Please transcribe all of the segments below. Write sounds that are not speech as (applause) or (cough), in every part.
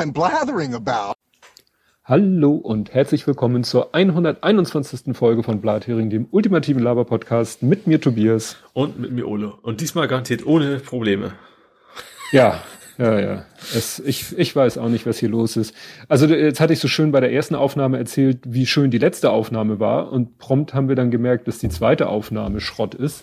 I'm blathering about. Hallo und herzlich willkommen zur 121. Folge von Blathering, dem ultimativen Laber-Podcast mit mir Tobias. Und mit mir Ole. Und diesmal garantiert ohne Probleme. Ja, ja, ja. Es, ich, ich weiß auch nicht, was hier los ist. Also jetzt hatte ich so schön bei der ersten Aufnahme erzählt, wie schön die letzte Aufnahme war. Und prompt haben wir dann gemerkt, dass die zweite Aufnahme Schrott ist.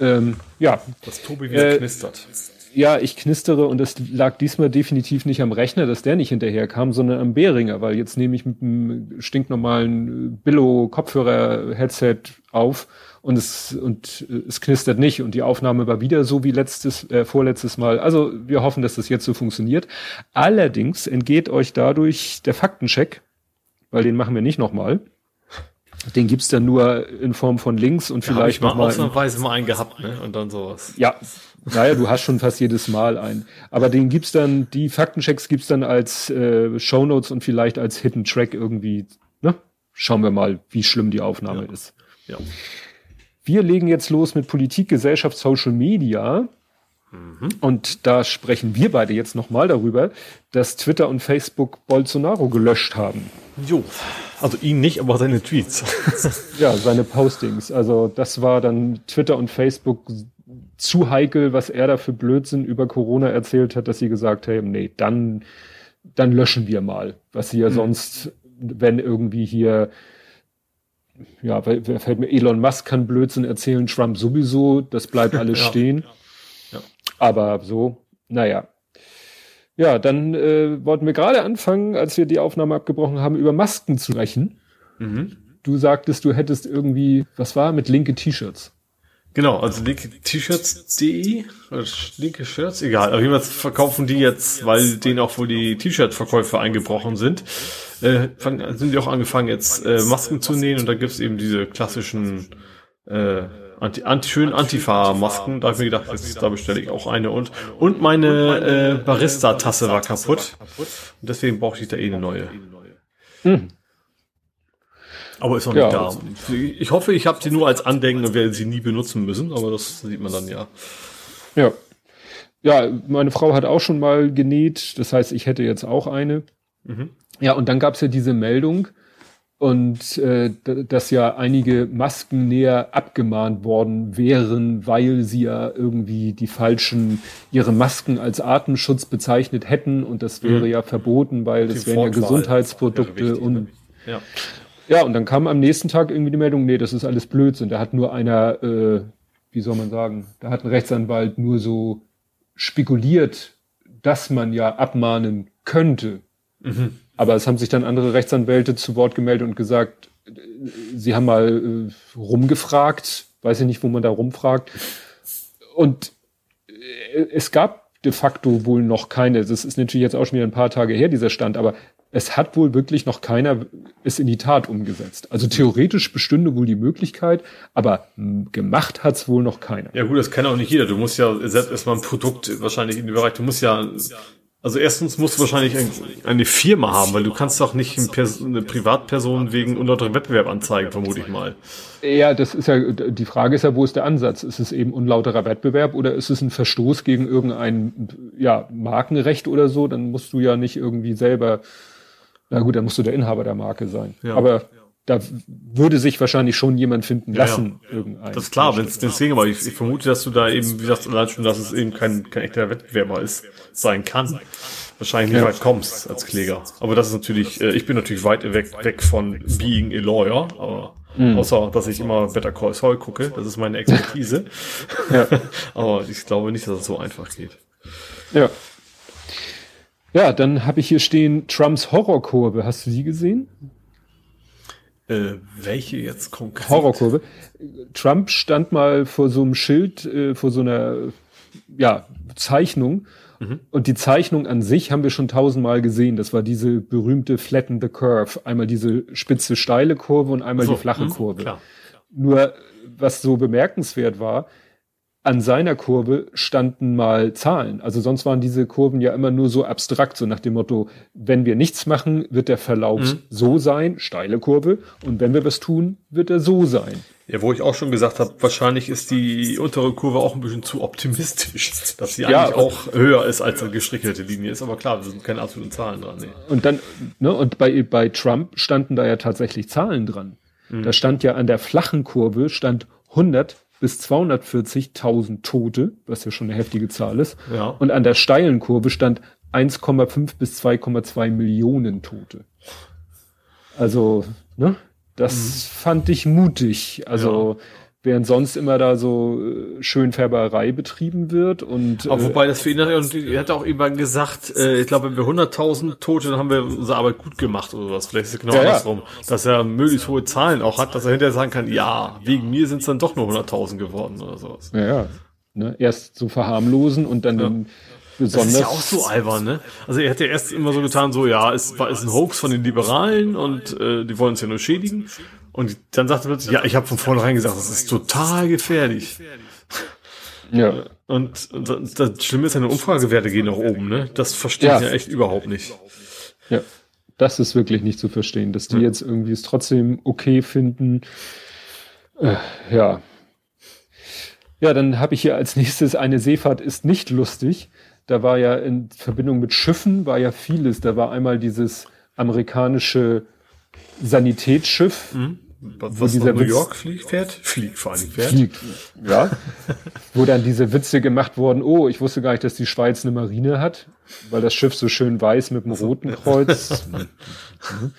Ähm, ja. Dass Tobi wieder äh, knistert. Ja, ich knistere und es lag diesmal definitiv nicht am Rechner, dass der nicht hinterherkam, sondern am Behringer, weil jetzt nehme ich mit einem stinknormalen Billo-Kopfhörer-Headset auf und es und es knistert nicht und die Aufnahme war wieder so wie letztes äh, vorletztes Mal. Also wir hoffen, dass das jetzt so funktioniert. Allerdings entgeht euch dadurch der Faktencheck, weil den machen wir nicht nochmal. Den gibt's dann nur in Form von Links und ja, vielleicht ich mal noch mal ausnahmsweise mal einen gehabt, ne? Und dann sowas. Ja, naja, du hast schon fast jedes Mal einen. Aber den gibt's dann, die Faktenchecks gibt's dann als äh, Shownotes und vielleicht als Hidden Track irgendwie. Ne? Schauen wir mal, wie schlimm die Aufnahme ja. ist. Ja. Wir legen jetzt los mit Politik, Gesellschaft, Social Media. Mhm. Und da sprechen wir beide jetzt nochmal darüber, dass Twitter und Facebook Bolsonaro gelöscht haben. Jo, also ihn nicht, aber seine Tweets. (laughs) ja, seine Postings. Also das war dann Twitter und Facebook zu heikel, was er da für Blödsinn über Corona erzählt hat, dass sie gesagt haben, nee, dann, dann löschen wir mal. Was sie ja mhm. sonst, wenn irgendwie hier ja, weil, wer fällt mir, Elon Musk kann Blödsinn erzählen, Trump sowieso, das bleibt (laughs) alles ja, stehen. Ja. Aber so, naja. Ja, dann äh, wollten wir gerade anfangen, als wir die Aufnahme abgebrochen haben, über Masken zu sprechen. Mhm. Du sagtest, du hättest irgendwie, was war, mit linke T-Shirts. Genau, also linke T-Shirts.de oder linke Shirts, egal. Auf jeden Fall verkaufen die jetzt, weil denen auch wohl die T-Shirt-Verkäufe eingebrochen sind, äh, sind die auch angefangen jetzt äh, Masken zu nähen und da gibt's eben diese klassischen äh, anti, anti, schönen Antifa-Masken. Da habe ich mir gedacht, jetzt, da bestelle ich auch eine und und meine äh, Barista-Tasse war kaputt und deswegen brauchte ich da eh eine neue. Mhm. Aber ist noch nicht ja. da. Ich hoffe, ich habe sie nur als Andenken und werde sie nie benutzen müssen, aber das sieht man dann ja. Ja. Ja, meine Frau hat auch schon mal genäht, das heißt, ich hätte jetzt auch eine. Mhm. Ja, und dann gab's ja diese Meldung und äh, dass ja einige Masken näher abgemahnt worden wären, weil sie ja irgendwie die falschen ihre Masken als Atemschutz bezeichnet hätten und das wäre mhm. ja verboten, weil das wären ja Gesundheitsprodukte und ja. Ja, und dann kam am nächsten Tag irgendwie die Meldung, nee, das ist alles Blödsinn. Da hat nur einer, äh, wie soll man sagen, da hat ein Rechtsanwalt nur so spekuliert, dass man ja abmahnen könnte. Mhm. Aber es haben sich dann andere Rechtsanwälte zu Wort gemeldet und gesagt, sie haben mal äh, rumgefragt, weiß ich nicht, wo man da rumfragt. Und äh, es gab de facto wohl noch keine, das ist natürlich jetzt auch schon wieder ein paar Tage her, dieser Stand, aber es hat wohl wirklich noch keiner es in die Tat umgesetzt. Also theoretisch bestünde wohl die Möglichkeit, aber gemacht hat's wohl noch keiner. Ja gut, das kann auch nicht jeder. Du musst ja selbst erstmal ein Produkt wahrscheinlich in den Bereich, du musst ja also erstens musst du wahrscheinlich eine Firma haben, weil du kannst doch nicht eine Privatperson wegen unlauterem Wettbewerb anzeigen, vermute ich mal. Ja, das ist ja, die Frage ist ja, wo ist der Ansatz? Ist es eben unlauterer Wettbewerb oder ist es ein Verstoß gegen irgendein, ja, Markenrecht oder so? Dann musst du ja nicht irgendwie selber na gut, dann musst du der Inhaber der Marke sein. Ja. Aber da würde sich wahrscheinlich schon jemand finden lassen. Ja, ja. Das ist klar, wenn's, deswegen, aber ich, ich, vermute, dass du da eben, wie gesagt, allein schon, dass es eben kein, kein echter Wettbewerber ist, sein kann. Wahrscheinlich nicht ja. weit kommst als Kläger. Aber das ist natürlich, äh, ich bin natürlich weit weg, weg von being a lawyer, aber mhm. außer, dass ich immer Better Call Saul gucke, das ist meine Expertise. (laughs) (laughs) aber ich glaube nicht, dass es so einfach geht. Ja. Ja, dann habe ich hier stehen Trumps Horrorkurve. Hast du die gesehen? Äh, welche jetzt konkret? Horrorkurve. Trump stand mal vor so einem Schild, äh, vor so einer ja, Zeichnung. Mhm. Und die Zeichnung an sich haben wir schon tausendmal gesehen. Das war diese berühmte Flatten the Curve. Einmal diese spitze, steile Kurve und einmal so, die flache mh, Kurve. Klar, klar. Nur was so bemerkenswert war, an seiner Kurve standen mal Zahlen. Also sonst waren diese Kurven ja immer nur so abstrakt, so nach dem Motto, wenn wir nichts machen, wird der Verlauf mhm. so sein, steile Kurve, und wenn wir was tun, wird er so sein. Ja, wo ich auch schon gesagt habe, wahrscheinlich ist die untere Kurve auch ein bisschen zu optimistisch, (laughs) dass sie ja, eigentlich auch höher ist als eine gestrickelte Linie ist. Aber klar, da sind keine absoluten Zahlen dran. Nee. Und dann, ne, und bei, bei Trump standen da ja tatsächlich Zahlen dran. Mhm. Da stand ja an der flachen Kurve stand 100 bis 240.000 Tote, was ja schon eine heftige Zahl ist. Ja. Und an der steilen Kurve stand 1,5 bis 2,2 Millionen Tote. Also, ne? Das mhm. fand ich mutig. Also, ja während sonst immer da so äh, schön Färberei betrieben wird und äh, wobei das für ihn und er hat auch irgendwann gesagt, äh, ich glaube, wenn wir 100.000 Tote, dann haben wir unsere Arbeit gut gemacht oder was. Vielleicht ist es genau ja, andersrum, ja. dass er möglichst hohe Zahlen auch hat, dass er hinterher sagen kann, ja, wegen mir sind es dann doch nur 100.000 geworden oder sowas. Ja, ja. Ne? Erst so verharmlosen und dann, ja. dann besonders. Das ist ja auch so albern, ne? Also er hat ja erst immer so getan, so ja, es war ist ein Hoax von den Liberalen und äh, die wollen es ja nur schädigen. Und dann sagte er plötzlich, ja, ich habe von vornherein gesagt, das ist total gefährlich. Ja. Und, das Schlimme ist, seine Umfragewerte gehen nach oben, ne? Das verstehe ich ja echt überhaupt nicht. Ja. Das ist wirklich nicht zu verstehen, dass die ja. jetzt irgendwie es trotzdem okay finden. Äh, ja. Ja, dann habe ich hier als nächstes eine Seefahrt ist nicht lustig. Da war ja in Verbindung mit Schiffen war ja vieles. Da war einmal dieses amerikanische Sanitätsschiff. Mhm was, was dieser New Witz, York fliegt, fährt? (laughs) Fliegt vor allem fährt. Fliegt, ja. (laughs) wo dann diese Witze gemacht wurden, oh, ich wusste gar nicht, dass die Schweiz eine Marine hat, weil das Schiff so schön weiß mit dem roten Kreuz. (laughs) Mhm.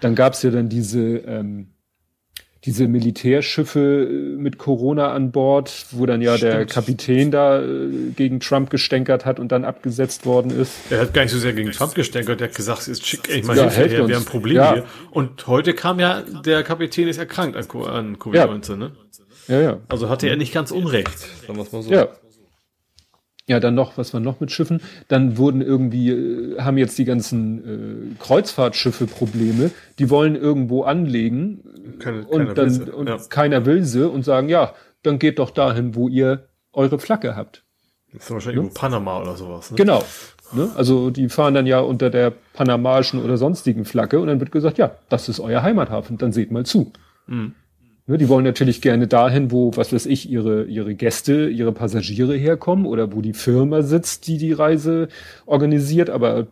dann gab's ja dann diese ähm, diese Militärschiffe äh, mit Corona an Bord, wo dann ja Stimmt. der Kapitän da äh, gegen Trump gestänkert hat und dann abgesetzt worden ist. Er hat gar nicht so sehr gegen Trump gestänkert, er hat gesagt, es ist schick, ich meine, ja, her, wir haben ein Problem ja. hier. Und heute kam ja, der Kapitän ist erkrankt an, an Covid-19, ja. ne? Ja, ja. Also hatte er nicht ganz unrecht, sagen wir mal so. Ja. Ja, dann noch, was war noch mit Schiffen? Dann wurden irgendwie, äh, haben jetzt die ganzen äh, Kreuzfahrtschiffe Probleme. Die wollen irgendwo anlegen keine, und, dann, und ja. keiner will sie und sagen, ja, dann geht doch dahin, wo ihr eure Flagge habt. Das ist wahrscheinlich ne? Panama oder sowas. Ne? Genau. Ne? Also die fahren dann ja unter der panamaischen oder sonstigen Flagge und dann wird gesagt, ja, das ist euer Heimathafen, dann seht mal zu. Mhm. Ne, die wollen natürlich gerne dahin, wo, was weiß ich, ihre, ihre Gäste, ihre Passagiere herkommen oder wo die Firma sitzt, die die Reise organisiert, aber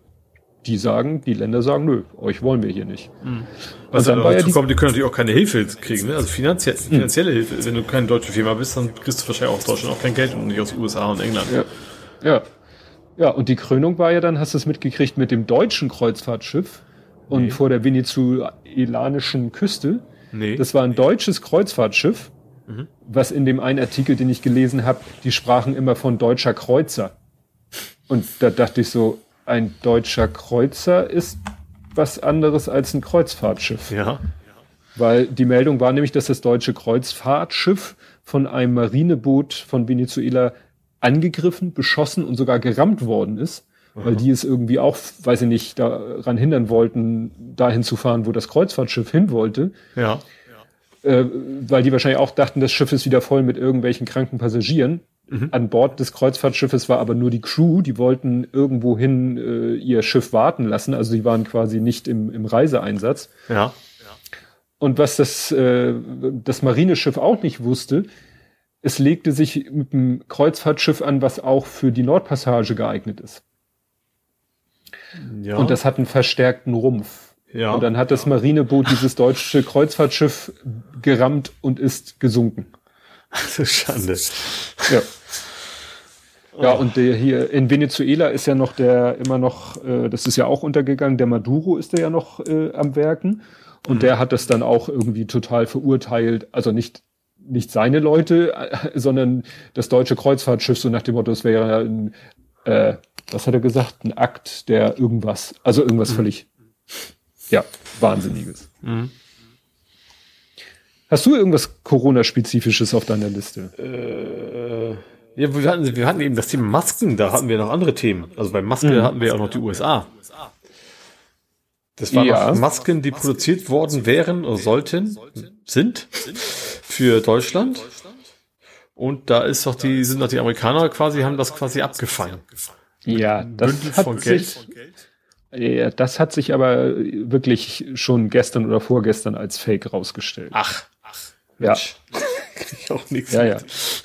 die sagen, die Länder sagen, nö, euch wollen wir hier nicht. Mhm. Was dann dazu ja kommt, die können natürlich auch keine Hilfe kriegen, ne? also finanzie finanzielle mhm. Hilfe. Wenn du keine deutsche Firma bist, dann kriegst du wahrscheinlich aus Deutschland auch kein Geld und nicht aus USA und England. Ja. ja. Ja, und die Krönung war ja dann, hast du es mitgekriegt, mit dem deutschen Kreuzfahrtschiff und nee. vor der venezuelanischen Küste Nee. Das war ein deutsches Kreuzfahrtschiff, mhm. was in dem einen Artikel, den ich gelesen habe, die sprachen immer von deutscher Kreuzer. Und da dachte ich so, ein deutscher Kreuzer ist was anderes als ein Kreuzfahrtschiff. Ja. Weil die Meldung war nämlich, dass das deutsche Kreuzfahrtschiff von einem Marineboot von Venezuela angegriffen, beschossen und sogar gerammt worden ist. Weil die es irgendwie auch, weiß ich nicht, daran hindern wollten, dahin zu fahren, wo das Kreuzfahrtschiff hin wollte. Ja. Äh, weil die wahrscheinlich auch dachten, das Schiff ist wieder voll mit irgendwelchen kranken Passagieren. Mhm. An Bord des Kreuzfahrtschiffes war aber nur die Crew, die wollten irgendwohin äh, ihr Schiff warten lassen, also die waren quasi nicht im, im Reiseeinsatz. Ja. Und was das, äh, das Marineschiff auch nicht wusste, es legte sich mit dem Kreuzfahrtschiff an, was auch für die Nordpassage geeignet ist. Ja. Und das hat einen verstärkten Rumpf. Ja. Und dann hat das Marineboot dieses deutsche Kreuzfahrtschiff gerammt und ist gesunken. Das ist Schande. Ja. Ja, und der hier in Venezuela ist ja noch der immer noch, äh, das ist ja auch untergegangen, der Maduro ist der ja noch äh, am Werken. Und mhm. der hat das dann auch irgendwie total verurteilt. Also nicht, nicht seine Leute, äh, sondern das deutsche Kreuzfahrtschiff, so nach dem Motto, es wäre ein äh, was hat er gesagt? Ein Akt der irgendwas. Also irgendwas mhm. völlig, ja, Wahnsinniges. Mhm. Hast du irgendwas Corona-spezifisches auf deiner Liste? Äh, ja, wir hatten, wir hatten eben das Thema Masken, da hatten wir noch andere Themen. Also bei Masken mhm. hatten wir auch noch die USA. Das waren ja. Masken, die produziert worden wären oder sollten, sind für Deutschland. Und da ist doch die, sind doch die Amerikaner quasi, haben das quasi abgefangen. Ja, das Bündel hat sich, ja, das hat sich aber wirklich schon gestern oder vorgestern als Fake rausgestellt. Ach, ach, ja. (laughs) ich auch nichts. Ja, ja.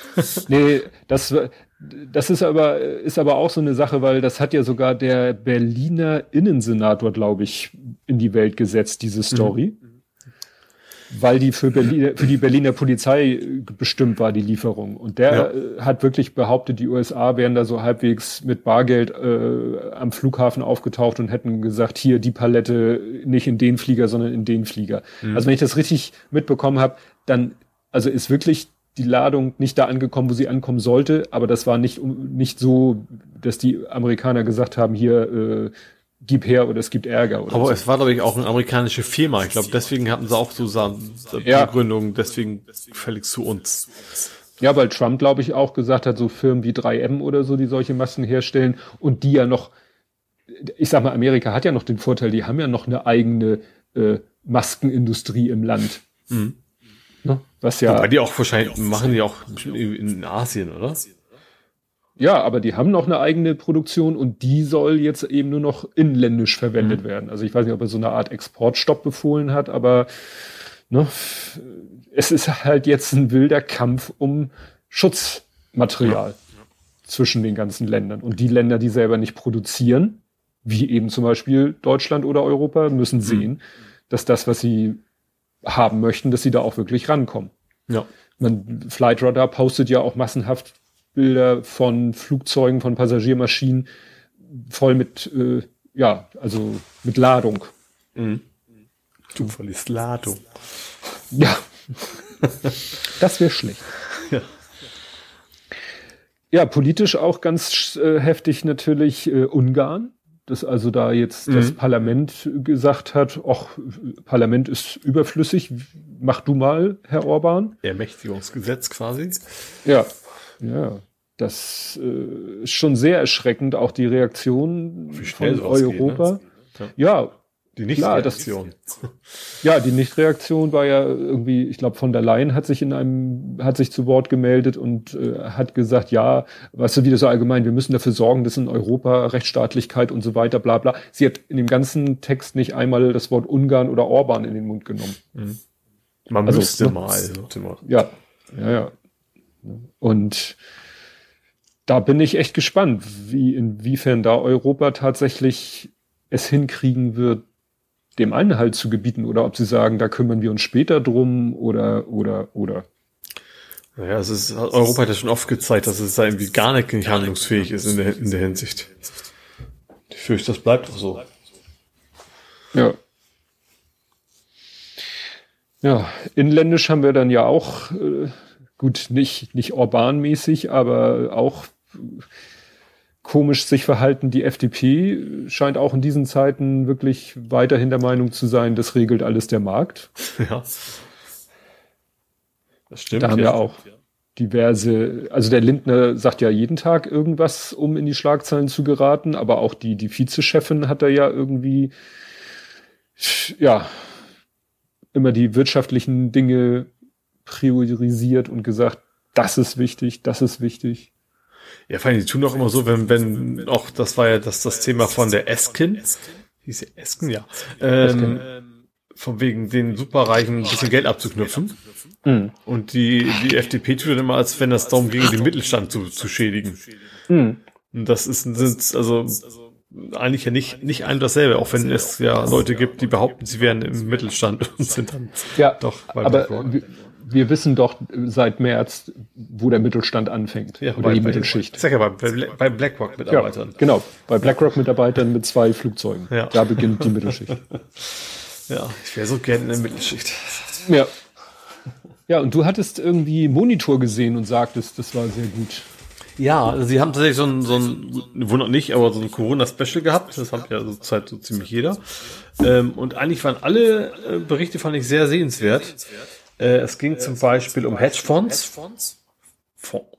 (laughs) nee, das, das ist aber, ist aber auch so eine Sache, weil das hat ja sogar der Berliner Innensenator, glaube ich, in die Welt gesetzt, diese Story. Mhm weil die für, Berlin, für die Berliner Polizei bestimmt war, die Lieferung. Und der ja. Äh, hat wirklich behauptet, die USA wären da so halbwegs mit Bargeld äh, am Flughafen aufgetaucht und hätten gesagt, hier die Palette nicht in den Flieger, sondern in den Flieger. Mhm. Also wenn ich das richtig mitbekommen habe, dann also ist wirklich die Ladung nicht da angekommen, wo sie ankommen sollte, aber das war nicht, nicht so, dass die Amerikaner gesagt haben, hier äh, gib her oder es gibt Ärger. Oder Aber so. es war, glaube ich, auch eine amerikanische Firma. Ich glaube, deswegen hatten sie auch so ja. Begründungen, deswegen fällig zu uns. Ja, weil Trump, glaube ich, auch gesagt hat, so Firmen wie 3M oder so, die solche Masken herstellen und die ja noch, ich sag mal, Amerika hat ja noch den Vorteil, die haben ja noch eine eigene äh, Maskenindustrie im Land. Mhm. Ne? Was ja. Wobei die auch wahrscheinlich machen die auch in Asien, oder? Ja, aber die haben noch eine eigene Produktion und die soll jetzt eben nur noch inländisch verwendet mhm. werden. Also ich weiß nicht, ob er so eine Art Exportstopp befohlen hat, aber ne, es ist halt jetzt ein wilder Kampf um Schutzmaterial ja. zwischen den ganzen Ländern. Und die Länder, die selber nicht produzieren, wie eben zum Beispiel Deutschland oder Europa, müssen mhm. sehen, mhm. dass das, was sie haben möchten, dass sie da auch wirklich rankommen. Ja. Man, Flightradar postet ja auch massenhaft Bilder von Flugzeugen, von Passagiermaschinen voll mit, äh, ja, also mit Ladung. Mhm. Du verlierst Ladung. Ja. (laughs) das wäre schlecht. Ja. ja, politisch auch ganz äh, heftig natürlich äh, Ungarn. Dass also da jetzt mhm. das Parlament gesagt hat, ach, Parlament ist überflüssig, mach du mal, Herr Orban. Ermächtigungsgesetz quasi. Ja, ja. Das äh, ist schon sehr erschreckend, auch die Reaktion von Europa. Ne? Ja. Die Nichtreaktion. Ja, die Nichtreaktion war ja irgendwie, ich glaube, von der Leyen hat sich in einem, hat sich zu Wort gemeldet und äh, hat gesagt, ja, weißt du, wie das so allgemein, wir müssen dafür sorgen, dass in Europa Rechtsstaatlichkeit und so weiter, bla bla. Sie hat in dem ganzen Text nicht einmal das Wort Ungarn oder Orban in den Mund genommen. Mhm. Man also, müsste mal. Ja, ja, ja. Und da bin ich echt gespannt, wie inwiefern da Europa tatsächlich es hinkriegen wird, dem Einhalt zu gebieten oder ob sie sagen, da kümmern wir uns später drum oder oder oder. Naja, es ist Europa hat ja schon oft gezeigt, dass es da irgendwie gar nicht handlungsfähig ist in der, in der Hinsicht. Ich fürchte, das bleibt auch so. Ja. Ja, inländisch haben wir dann ja auch, äh, gut, nicht, nicht urbanmäßig, aber auch komisch sich verhalten. Die FDP scheint auch in diesen Zeiten wirklich weiterhin der Meinung zu sein, das regelt alles der Markt. (laughs) Ja. Das stimmt. Da haben ja auch diverse, also der Lindner sagt ja jeden Tag irgendwas, um in die Schlagzeilen zu geraten, aber auch die, die Vizechefin hat da ja irgendwie, ja, immer die wirtschaftlichen Dinge priorisiert und gesagt, das ist wichtig, das ist wichtig. Ja, vor allem, die tun doch immer so, wenn, wenn, auch, das war ja das, das Thema von der Eskin. Hieß sie Esken, ja. Ähm, von wegen den Superreichen ein bisschen Geld abzuknüpfen. Mhm. Und die, die FDP tut dann immer, als wenn das darum ging, den Mittelstand zu, zu schädigen. Mhm. Und das ist, sind, also, eigentlich ja nicht, nicht ein dasselbe, auch wenn es ja Leute gibt, die behaupten, sie wären im Mittelstand und sind dann ja, doch aber wir wissen doch seit März, wo der Mittelstand anfängt. Ja, oder die Mittelschicht. Sag ja bei, bei BlackRock-Mitarbeitern. Ja, genau, bei BlackRock-Mitarbeitern mit zwei Flugzeugen. Ja. Da beginnt die Mittelschicht. (laughs) Ja, ich wäre so gerne in der Mittelschicht. Ja. Ja, und du hattest irgendwie Monitor gesehen und sagtest, das war sehr gut. Ja, also sie haben tatsächlich so ein, so ein wundert nicht, aber so ein Corona-Special gehabt. Das hat ja so Zeit so ziemlich jeder. Ähm, und eigentlich waren alle äh, Berichte, fand ich sehr sehenswert. Äh, es ging zum Beispiel um Hedgefonds.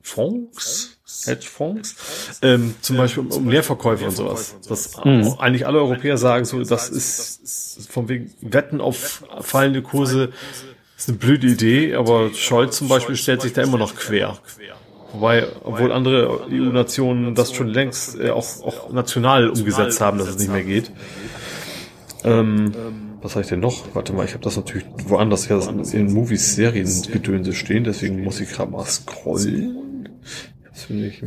Fonds? Hedgefonds? Ähm, zum Beispiel um, um Leerverkäufe und sowas. Das mhm. eigentlich alle Europäer sagen so, das ist von wegen Wetten auf fallende Kurse ist eine blöde Idee, aber Scholz zum Beispiel stellt sich da immer noch quer. Wobei, obwohl andere EU-Nationen das schon längst äh, auch, auch national umgesetzt haben, dass es nicht mehr geht. Ähm, was habe ich denn noch? Warte mal, ich habe das natürlich woanders ja in Movies, Serien, Gedönse stehen, deswegen muss ich gerade mal scrollen. Jetzt finde ich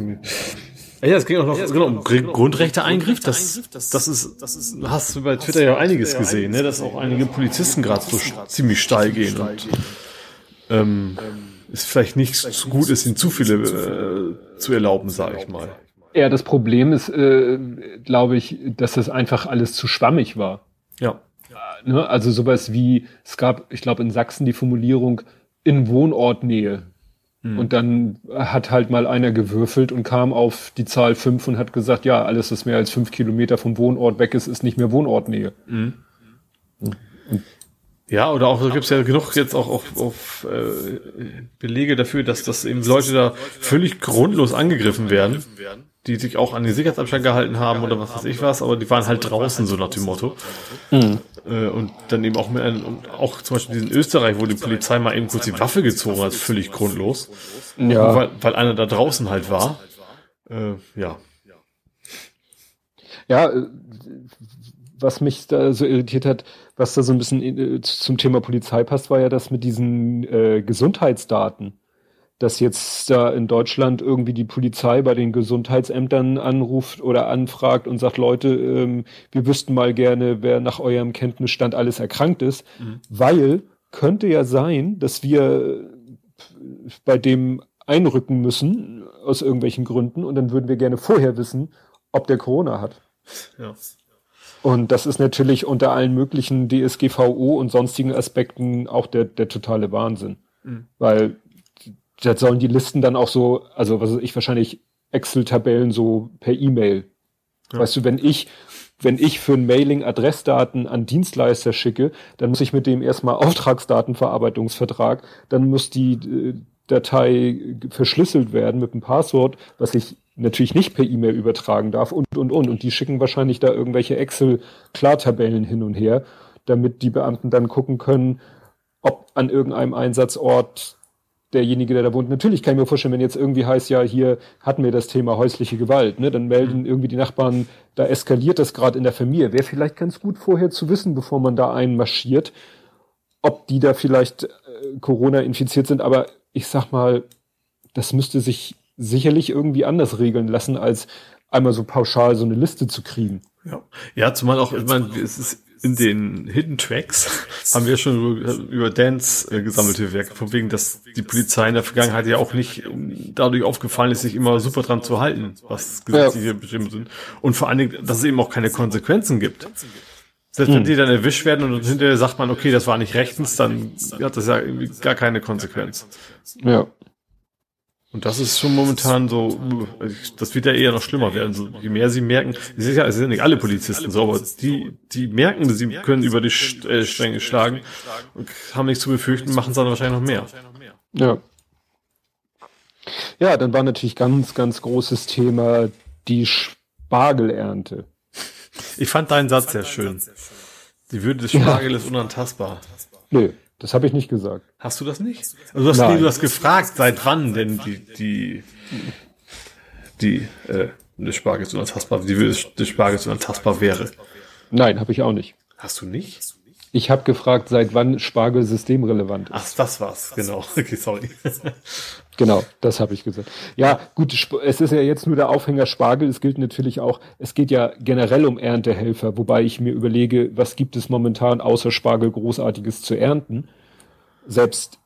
ja, es ging auch noch ja, genau, um Grundrechte-Eingriff. Das, das, ist, das ist, hast du bei Twitter ja einiges gesehen, ne? dass auch einige Polizisten gerade so ziemlich steil gehen und ähm, es vielleicht nicht so gut ist, ihnen zu viele äh, zu erlauben, sage ich mal. Ja, das Problem ist, äh, glaube ich, dass das einfach alles zu schwammig war. Ja. Ne? Also sowas wie, es gab, ich glaube, in Sachsen die Formulierung in Wohnortnähe. Mhm. Und dann hat halt mal einer gewürfelt und kam auf die Zahl fünf und hat gesagt, ja, alles, was mehr als fünf Kilometer vom Wohnort weg ist, ist nicht mehr Wohnortnähe. Mhm. Ja, oder auch, da gibt es ja genug jetzt auch auf, auf äh, Belege dafür, dass, dass eben Leute da völlig grundlos angegriffen werden die sich auch an den Sicherheitsabstand gehalten haben oder was weiß ich was, aber die waren halt draußen, so nach dem Motto. Mhm. Äh, und dann eben auch mit einem, und auch zum Beispiel in Österreich, wo die Polizei mal eben kurz die Waffe gezogen hat, völlig grundlos. Ja. Weil, weil einer da draußen halt war. Äh, ja. Ja, äh, was mich da so irritiert hat, was da so ein bisschen äh, zum Thema Polizei passt, war ja das mit diesen äh, Gesundheitsdaten dass jetzt da in Deutschland irgendwie die Polizei bei den Gesundheitsämtern anruft oder anfragt und sagt, Leute, ähm, wir wüssten mal gerne, wer nach eurem Kenntnisstand alles erkrankt ist, mhm. weil könnte ja sein, dass wir bei dem einrücken müssen aus irgendwelchen Gründen und dann würden wir gerne vorher wissen, ob der Corona hat. Ja. Und das ist natürlich unter allen möglichen DSGVO und sonstigen Aspekten auch der, der totale Wahnsinn. Mhm. Weil da sollen die Listen dann auch so, also was weiß ich, wahrscheinlich Excel-Tabellen so per E-Mail. Ja. Weißt du, wenn ich, wenn ich für ein Mailing Adressdaten an Dienstleister schicke, dann muss ich mit dem erstmal Auftragsdatenverarbeitungsvertrag, dann muss die äh, Datei verschlüsselt werden mit einem Passwort, was ich natürlich nicht per E-Mail übertragen darf und, und, und. Und die schicken wahrscheinlich da irgendwelche Excel-Klartabellen hin und her, damit die Beamten dann gucken können, ob an irgendeinem Einsatzort derjenige, der da wohnt. Natürlich kann ich mir vorstellen, wenn jetzt irgendwie heißt, ja, hier hatten wir das Thema häusliche Gewalt, ne, dann melden mhm. irgendwie die Nachbarn, da eskaliert das gerade in der Familie. Wäre vielleicht ganz gut vorher zu wissen, bevor man da einmarschiert, ob die da vielleicht äh, Corona infiziert sind. Aber ich sag mal, das müsste sich sicherlich irgendwie anders regeln lassen, als einmal so pauschal so eine Liste zu kriegen. Ja, ja zumal auch, ich meine, es ist in den Hidden Tracks haben wir schon über, über Dance äh, gesammelte Werke, von wegen, dass die Polizei in der Vergangenheit ja auch nicht ähm, dadurch aufgefallen ist, sich immer super dran zu halten, was gesetzliche ja. Bestimmungen sind. Und vor allen Dingen, dass es eben auch keine Konsequenzen gibt. Selbst hm. wenn die dann erwischt werden und hinterher sagt man, okay, das war nicht rechtens, dann hat das ja irgendwie gar keine Konsequenz. Ja. Und das ist schon momentan so, das wird ja eher noch schlimmer werden. So, je mehr sie merken, es ist ja, es sind nicht alle Polizisten so, aber die, die merken, sie können über die äh, Stränge schlagen und haben nichts zu befürchten, machen es dann wahrscheinlich noch mehr. Ja. Ja, dann war natürlich ganz, ganz großes Thema die Spargelernte. Ich fand deinen Satz sehr schön. Die Würde des Spargels ja. ist unantastbar. Nö. Das habe ich nicht gesagt. Hast du das nicht? Also du hast, nee, du hast gefragt, seit wann denn die, die, die, äh, des Spargels unantastbar, die des Spargels unantastbar wäre. Nein, habe ich auch nicht. Hast du nicht? Ich habe gefragt, seit wann Spargel systemrelevant ist. Ach, das war's, genau. Okay, sorry. (laughs) genau, das habe ich gesagt. Ja, gut, es ist ja jetzt nur der Aufhänger Spargel. Es gilt natürlich auch, es geht ja generell um Erntehelfer, wobei ich mir überlege, was gibt es momentan außer Spargel Großartiges zu ernten? Selbst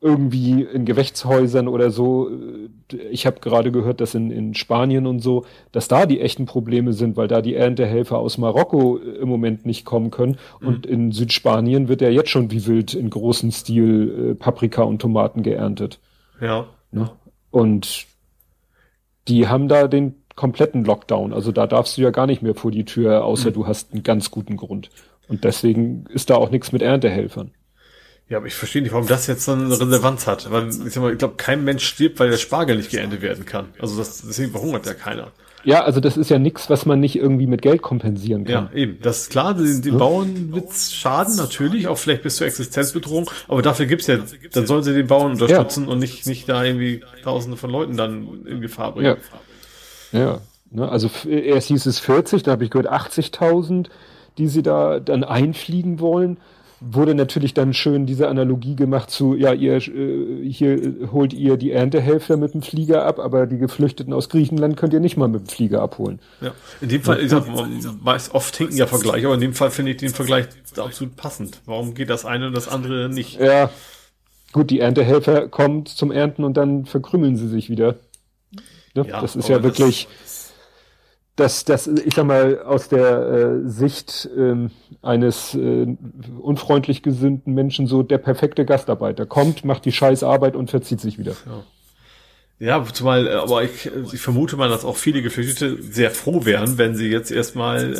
irgendwie in Gewächshäusern oder so. Äh, ich habe gerade gehört, dass in, in Spanien und so, dass da die echten Probleme sind, weil da die Erntehelfer aus Marokko äh, im Moment nicht kommen können. Mhm. Und in Südspanien wird ja jetzt schon wie wild in großem Stil äh, Paprika und Tomaten geerntet. Ja. Ne? Und die haben da den kompletten Lockdown. Also da darfst du ja gar nicht mehr vor die Tür, außer mhm. du hast einen ganz guten Grund. Und deswegen ist da auch nichts mit Erntehelfern. Ja, aber ich verstehe nicht, warum das jetzt so eine Relevanz hat. Weil ich, sag mal, ich glaube, kein Mensch stirbt, weil der Spargel nicht geerntet werden kann. Also das, deswegen verhungert ja keiner. Ja, also das ist ja nichts, was man nicht irgendwie mit Geld kompensieren kann. Ja, eben. Das ist klar, den, den ja. Bauern wird's schaden, natürlich, auch vielleicht bis zur Existenzbedrohung, aber dafür gibt's ja, dann sollen sie den Bauern unterstützen ja. und nicht, nicht da irgendwie tausende von Leuten dann in Gefahr bringen. Ja. ja. Ne, also erst hieß es 40, da habe ich gehört 80.000, die sie da dann einfliegen wollen wurde natürlich dann schön diese Analogie gemacht zu, ja, ihr äh, hier holt ihr die Erntehelfer mit dem Flieger ab, aber die Geflüchteten aus Griechenland könnt ihr nicht mal mit dem Flieger abholen. Ja, in dem Fall, ich sag, man weiß oft hinken ja Vergleiche, aber in dem Fall finde ich den Vergleich absolut passend. Warum geht das eine und das andere nicht? Ja, gut, die Erntehelfer kommen zum Ernten und dann verkrümmeln sie sich wieder. Ne? Ja, das ist ja wirklich. Das, dass das, ich sag mal, aus der äh, Sicht äh, eines äh, unfreundlich gesinnten Menschen so der perfekte Gastarbeiter kommt, macht die scheiß Arbeit und verzieht sich wieder. Ja. Ja, zumal, äh, aber ich, ich vermute mal, dass auch viele Geflüchtete sehr froh wären, wenn sie jetzt erstmal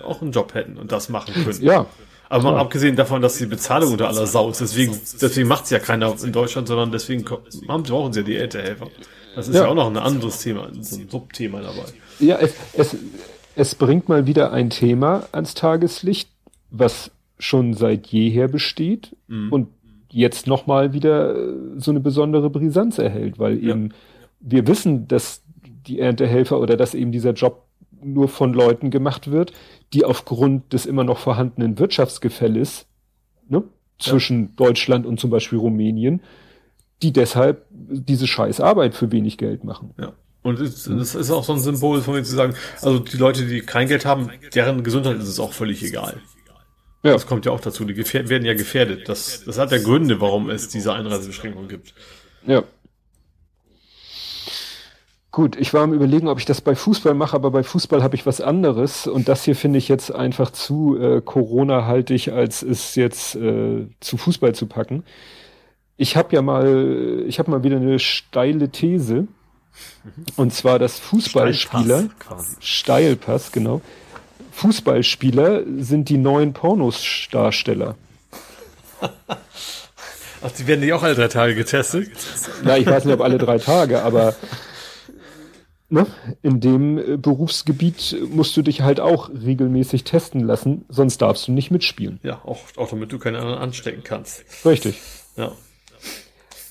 äh, auch einen Job hätten und das machen können. Ja. Aber mal abgesehen davon, dass die Bezahlung unter aller Sau ist, deswegen, deswegen macht's ja keiner in Deutschland, sondern deswegen brauchen sie ja die Älterhelfer. Das ist ja. ja auch noch ein anderes Thema, so ein Subthema dabei. Ja, es, es, es bringt mal wieder ein Thema ans Tageslicht, was schon seit jeher besteht mhm. und jetzt nochmal wieder äh, so eine besondere Brisanz erhält, weil ja. eben wir wissen, dass die Erntehelfer oder dass eben dieser Job nur von Leuten gemacht wird, die aufgrund des immer noch vorhandenen Wirtschaftsgefälles ne, zwischen ja. Deutschland und zum Beispiel Rumänien, die deshalb diese scheiß Arbeit für wenig Geld machen. Ja. Und es, das ist auch so ein Symbol von mir zu sagen, also die Leute, die kein Geld haben, deren Gesundheit ist es auch völlig egal. Ja. Das kommt ja auch dazu. Die werden ja gefährdet. Das, das hat ja Gründe, warum es diese Einreisebeschränkung gibt. Ja. Gut, ich war am überlegen, ob ich das bei Fußball mache, aber bei Fußball habe ich was anderes und das hier finde ich jetzt einfach zu äh, Corona-haltig, als es jetzt äh, zu Fußball zu packen. Ich habe ja mal, ich habe mal wieder eine steile These. Und zwar, dass Fußballspieler, Steilpass, Steilpass, genau. Fußballspieler sind die neuen Pornosdarsteller. (laughs) Ach, die werden nicht auch alle drei Tage getestet? (laughs) Na, ich weiß nicht, ob alle drei Tage, aber ne, in dem äh, Berufsgebiet musst du dich halt auch regelmäßig testen lassen, sonst darfst du nicht mitspielen. Ja, auch, auch damit du keine anderen anstecken kannst. Richtig. Ja.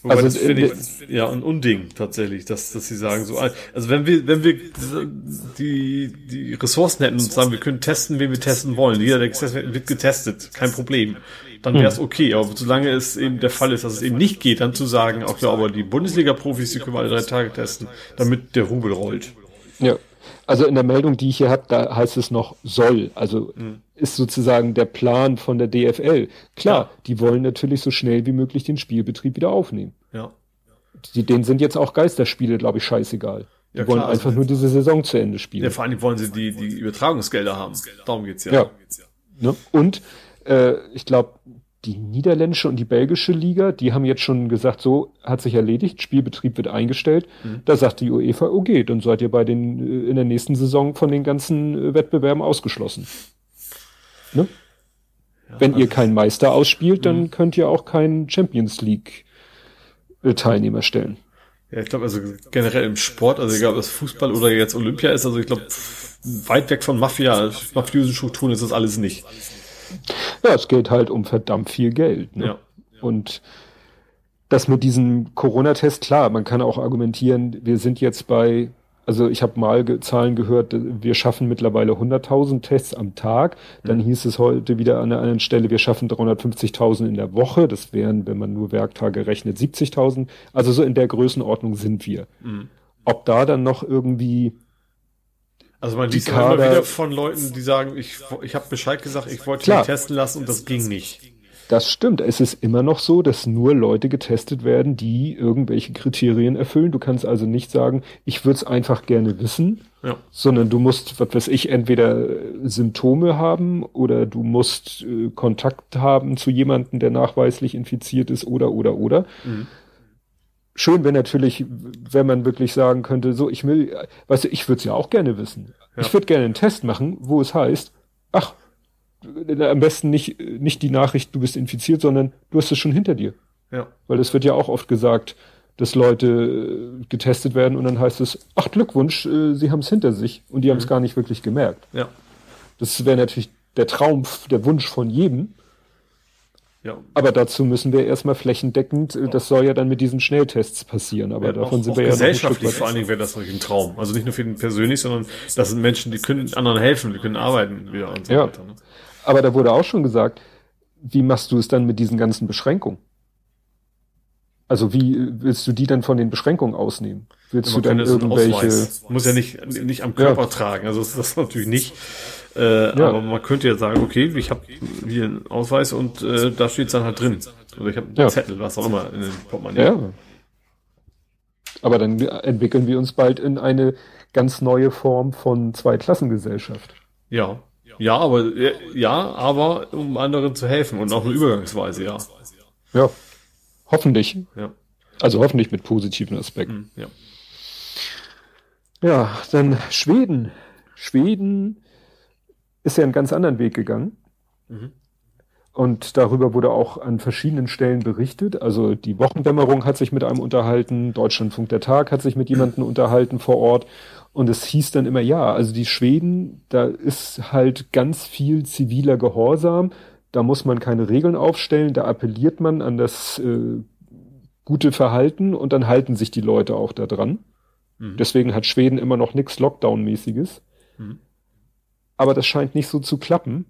Wobei also das finde ich ja ein Unding tatsächlich, dass, dass sie sagen so, also wenn wir, wenn wir die, die Ressourcen hätten und sagen, wir können testen, wen wir testen wollen, jeder, der wird, getestet, kein Problem, dann wäre es hm. okay. Aber solange es eben der Fall ist, dass es eben nicht geht, dann zu sagen, auch ja, aber die Bundesliga-Profis, die können wir alle drei Tage testen, damit der Rubel rollt. Ja. Also in der Meldung, die ich hier habe, da heißt es noch soll. Also mhm. ist sozusagen der Plan von der DFL. Klar, ja. die wollen natürlich so schnell wie möglich den Spielbetrieb wieder aufnehmen. Ja. Die, denen sind jetzt auch Geisterspiele, glaube ich, scheißegal. Die ja, wollen klar, einfach also nur diese Saison zu Ende spielen. Ja, vor allem wollen sie die, die Übertragungsgelder haben. Darum geht's ja. Ja. Ne? Und äh, ich glaube, die niederländische und die belgische Liga, die haben jetzt schon gesagt, so hat sich erledigt, Spielbetrieb wird eingestellt. Mhm. Da sagt die UEFA, okay, dann seid ihr bei den äh, in der nächsten Saison von den ganzen äh, Wettbewerben ausgeschlossen. Ne? Ja, Wenn ihr also keinen Meister ausspielt, dann mhm. könnt ihr auch keinen Champions League äh, Teilnehmer stellen. Ja, ich glaube, also generell im Sport, also egal ob das Fußball oder jetzt Olympia ist, also ich glaube, weit weg von Mafia, mafiösen Strukturen ist das alles nicht. Ja, es geht halt um verdammt viel Geld. Ne? Ja. Und das mit diesem Corona-Test, klar, man kann auch argumentieren, wir sind jetzt bei, also ich habe mal ge Zahlen gehört, wir schaffen mittlerweile 100.000 Tests am Tag. Dann mhm. hieß es heute wieder an einer anderen Stelle, wir schaffen 350.000 in der Woche. Das wären, wenn man nur Werktage rechnet, 70.000. Also so in der Größenordnung sind wir. Mhm. Ob da dann noch irgendwie also man liest immer wieder von Leuten, die sagen, ich, ich habe Bescheid gesagt, ich wollte mich testen lassen und das ging nicht. Das stimmt. Es ist immer noch so, dass nur Leute getestet werden, die irgendwelche Kriterien erfüllen. Du kannst also nicht sagen, ich würde es einfach gerne wissen, ja. sondern du musst, was weiß ich, entweder Symptome haben oder du musst äh, Kontakt haben zu jemandem, der nachweislich infiziert ist oder oder oder. Mhm schön wäre natürlich, wenn man wirklich sagen könnte, so, ich will, weißt du, ich würde es ja auch gerne wissen. Ja. Ich würde gerne einen Test machen, wo es heißt, ach, am besten nicht, nicht die Nachricht, du bist infiziert, sondern du hast es schon hinter dir. Ja. Weil es wird ja auch oft gesagt, dass Leute äh, getestet werden und dann heißt es, ach Glückwunsch, äh, sie haben es hinter sich und die mhm. haben es gar nicht wirklich gemerkt. Ja. Das wäre natürlich der Traum, der Wunsch von jedem. Ja. Aber dazu müssen wir erstmal flächendeckend, äh, das soll ja dann mit diesen Schnelltests passieren, aber ja, davon auch, sind wir ja gesellschaftlich vor allen Dingen wäre das wirklich ein Traum. Also nicht nur für den persönlich, sondern das sind Menschen, die können anderen helfen, die können arbeiten wieder und so ja. weiter. Ne? Aber da wurde auch schon gesagt, wie machst du es dann mit diesen ganzen Beschränkungen? Also wie willst du die dann von den Beschränkungen ausnehmen? Willst ja, du dann irgendwelche? Muss ja nicht nicht am Körper ja. tragen. Also das ist natürlich nicht. Äh, ja. Aber man könnte ja sagen, okay, ich habe hier einen Ausweis und äh, da steht es dann halt drin. Oder ich habe einen ja. Zettel, was auch immer in den Portemonnaie. Ja. Aber dann entwickeln wir uns bald in eine ganz neue Form von Zweiklassengesellschaft. Ja. Ja, aber ja, aber um anderen zu helfen und auch eine Übergangsweise, ja. Ja. Hoffentlich. Ja. Also hoffentlich mit positiven Aspekten. Hm, ja. Ja, dann Schweden. Schweden ist ja einen ganz anderen Weg gegangen. Mhm. Und darüber wurde auch an verschiedenen Stellen berichtet. Also die Wochendämmerung hat sich mit einem unterhalten, Deutschlandfunk der Tag hat sich mit jemandem unterhalten vor Ort. Und es hieß dann immer, ja, also die Schweden, da ist halt ganz viel ziviler Gehorsam. Da muss man keine Regeln aufstellen, da appelliert man an das äh, gute Verhalten und dann halten sich die Leute auch da dran. Mhm. Deswegen hat Schweden immer noch nichts Lockdown-mäßiges. Mhm. Aber das scheint nicht so zu klappen,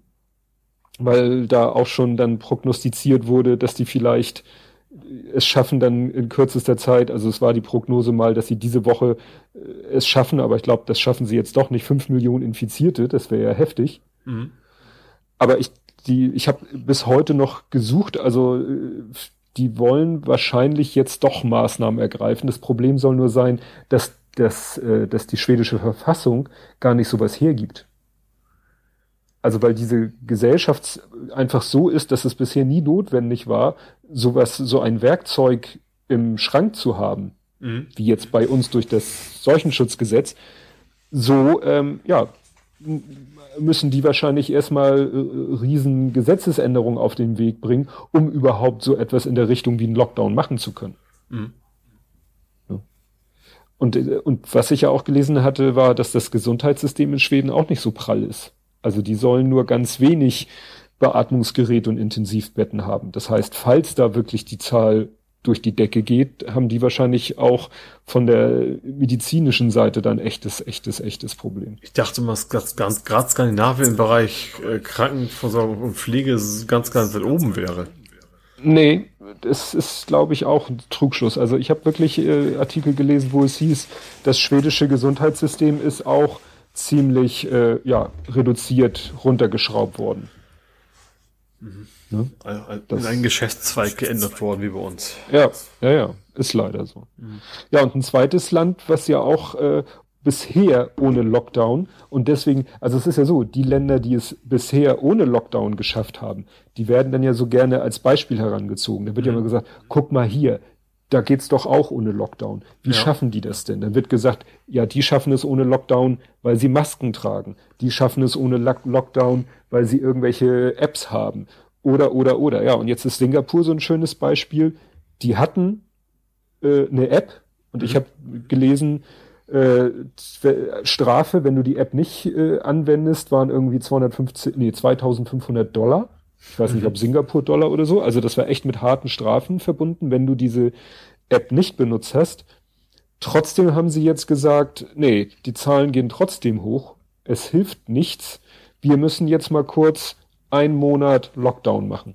weil da auch schon dann prognostiziert wurde, dass die vielleicht es schaffen dann in kürzester Zeit, also es war die Prognose mal, dass sie diese Woche äh, es schaffen, aber ich glaube, das schaffen sie jetzt doch nicht, fünf Millionen Infizierte, das wäre ja heftig. Mhm. Aber ich, die, ich habe bis heute noch gesucht, also äh, die wollen wahrscheinlich jetzt doch Maßnahmen ergreifen. Das Problem soll nur sein, dass, dass, äh, dass die schwedische Verfassung gar nicht sowas hergibt. Also weil diese Gesellschaft einfach so ist, dass es bisher nie notwendig war, sowas, so ein Werkzeug im Schrank zu haben, mhm. wie jetzt bei uns durch das Seuchenschutzgesetz. So, ähm, ja, müssen die wahrscheinlich erstmal äh, riesen Gesetzesänderungen auf den Weg bringen, um überhaupt so etwas in der Richtung wie ein Lockdown machen zu können. Mhm. Ja. Und, äh, und was ich ja auch gelesen hatte, war, dass das Gesundheitssystem in Schweden auch nicht so prall ist. Also die sollen nur ganz wenig Beatmungsgerät und Intensivbetten haben. Das heißt, falls da wirklich die Zahl durch die Decke geht, haben die wahrscheinlich auch von der medizinischen Seite dann echtes, echtes, echtes Problem. Ich dachte mal, ganz, ganz, gerade Skandinavien im Bereich äh, Krankenversorgung und Pflege ganz, ganz weit oben wäre. Nee, das ist, glaube ich, auch ein Trugschluss. Also ich habe wirklich äh, Artikel gelesen, wo es hieß, das schwedische Gesundheitssystem ist auch ziemlich äh, ja, reduziert, runtergeschraubt worden. Mhm. Ne? In einen Geschäftszweig geändert worden wie bei uns. Ja, ja, ja, ist leider so. Mhm. Ja, und ein zweites Land, was ja auch äh, bisher ohne Lockdown und deswegen, also es ist ja so, die Länder, die es bisher ohne Lockdown geschafft haben, die werden dann ja so gerne als Beispiel herangezogen. Da wird mhm. ja immer gesagt, guck mal hier, da geht's doch auch ohne Lockdown. Wie ja. schaffen die das denn? Dann wird gesagt, ja, die schaffen es ohne Lockdown, weil sie Masken tragen. Die schaffen es ohne Lockdown, weil sie irgendwelche Apps haben. Oder, oder, oder. Ja, und jetzt ist Singapur so ein schönes Beispiel. Die hatten äh, eine App und mhm. ich habe gelesen, äh, Strafe, wenn du die App nicht äh, anwendest, waren irgendwie 250, nee, 2500 Dollar. Ich weiß nicht, ob Singapur-Dollar oder so. Also das war echt mit harten Strafen verbunden, wenn du diese App nicht benutzt hast. Trotzdem haben sie jetzt gesagt, nee, die Zahlen gehen trotzdem hoch. Es hilft nichts. Wir müssen jetzt mal kurz einen Monat Lockdown machen.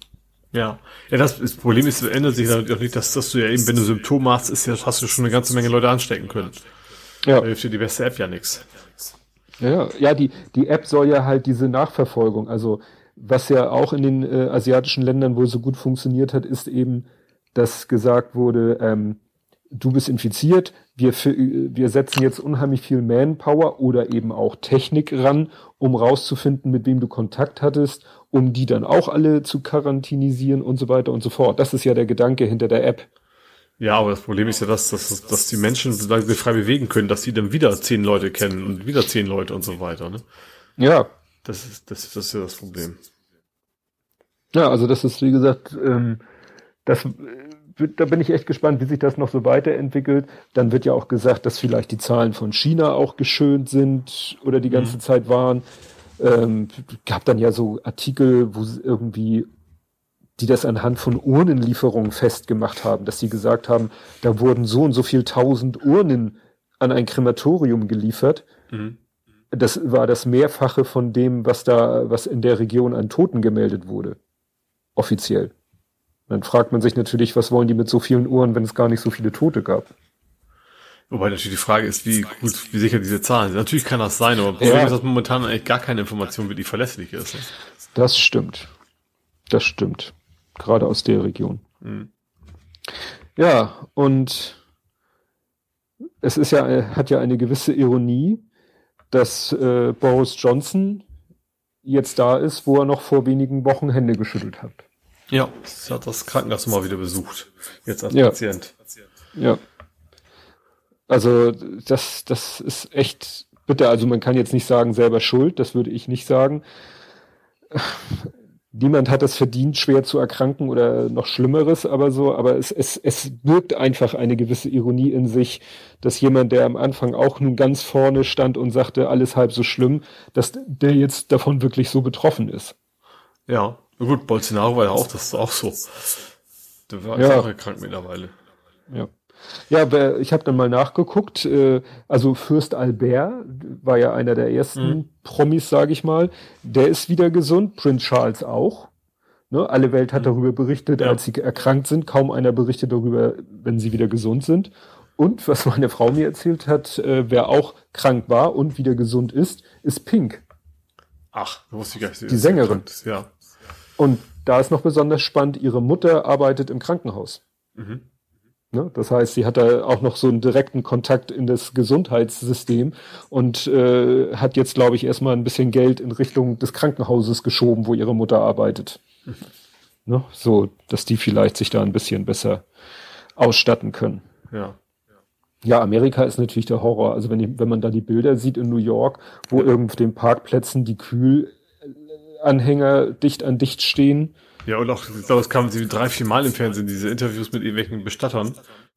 Ja, ja, das, das Problem ist, ändert sich natürlich auch nicht, dass, dass du ja eben, wenn du Symptome hast, ist ja, hast du schon eine ganze Menge Leute anstecken können. Ja. Da hilft dir die beste App ja nichts. Ja, ja, die, die App soll ja halt diese Nachverfolgung, also was ja auch in den äh, asiatischen Ländern wohl so gut funktioniert hat, ist eben, dass gesagt wurde, ähm, du bist infiziert, wir, für, wir setzen jetzt unheimlich viel Manpower oder eben auch Technik ran, um rauszufinden, mit wem du Kontakt hattest, um die dann auch alle zu quarantinisieren und so weiter und so fort. Das ist ja der Gedanke hinter der App. Ja, aber das Problem ist ja, dass, dass, dass die Menschen, solange sie frei bewegen können, dass sie dann wieder zehn Leute kennen und wieder zehn Leute und so weiter. Ne? Ja, das ist, das, das ist ja das Problem. Ja, also das ist, wie gesagt, ähm, das da bin ich echt gespannt, wie sich das noch so weiterentwickelt. Dann wird ja auch gesagt, dass vielleicht die Zahlen von China auch geschönt sind oder die ganze mhm. Zeit waren. Ähm, gab dann ja so Artikel, wo irgendwie die das anhand von Urnenlieferungen festgemacht haben, dass sie gesagt haben, da wurden so und so viel tausend Urnen an ein Krematorium geliefert. Mhm. Das war das Mehrfache von dem, was da, was in der Region an Toten gemeldet wurde. Offiziell. Dann fragt man sich natürlich, was wollen die mit so vielen Uhren, wenn es gar nicht so viele Tote gab? Wobei natürlich die Frage ist, wie gut, wie sicher diese Zahlen sind. Natürlich kann das sein, aber Problem ja. ist, dass momentan eigentlich gar keine Information wirklich verlässlich ist. Das stimmt. Das stimmt. Gerade aus der Region. Mhm. Ja, und es ist ja, hat ja eine gewisse Ironie, dass äh, Boris Johnson jetzt da ist, wo er noch vor wenigen Wochen Hände geschüttelt hat. Ja, das hat das Krankenhaus mal wieder besucht. Jetzt als ja. Patient. Ja. Also das, das ist echt bitte. Also man kann jetzt nicht sagen selber Schuld, das würde ich nicht sagen niemand hat es verdient, schwer zu erkranken oder noch Schlimmeres, aber so, aber es, es, es wirkt einfach eine gewisse Ironie in sich, dass jemand, der am Anfang auch nun ganz vorne stand und sagte, alles halb so schlimm, dass der jetzt davon wirklich so betroffen ist. Ja, gut, Bolsonaro war ja auch, das ist auch so. Der war ja. auch erkrankt mittlerweile. Ja. Ja, ich habe dann mal nachgeguckt. Äh, also Fürst Albert war ja einer der ersten mhm. Promis, sage ich mal. Der ist wieder gesund. Prince Charles auch. Ne? Alle Welt hat mhm. darüber berichtet, ja. als sie erkrankt sind. Kaum einer berichtet darüber, wenn sie wieder gesund sind. Und was meine Frau mir erzählt hat, äh, wer auch krank war und wieder gesund ist, ist Pink. Ach, wusste ich gar nicht. Die Sängerin. Ja. Und da ist noch besonders spannend, ihre Mutter arbeitet im Krankenhaus. Mhm. Ne? Das heißt, sie hat da auch noch so einen direkten Kontakt in das Gesundheitssystem und äh, hat jetzt, glaube ich, erstmal ein bisschen Geld in Richtung des Krankenhauses geschoben, wo ihre Mutter arbeitet. Mhm. Ne? So, dass die vielleicht sich da ein bisschen besser ausstatten können. Ja. Ja, Amerika ist natürlich der Horror. Also wenn, ich, wenn man da die Bilder sieht in New York, wo ja. irgendwo den Parkplätzen die Kühlanhänger dicht an dicht stehen, ja, und auch, ich glaube, es kamen sie drei, vier Mal im Fernsehen, diese Interviews mit irgendwelchen Bestattern,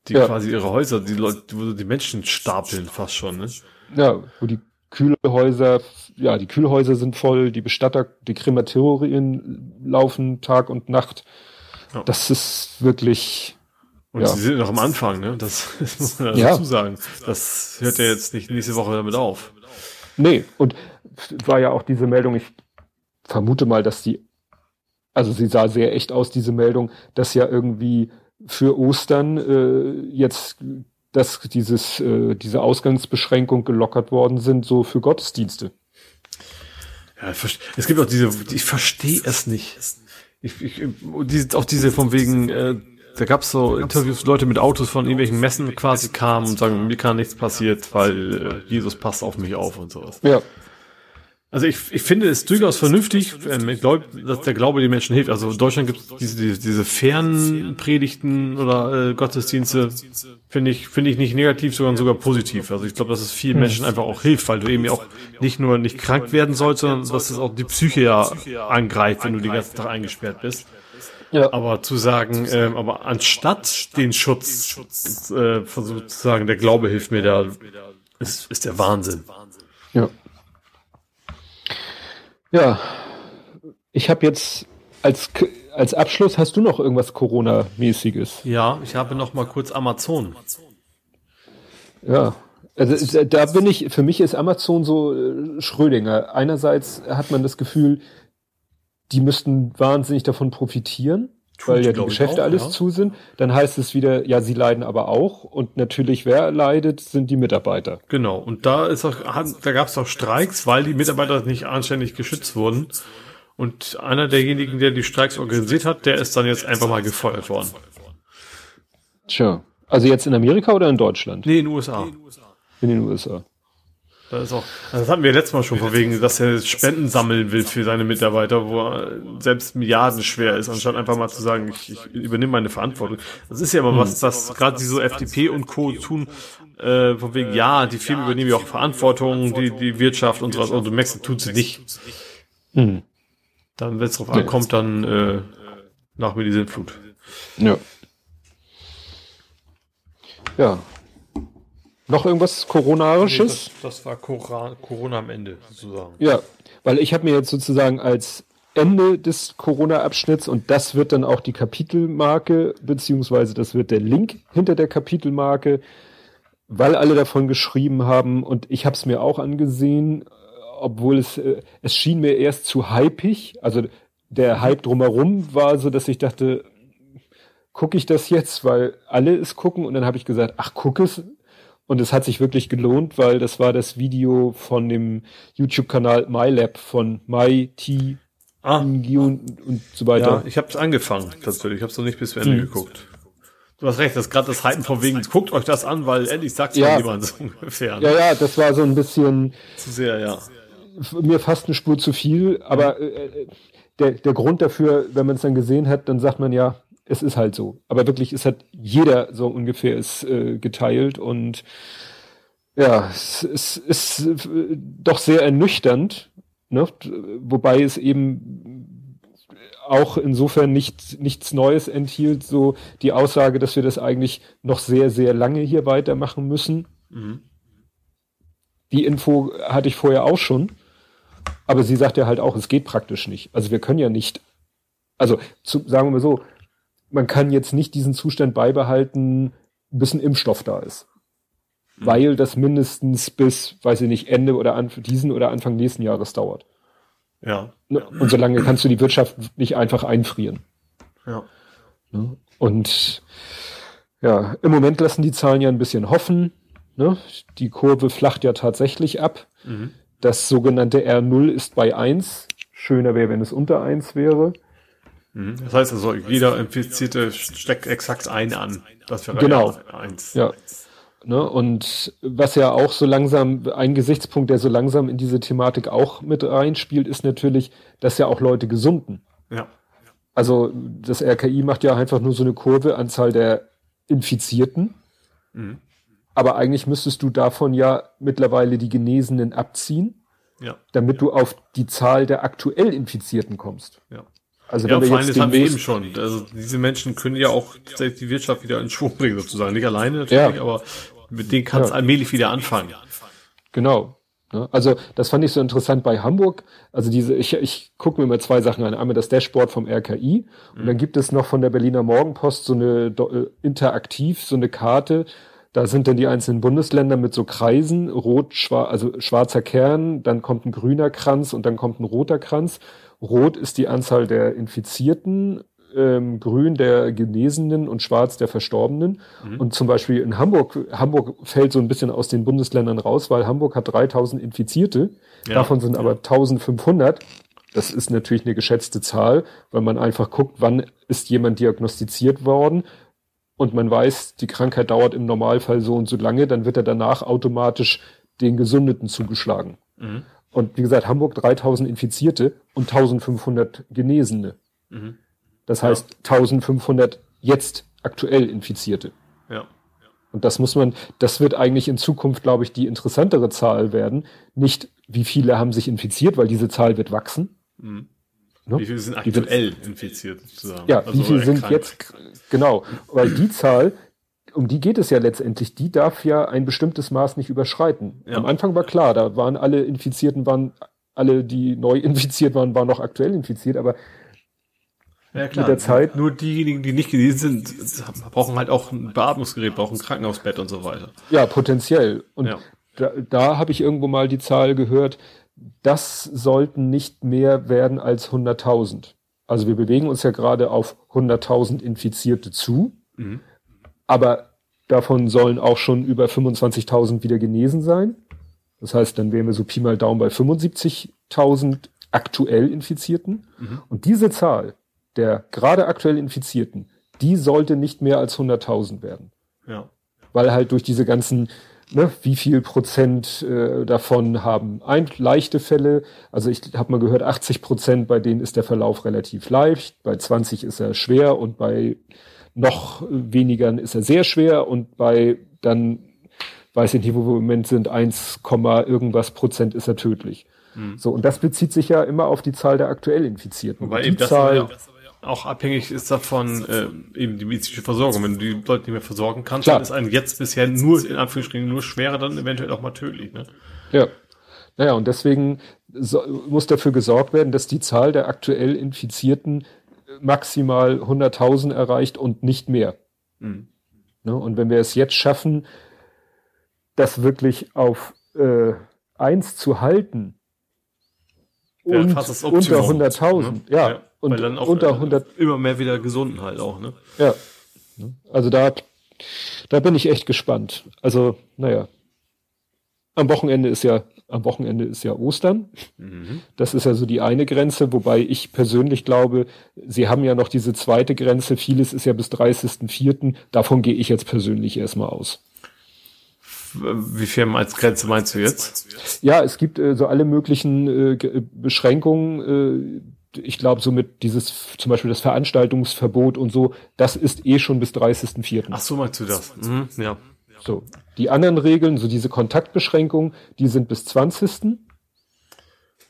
die ja. quasi ihre Häuser, die Leute, wo die Menschen stapeln fast schon, ne? Ja, wo die Kühlhäuser, ja, die Kühlhäuser sind voll, die Bestatter, die Krematorien laufen Tag und Nacht. Ja. Das ist wirklich. Und ja. sie sind noch am Anfang, ne? Das, (laughs) das muss man dazu sagen. Das hört ja jetzt nicht nächste Woche damit auf. Nee, und war ja auch diese Meldung, ich vermute mal, dass die also sie sah sehr echt aus, diese Meldung, dass ja irgendwie für Ostern äh, jetzt dass dieses, äh, diese Ausgangsbeschränkung gelockert worden sind, so für Gottesdienste. Ja, es gibt auch diese, ich verstehe es nicht. Ich, ich, diese, auch diese von wegen, äh, da gab es so Interviews, Leute mit Autos von irgendwelchen Messen quasi kamen und sagen, mir kann nichts passiert, weil äh, Jesus passt auf mich auf und sowas. Ja. Also ich, ich finde es durchaus vernünftig, ähm, ich glaube, dass der Glaube den Menschen hilft. Also in Deutschland gibt es diese, diese, diese Fernpredigten oder äh, Gottesdienste, finde ich, finde ich nicht negativ, sondern sogar positiv. Also ich glaube, dass es vielen hm. Menschen einfach auch hilft, weil du eben auch nicht nur nicht krank werden sollst, sondern dass es auch die Psyche ja angreift, wenn du den ganzen Tag eingesperrt bist. Ja. Aber zu sagen, ähm, aber anstatt den Schutz äh, versucht zu sagen, der Glaube hilft mir da, ist, ist der Wahnsinn. Ja. Ja, ich habe jetzt als, als Abschluss, hast du noch irgendwas Corona-mäßiges? Ja, ich habe noch mal kurz Amazon. Ja, also da bin ich, für mich ist Amazon so äh, Schrödinger. Einerseits hat man das Gefühl, die müssten wahnsinnig davon profitieren weil ja die Geschäfte auch, alles ja. zu sind. Dann heißt es wieder, ja, sie leiden aber auch. Und natürlich, wer leidet, sind die Mitarbeiter. Genau. Und da ist auch, da gab es auch Streiks, weil die Mitarbeiter nicht anständig geschützt wurden. Und einer derjenigen, der die Streiks organisiert hat, der ist dann jetzt einfach mal gefeuert worden. Tja. Also jetzt in Amerika oder in Deutschland? Nee, in den USA. In den USA. Das ist auch, das hatten wir letztes Mal schon von wegen, dass er Spenden sammeln will für seine Mitarbeiter, wo er selbst Milliarden schwer ist, anstatt einfach mal zu sagen, ich, ich übernehme meine Verantwortung. Das ist ja aber was, das gerade diese FDP und Co. tun, äh, von wegen, ja, die Firmen übernehmen ja auch Verantwortung, die, die Wirtschaft und sowas, und du merkst, tut sie nicht. Mhm. Dann, wenn es drauf ankommt, dann äh, nach mir die Sintflut. Ja. Ja. Noch irgendwas Coronarisches? Nee, das, das, war Corona, Corona am Ende sozusagen. Ja, weil ich habe mir jetzt sozusagen als Ende des Corona-Abschnitts und das wird dann auch die Kapitelmarke, beziehungsweise das wird der Link hinter der Kapitelmarke, weil alle davon geschrieben haben und ich habe es mir auch angesehen, obwohl es, äh, es schien mir erst zu hypig, also der Hype drumherum war so, dass ich dachte, gucke ich das jetzt, weil alle es gucken und dann habe ich gesagt, ach guck es und es hat sich wirklich gelohnt, weil das war das Video von dem YouTube-Kanal MyLab von MyT ah. und, und so weiter. Ja, ich habe es angefangen tatsächlich, ich habe es noch nicht bis Ende hm. geguckt. Du hast recht, das ist gerade das Hypen von wegen, guckt euch das an, weil endlich sagt ja. jemand (laughs) so ungefähr. Ne? Ja, ja, das war so ein bisschen zu sehr, ja. Mir fast eine Spur zu viel, aber äh, der, der Grund dafür, wenn man es dann gesehen hat, dann sagt man ja, es ist halt so. Aber wirklich, es hat jeder so ungefähr ist äh, geteilt und ja, es, es ist äh, doch sehr ernüchternd, ne? wobei es eben auch insofern nicht, nichts Neues enthielt, so die Aussage, dass wir das eigentlich noch sehr, sehr lange hier weitermachen müssen. Mhm. Die Info hatte ich vorher auch schon. Aber sie sagt ja halt auch, es geht praktisch nicht. Also wir können ja nicht, also zu, sagen wir mal so, man kann jetzt nicht diesen Zustand beibehalten, bis ein Impfstoff da ist. Mhm. Weil das mindestens bis, weiß ich nicht, Ende oder Anfang diesen oder Anfang nächsten Jahres dauert. Ja. Ne? Und solange kannst du die Wirtschaft nicht einfach einfrieren. Ja. Ne? Und ja, im Moment lassen die Zahlen ja ein bisschen hoffen. Ne? Die Kurve flacht ja tatsächlich ab. Mhm. Das sogenannte R0 ist bei 1. Schöner wäre, wenn es unter 1 wäre. Mhm. Das heißt also, jeder Infizierte steckt exakt ein an. Das wäre genau. eins. Ja. Ne, und was ja auch so langsam, ein Gesichtspunkt, der so langsam in diese Thematik auch mit reinspielt, ist natürlich, dass ja auch Leute gesunden. Ja. Also das RKI macht ja einfach nur so eine Kurve, Anzahl der Infizierten. Mhm. Aber eigentlich müsstest du davon ja mittlerweile die Genesenen abziehen, ja. damit du auf die Zahl der aktuell Infizierten kommst. Ja. Also ja, vor allem, das haben wir eben schon. Also diese Menschen können ja auch die Wirtschaft wieder in Schwung bringen, sozusagen. Nicht alleine natürlich, ja. aber mit denen kann es ja. allmählich wieder anfangen. Genau. Also das fand ich so interessant bei Hamburg. Also diese, ich, ich gucke mir mal zwei Sachen an. Einmal das Dashboard vom RKI und mhm. dann gibt es noch von der Berliner Morgenpost so eine äh, interaktiv, so eine Karte. Da sind dann die einzelnen Bundesländer mit so Kreisen, rot, schwarz, also schwarzer Kern, dann kommt ein grüner Kranz und dann kommt ein roter Kranz. Rot ist die Anzahl der Infizierten, ähm, grün der Genesenen und schwarz der Verstorbenen. Mhm. Und zum Beispiel in Hamburg, Hamburg fällt so ein bisschen aus den Bundesländern raus, weil Hamburg hat 3000 Infizierte, ja. davon sind aber 1500. Das ist natürlich eine geschätzte Zahl, weil man einfach guckt, wann ist jemand diagnostiziert worden und man weiß, die Krankheit dauert im Normalfall so und so lange, dann wird er danach automatisch den Gesundeten zugeschlagen. Mhm. Und wie gesagt, Hamburg 3000 Infizierte und 1500 Genesene. Mhm. Das heißt ja. 1500 jetzt aktuell Infizierte. Ja. Und das muss man, das wird eigentlich in Zukunft, glaube ich, die interessantere Zahl werden. Nicht, wie viele haben sich infiziert, weil diese Zahl wird wachsen. Mhm. Ne? Wie viele sind aktuell wird, infiziert? Sozusagen? Ja, also wie viele sind jetzt, genau, weil die Zahl, um die geht es ja letztendlich, die darf ja ein bestimmtes Maß nicht überschreiten. Ja. Am Anfang war klar, da waren alle Infizierten, waren alle, die neu (laughs) infiziert waren, waren noch aktuell infiziert, aber ja, klar. mit der Zeit. Nur diejenigen, die nicht genesen sind, brauchen halt auch ein Beatmungsgerät, brauchen ein Krankenhausbett und so weiter. Ja, potenziell. Und ja. da, da habe ich irgendwo mal die Zahl gehört, das sollten nicht mehr werden als 100.000. Also wir bewegen uns ja gerade auf 100.000 Infizierte zu. Mhm. Aber davon sollen auch schon über 25.000 wieder genesen sein. Das heißt, dann wären wir so Pi mal Daumen bei 75.000 aktuell Infizierten. Mhm. Und diese Zahl der gerade aktuell Infizierten, die sollte nicht mehr als 100.000 werden. Ja. Weil halt durch diese ganzen, ne, wie viel Prozent äh, davon haben ein, leichte Fälle. Also ich habe mal gehört, 80 Prozent, bei denen ist der Verlauf relativ leicht, bei 20 ist er schwer und bei noch weniger ist er sehr schwer und bei dann, weiß ich nicht, wo wir im Moment sind, 1, irgendwas Prozent ist er tödlich. Mhm. So, und das bezieht sich ja immer auf die Zahl der aktuell Infizierten. Wobei eben das Zahl, ja, auch abhängig ist davon äh, eben die medizinische Versorgung. Wenn du die Leute nicht mehr versorgen kannst, Klar. dann ist einem jetzt bisher nur, in Anführungsstrichen, nur schwerer, dann eventuell auch mal tödlich. Ne? Ja. Naja, und deswegen so, muss dafür gesorgt werden, dass die Zahl der aktuell Infizierten maximal 100.000 erreicht und nicht mehr. Mhm. Ne? Und wenn wir es jetzt schaffen, das wirklich auf äh, eins zu halten Wäre und unter Optimum, 100.000, ne? ja, Ja, und Weil dann auch unter äh, 100, immer mehr wieder gesunden halt auch. Ne? ja. Also da, da bin ich echt gespannt. Also, naja. Am Wochenende ist ja, am Wochenende ist ja Ostern. Mhm. Das ist ja so die eine Grenze, wobei ich persönlich glaube, sie haben ja noch diese zweite Grenze. Vieles ist ja bis 30.04. Davon gehe ich jetzt persönlich erstmal aus. Wie viel als Grenze meinst du jetzt? Ja, es gibt äh, so alle möglichen äh, Ge- Beschränkungen. Äh, ich glaube, somit dieses, zum Beispiel das Veranstaltungsverbot und so, das ist eh schon bis 30.04. Ach so meinst du das? Mhm, ja. So. Die anderen Regeln, so diese Kontaktbeschränkungen, die sind bis 20.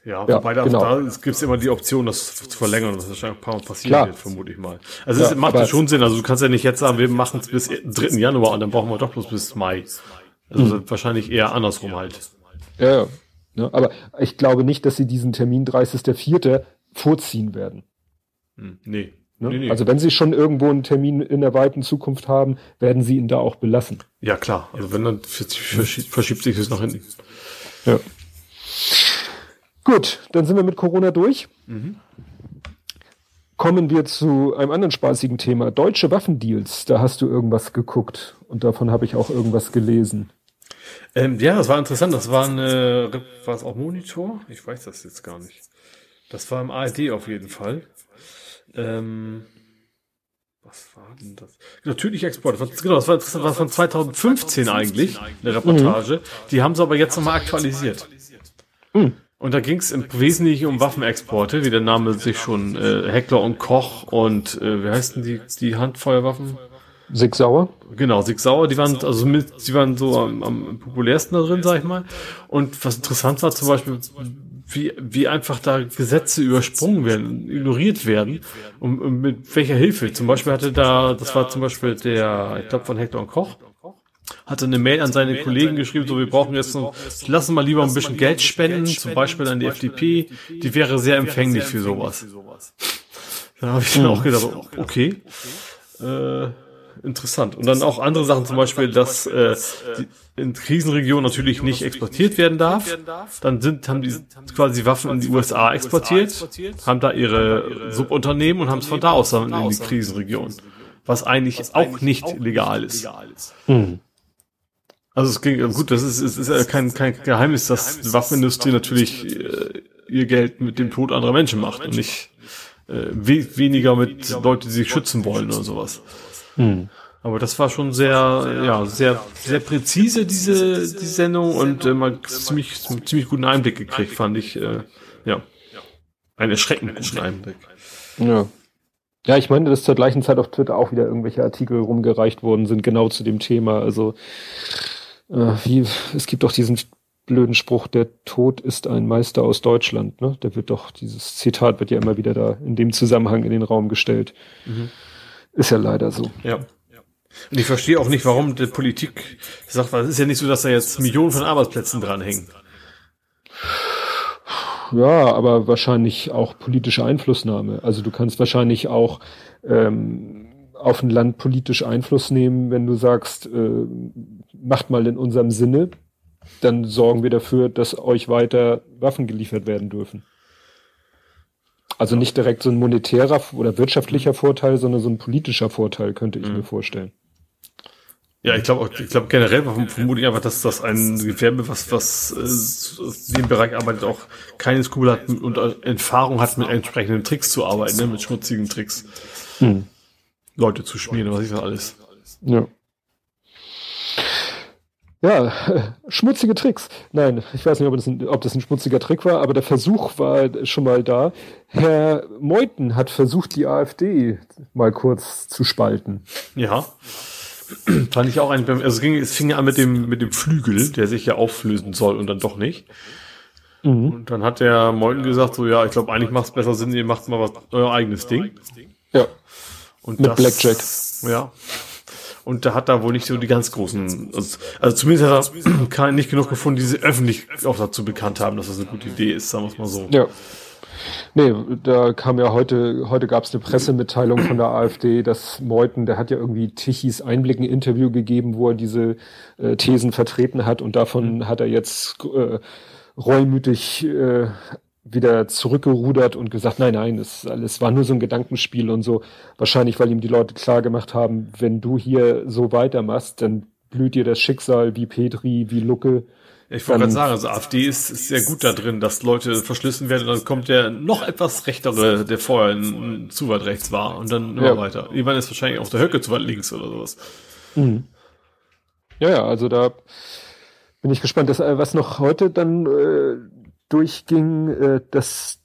Ja, Ja, wobei da, genau. da gibt es immer die Option, das zu verlängern. Das ist wahrscheinlich ein paar Mal passieren Klar. wird, vermute ich mal. Also Ja, es macht ja schon Sinn. Also du kannst ja nicht jetzt sagen, wir machen es bis 3. Januar und dann brauchen wir doch bloß bis Mai. Also Mhm. wahrscheinlich eher andersrum halt. Ja, ja. Ne, aber ich glaube nicht, dass sie diesen Termin 30.04. vorziehen werden. Hm, nee. Ne? nee, nee. Also wenn sie schon irgendwo einen Termin in der weiten Zukunft haben, werden sie ihn da auch belassen. ja, klar. Also wenn dann verschiebt, verschiebt sich das nach hinten. Ja. Gut, dann sind wir mit Corona durch. Kommen wir zu einem anderen spaßigen Thema. Deutsche Waffendeals. Da hast du irgendwas geguckt und davon habe ich auch irgendwas gelesen. Ähm, ja, das war interessant. Das war eine, war es auch Monitor? Ich weiß das jetzt gar nicht. Das war im ARD auf jeden Fall. Ähm, was war denn das? Natürlich Export. Das war, genau, das war, das war von 2015 eigentlich, eine Reportage. Die haben sie aber jetzt nochmal aktualisiert. Und da ging es im Wesentlichen um Waffenexporte, wie der Name sich schon, äh, Heckler und Koch und, äh, wie heißen die, die Handfeuerwaffen? Sig Sauer? Genau, Sig Sauer, die waren also mit, die waren so am, am populärsten da drin, sag ich mal. Und was interessant war zum Beispiel, wie, wie einfach da Gesetze übersprungen werden, ignoriert werden und, und mit welcher Hilfe. Zum Beispiel hatte da, das war zum Beispiel der, ich glaube von Hector und Koch, hatte eine Mail an seine Kollegen geschrieben, so wir brauchen jetzt noch, lassen mal lieber ein bisschen Geld spenden, zum Beispiel an die FDP, die wäre sehr empfänglich für sowas. Da habe ich dann auch gedacht, okay. Äh, interessant. Und dann auch andere Sachen, zum Beispiel, dass äh, die in Krisenregionen natürlich nicht exportiert werden darf. Dann sind, haben die quasi Waffen in die USA exportiert, haben da ihre Subunternehmen und haben es von da aus dann in die Krisenregion. Was eigentlich auch nicht legal ist. Also es ging, gut, das ist, es ist ja kein, kein Geheimnis, dass die Waffenindustrie natürlich äh, ihr Geld mit dem Tod anderer Menschen macht und nicht äh, we weniger mit Leuten, die sich schützen wollen oder sowas. Aber das war schon sehr, ja, sehr, sehr präzise, diese, die Sendung und äh, mal ziemlich, ziemlich guten Einblick gekriegt, fand ich, äh, ja. Einen erschreckend guten Einblick. Ja. Ja, ich meine, dass zur gleichen Zeit auf Twitter auch wieder irgendwelche Artikel rumgereicht worden sind, genau zu dem Thema. Also, äh, wie, es gibt doch diesen blöden Spruch, der Tod ist ein Meister aus Deutschland, ne? Der wird doch, dieses Zitat wird ja immer wieder da in dem Zusammenhang in den Raum gestellt. Ist ja leider so. Ja. Und ich verstehe auch nicht, warum die Politik sagt, es ist ja nicht so, dass da jetzt Millionen von Arbeitsplätzen dranhängen. Ja, aber wahrscheinlich auch politische Einflussnahme. Also du kannst wahrscheinlich auch ähm, auf ein Land politisch Einfluss nehmen, wenn du sagst, äh, macht mal in unserem Sinne, dann sorgen wir dafür, dass euch weiter Waffen geliefert werden dürfen. Also nicht direkt so ein monetärer oder wirtschaftlicher Vorteil, sondern so ein politischer Vorteil, könnte ich mir vorstellen. Ja, ich glaube, ich glaube generell vermute ich einfach, dass das ein Gewerbe, was was äh, in dem Bereich arbeitet, auch keine Skrupel hat und Erfahrung hat, mit entsprechenden Tricks zu arbeiten, ne, mit schmutzigen Tricks. Hm. Leute zu schmieren, was ich das alles. Ja. Ja, (laughs) schmutzige Tricks. Nein, ich weiß nicht, ob das, ein, ob das ein schmutziger Trick war, aber der Versuch war schon mal da. Herr Meuthen hat versucht, die AfD mal kurz zu spalten. Ja. (clears throat) Fand ich auch ein, also es, ging, es fing ja an mit dem, mit dem Flügel, der sich ja auflösen soll und dann doch nicht. Und dann hat der Meuthen gesagt, so, ja, ich glaube, eigentlich macht es besser Sinn, ihr macht mal was, euer eigenes Ding. Ja. Und Mit das, Blackjack. Ja. Und da hat er wohl nicht so die ganz großen, also, also zumindest hat er (clears throat) nicht genug gefunden, die sie öffentlich auch dazu bekannt haben, dass das eine gute Idee ist, sagen wir es mal so. Ja. Nee, da kam ja heute, heute gab es eine Pressemitteilung von der AfD, dass Meuthen, der hat ja irgendwie Tichys Einblick ein Interview gegeben, wo er diese äh, Thesen vertreten hat und davon hat er jetzt äh, reumütig äh, wieder zurückgerudert und gesagt, nein, nein, es alles war nur so ein Gedankenspiel und so. Wahrscheinlich, weil ihm die Leute klar gemacht haben, wenn du hier so weitermachst, dann blüht dir das Schicksal wie Petri, wie Lucke. Ich wollte gerade sagen, also AfD ist, ist, sehr gut da drin, dass Leute verschlissen werden und dann kommt der noch etwas rechtere, der vorher ein, zu weit rechts war und dann immer ja. weiter. Irgendwann ist wahrscheinlich auch der Höcke zu weit links oder sowas. Mhm. Ja, ja, also da bin ich gespannt. Das, äh, was noch heute dann äh, durchging, äh, das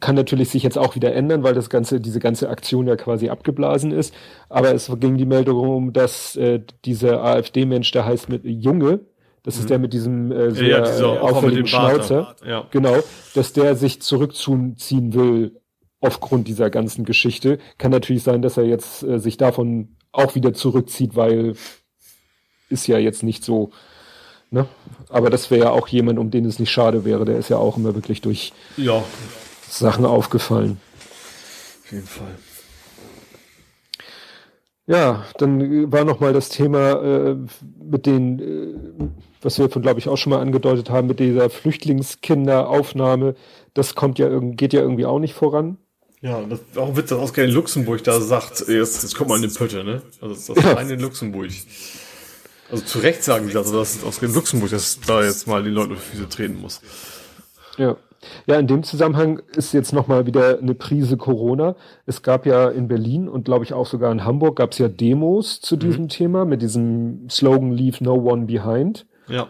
kann natürlich sich jetzt auch wieder ändern, weil das ganze, diese ganze Aktion ja quasi abgeblasen ist. Aber es ging die Meldung um, dass äh, dieser AfD-Mensch, der heißt mit Junge, das mhm. ist der mit diesem äh, sehr ja, ja, auffälligen Schnauzer, ja. genau, dass der sich zurückziehen will aufgrund dieser ganzen Geschichte. Kann natürlich sein, dass er jetzt äh, sich davon auch wieder zurückzieht, weil ist ja jetzt nicht so Ne? Aber das wäre ja auch jemand, um den es nicht schade wäre. Der ist ja auch immer wirklich durch ja. Sachen aufgefallen. Auf jeden Fall. Ja, dann war noch mal das Thema äh, mit den, äh, was wir von glaube ich auch schon mal angedeutet haben, mit dieser Flüchtlingskinderaufnahme. Das kommt ja geht ja irgendwie auch nicht voran. Ja, das auch Witz, dass ausgerechnet Luxemburg da sagt, jetzt, jetzt kommt mal in die Pötte, ne? Also das ist ja. in Luxemburg. Also zu Recht sagen die das, also dass aus Luxemburg, dass da jetzt mal die Leute auf die Füße treten muss. Ja. Ja, in dem Zusammenhang ist jetzt nochmal wieder eine Prise Corona. Es gab ja in Berlin und glaube ich auch sogar in Hamburg gab es ja Demos zu mhm. diesem mhm. Thema mit diesem Slogan Leave No One Behind. Ja.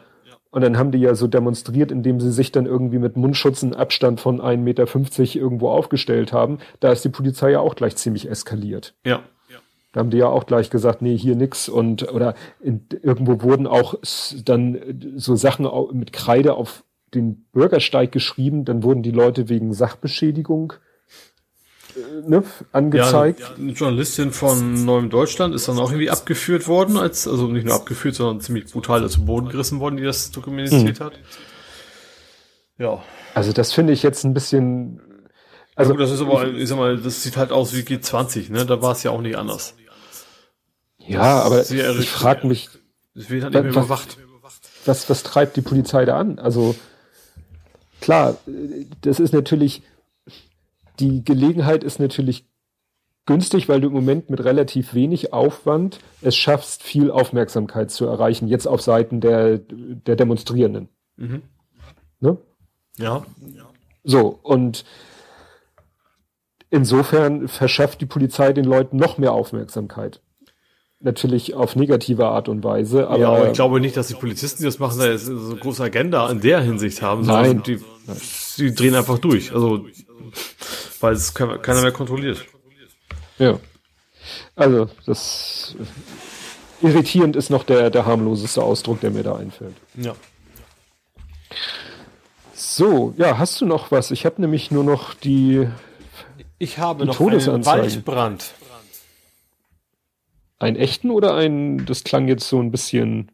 Und dann haben die ja so demonstriert, indem sie sich dann irgendwie mit Mundschutz einen Abstand von 1,50 Meter irgendwo aufgestellt haben. Da ist die Polizei ja auch gleich ziemlich eskaliert. Ja. Da haben die ja auch gleich gesagt, nee, hier nix und oder in, irgendwo wurden auch dann so Sachen mit Kreide auf den Bürgersteig geschrieben, dann wurden die Leute wegen Sachbeschädigung äh, ne, angezeigt. Ja, eine Journalistin von Neuem Deutschland ist dann auch irgendwie abgeführt worden, als also nicht nur abgeführt, sondern ziemlich brutal zu Boden gerissen worden, die das dokumentiert hm. hat. Ja. Also das finde ich jetzt ein bisschen also, ja, das ist aber, ich sag mal, das sieht halt aus wie G20, ne? Da war es ja auch nicht anders. Ja, aber ich frage mich, es wird halt nicht mehr überwacht. Was, was treibt die Polizei da an? Also klar, das ist natürlich, die Gelegenheit ist natürlich günstig, weil du im Moment mit relativ wenig Aufwand es schaffst, viel Aufmerksamkeit zu erreichen, jetzt auf Seiten der, der Demonstrierenden. Mhm. Ne? Ja. So, und Insofern verschafft die Polizei den Leuten noch mehr Aufmerksamkeit. Natürlich auf negative Art und Weise, aber. Ja, aber ich glaube nicht, dass die Polizisten, die das machen, da so eine große Agenda in der Hinsicht haben. Nein. Die, die drehen einfach durch. Also, weil es keiner mehr kontrolliert. Ja. Also, das irritierend ist noch der, der harmloseste Ausdruck, der mir da einfällt. Ja. So, ja, hast du noch was? Ich habe nämlich nur noch die ich habe noch einen Waldbrand. Einen echten oder einen, das klang jetzt so ein bisschen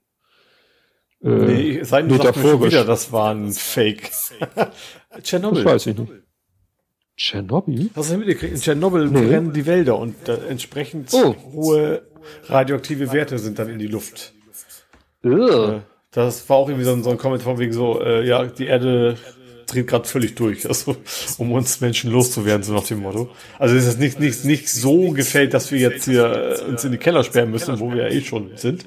äh, nee, sein metaphorisch. Wieder, das war ein Fake. (laughs) Tschernobyl. Das weiß ich nicht. Tschernobyl? Hast du mitgekriegt? In Tschernobyl nee. brennen die Wälder und äh, entsprechend oh. hohe radioaktive Werte sind dann in die Luft. Äh, das war auch irgendwie so ein, so ein Kommentar von wegen so, äh, ja, die Erde dreht gerade völlig durch, also, um uns Menschen loszuwerden, so nach dem Motto. Also es ist nicht, nicht, nicht so gefällt, dass wir jetzt hier äh, uns in die Keller sperren müssen, wo wir ja eh schon sind.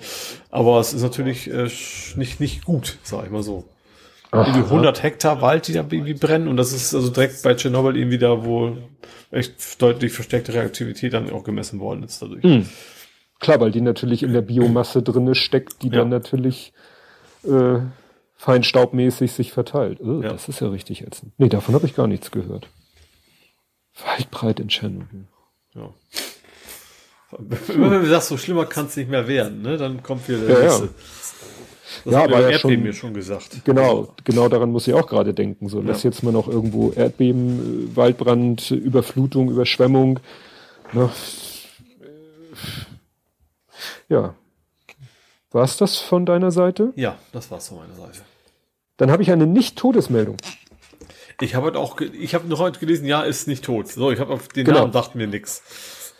Aber es ist natürlich äh, nicht, nicht gut, sag ich mal so. Ach, irgendwie 100 Hektar Wald, die da irgendwie brennen und das ist also direkt bei Tschernobyl irgendwie da, wo echt deutlich verstärkte Reaktivität dann auch gemessen worden ist dadurch. Hm. Klar, weil die natürlich in der Biomasse drinne steckt, die ja. dann natürlich äh, feinstaubmäßig sich verteilt. Oh, ja. Das ist ja richtig ätzend. Nee, davon habe ich gar nichts gehört. Waldbreit in Tschernobyl. Ja. Immer wenn du sagst, so schlimmer kann es nicht mehr werden, ne? dann kommt wieder der ja, nächste. Ja. Das ja, aber ja schon, mir schon gesagt. Genau, genau daran muss ich auch gerade denken. So, lass jetzt mal noch irgendwo Erdbeben, Waldbrand, Überflutung, Überschwemmung. Ne? Ja. War's das von deiner Seite? Ja, das war's von meiner Seite. Dann habe ich eine Nicht-Todesmeldung. Ich habe heute auch, ich habe noch heute gelesen, ja, ist nicht tot. So, ich habe auf den genau. Namen dachte mir nix.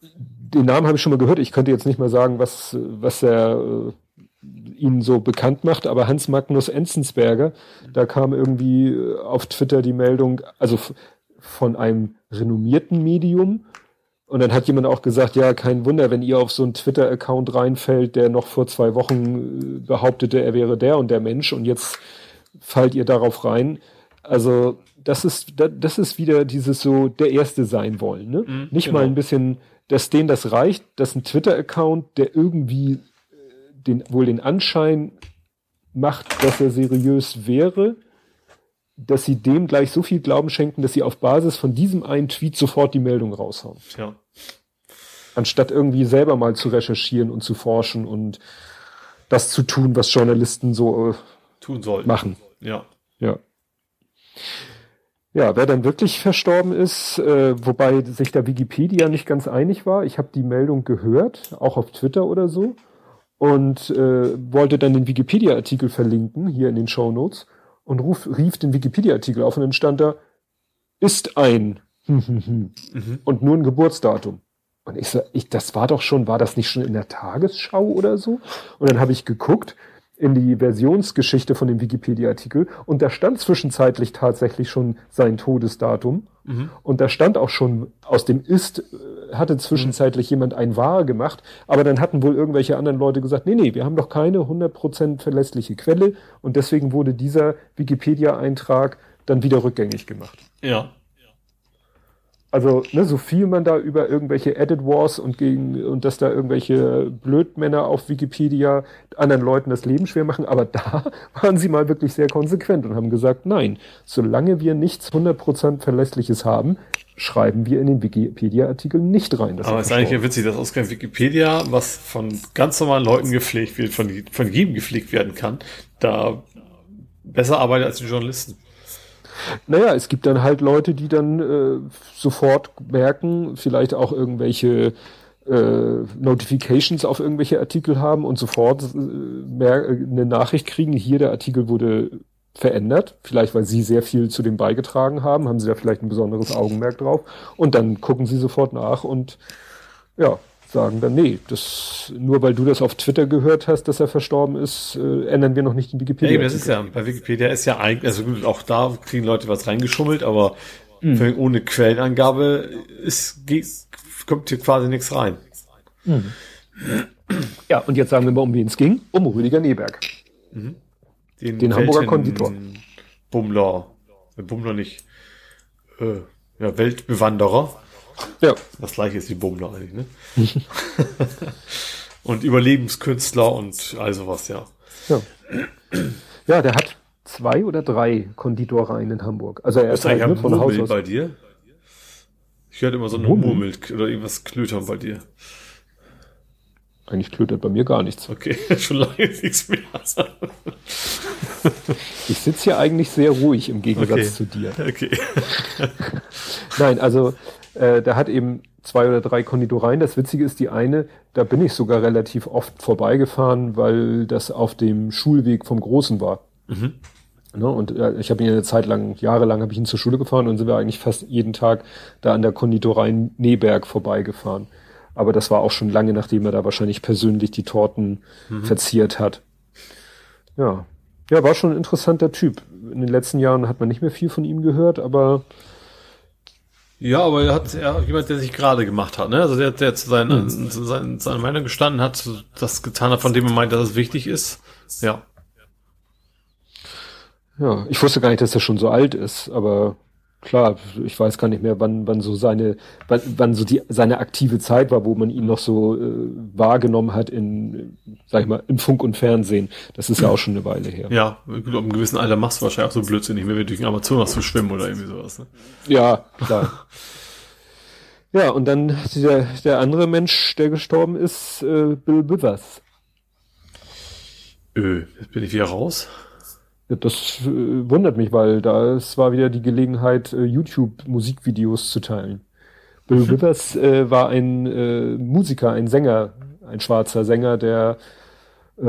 Den Namen habe ich schon mal gehört. Ich könnte jetzt nicht mal sagen, was was er äh, ihn so bekannt macht, aber Hans Magnus Enzensberger, da kam irgendwie äh, auf Twitter die Meldung, also von einem renommierten Medium. Und dann hat jemand auch gesagt, ja, kein Wunder, wenn ihr auf so einen Twitter-Account reinfällt, der noch vor zwei Wochen äh, behauptete, er wäre der und der Mensch und jetzt fallt ihr darauf rein. Also das ist, das ist wieder dieses so der Erste sein wollen. Ne? Mhm, Nicht genau. mal ein bisschen, dass denen das reicht, dass ein Twitter-Account, der irgendwie äh, den, wohl den Anschein macht, dass er seriös wäre, dass sie dem gleich so viel Glauben schenken, dass sie auf Basis von diesem einen Tweet sofort die Meldung raushauen. Ja. Anstatt irgendwie selber mal zu recherchieren und zu forschen und das zu tun, was Journalisten so äh, tun sollten. Machen. Ja. Ja. Ja, wer dann wirklich verstorben ist, äh, wobei sich der Wikipedia nicht ganz einig war. Ich habe die Meldung gehört, auch auf Twitter oder so, und äh, wollte dann den Wikipedia-Artikel verlinken, hier in den Show Notes, und ruf, rief den Wikipedia-Artikel auf und dann stand da, ist ein mhm. und nur ein Geburtsdatum. Und ich so, ich, das war doch schon, war das nicht schon in der Tagesschau oder so? Und dann habe ich geguckt, in die Versionsgeschichte von dem Wikipedia-Artikel und da stand zwischenzeitlich tatsächlich schon sein Todesdatum mhm. und da stand auch schon aus dem Ist äh, hatte zwischenzeitlich mhm. jemand ein Wahr gemacht, aber dann hatten wohl irgendwelche anderen Leute gesagt, nee, nee, wir haben doch keine 100% verlässliche Quelle und deswegen wurde dieser Wikipedia-Eintrag dann wieder rückgängig gemacht. Ja. Also, ne, so viel man da über irgendwelche Edit Wars und gegen und dass da irgendwelche Blödmänner auf Wikipedia anderen Leuten das Leben schwer machen, aber da (laughs) waren sie mal wirklich sehr konsequent und haben gesagt, nein, solange wir nichts 100% Verlässliches haben, schreiben wir in den Wikipedia-Artikel nicht rein. aber es ist eigentlich ja witzig, dass ausgerechnet Wikipedia, was von ganz normalen Leuten gepflegt wird, von, von jedem gepflegt werden kann, da besser arbeitet als die Journalisten. Naja, es gibt dann halt Leute, die dann äh, sofort merken, vielleicht auch irgendwelche äh, Notifications auf irgendwelche Artikel haben und sofort äh, äh, eine Nachricht kriegen, hier der Artikel wurde verändert, vielleicht weil sie sehr viel zu dem beigetragen haben, haben sie da vielleicht ein besonderes Augenmerk drauf. Und dann gucken sie sofort nach und ja, sagen dann, nee, das, nur weil du das auf Twitter gehört hast, dass er verstorben ist, äh, ändern wir noch nicht den Wikipedia. Ja, das ist ja, bei Wikipedia ist ja eigentlich, also gut, auch da kriegen Leute was reingeschummelt, aber mhm. ohne Quellenangabe ist, geht, kommt hier quasi nichts rein. Mhm. Ja, und jetzt sagen wir mal, um wen es ging. Um Rüdiger Neberg. Mhm. Den, den Hamburger Konditor. Bummler. Bummler nicht. Äh, ja, Weltbewanderer. Ja. Das gleiche ist wie Bummler eigentlich, ne? (laughs) und Überlebenskünstler und all sowas, ja. Ja. Ja, der hat zwei oder drei Konditoreien in Hamburg. Also er ist, ist halt ne, von Haus aus. bei dir? Ich hörte immer so eine Murmel oder irgendwas klötern bei dir. Eigentlich klötert bei mir gar nichts. Okay, (laughs) schon lange nichts mehr. ich sitze hier eigentlich sehr ruhig im Gegensatz okay. zu dir. Okay. Nein, also äh, der hat eben zwei oder drei Konditoreien. Das Witzige ist, die eine, da bin ich sogar relativ oft vorbeigefahren, weil das auf dem Schulweg vom Großen war. Mhm. Ne, und äh, ich habe ihn eine Zeit lang, jahrelang habe ich ihn zur Schule gefahren und sind wir eigentlich fast jeden Tag da an der Konditorei Neberg vorbeigefahren. Aber das war auch schon lange, nachdem er da wahrscheinlich persönlich die Torten mhm. verziert hat. Ja. Ja, war schon ein interessanter Typ. In den letzten Jahren hat man nicht mehr viel von ihm gehört, aber ja, aber er hat ja jemand, der sich gerade gemacht hat, ne? Also der, der zu seinen, mhm. zu seinen, seiner Meinung gestanden hat, das getan hat, von dem er meint, dass es wichtig ist. Ja. Ja, ich wusste gar nicht, dass er schon so alt ist, aber klar, ich weiß gar nicht mehr, wann, wann so seine, wann, wann so die, seine aktive Zeit war, wo man ihn noch so äh, wahrgenommen hat in, sag ich mal, im Funk und Fernsehen. Das ist ja auch schon eine Weile her. Ja, gut, einem gewissen Alter machst du wahrscheinlich auch so blödsinnig, wenn wir durch den Amazonas zu schwimmen oder irgendwie sowas. Ne? Ja, klar. (laughs) ja, und dann der, der andere Mensch, der gestorben ist, äh, Bill Withers. Öh, jetzt bin ich wieder raus. Das äh, wundert mich, weil da es war wieder die Gelegenheit, äh, YouTube-Musikvideos zu teilen. (laughs) Bill Withers äh, war ein äh, Musiker, ein Sänger, ein schwarzer Sänger, der äh,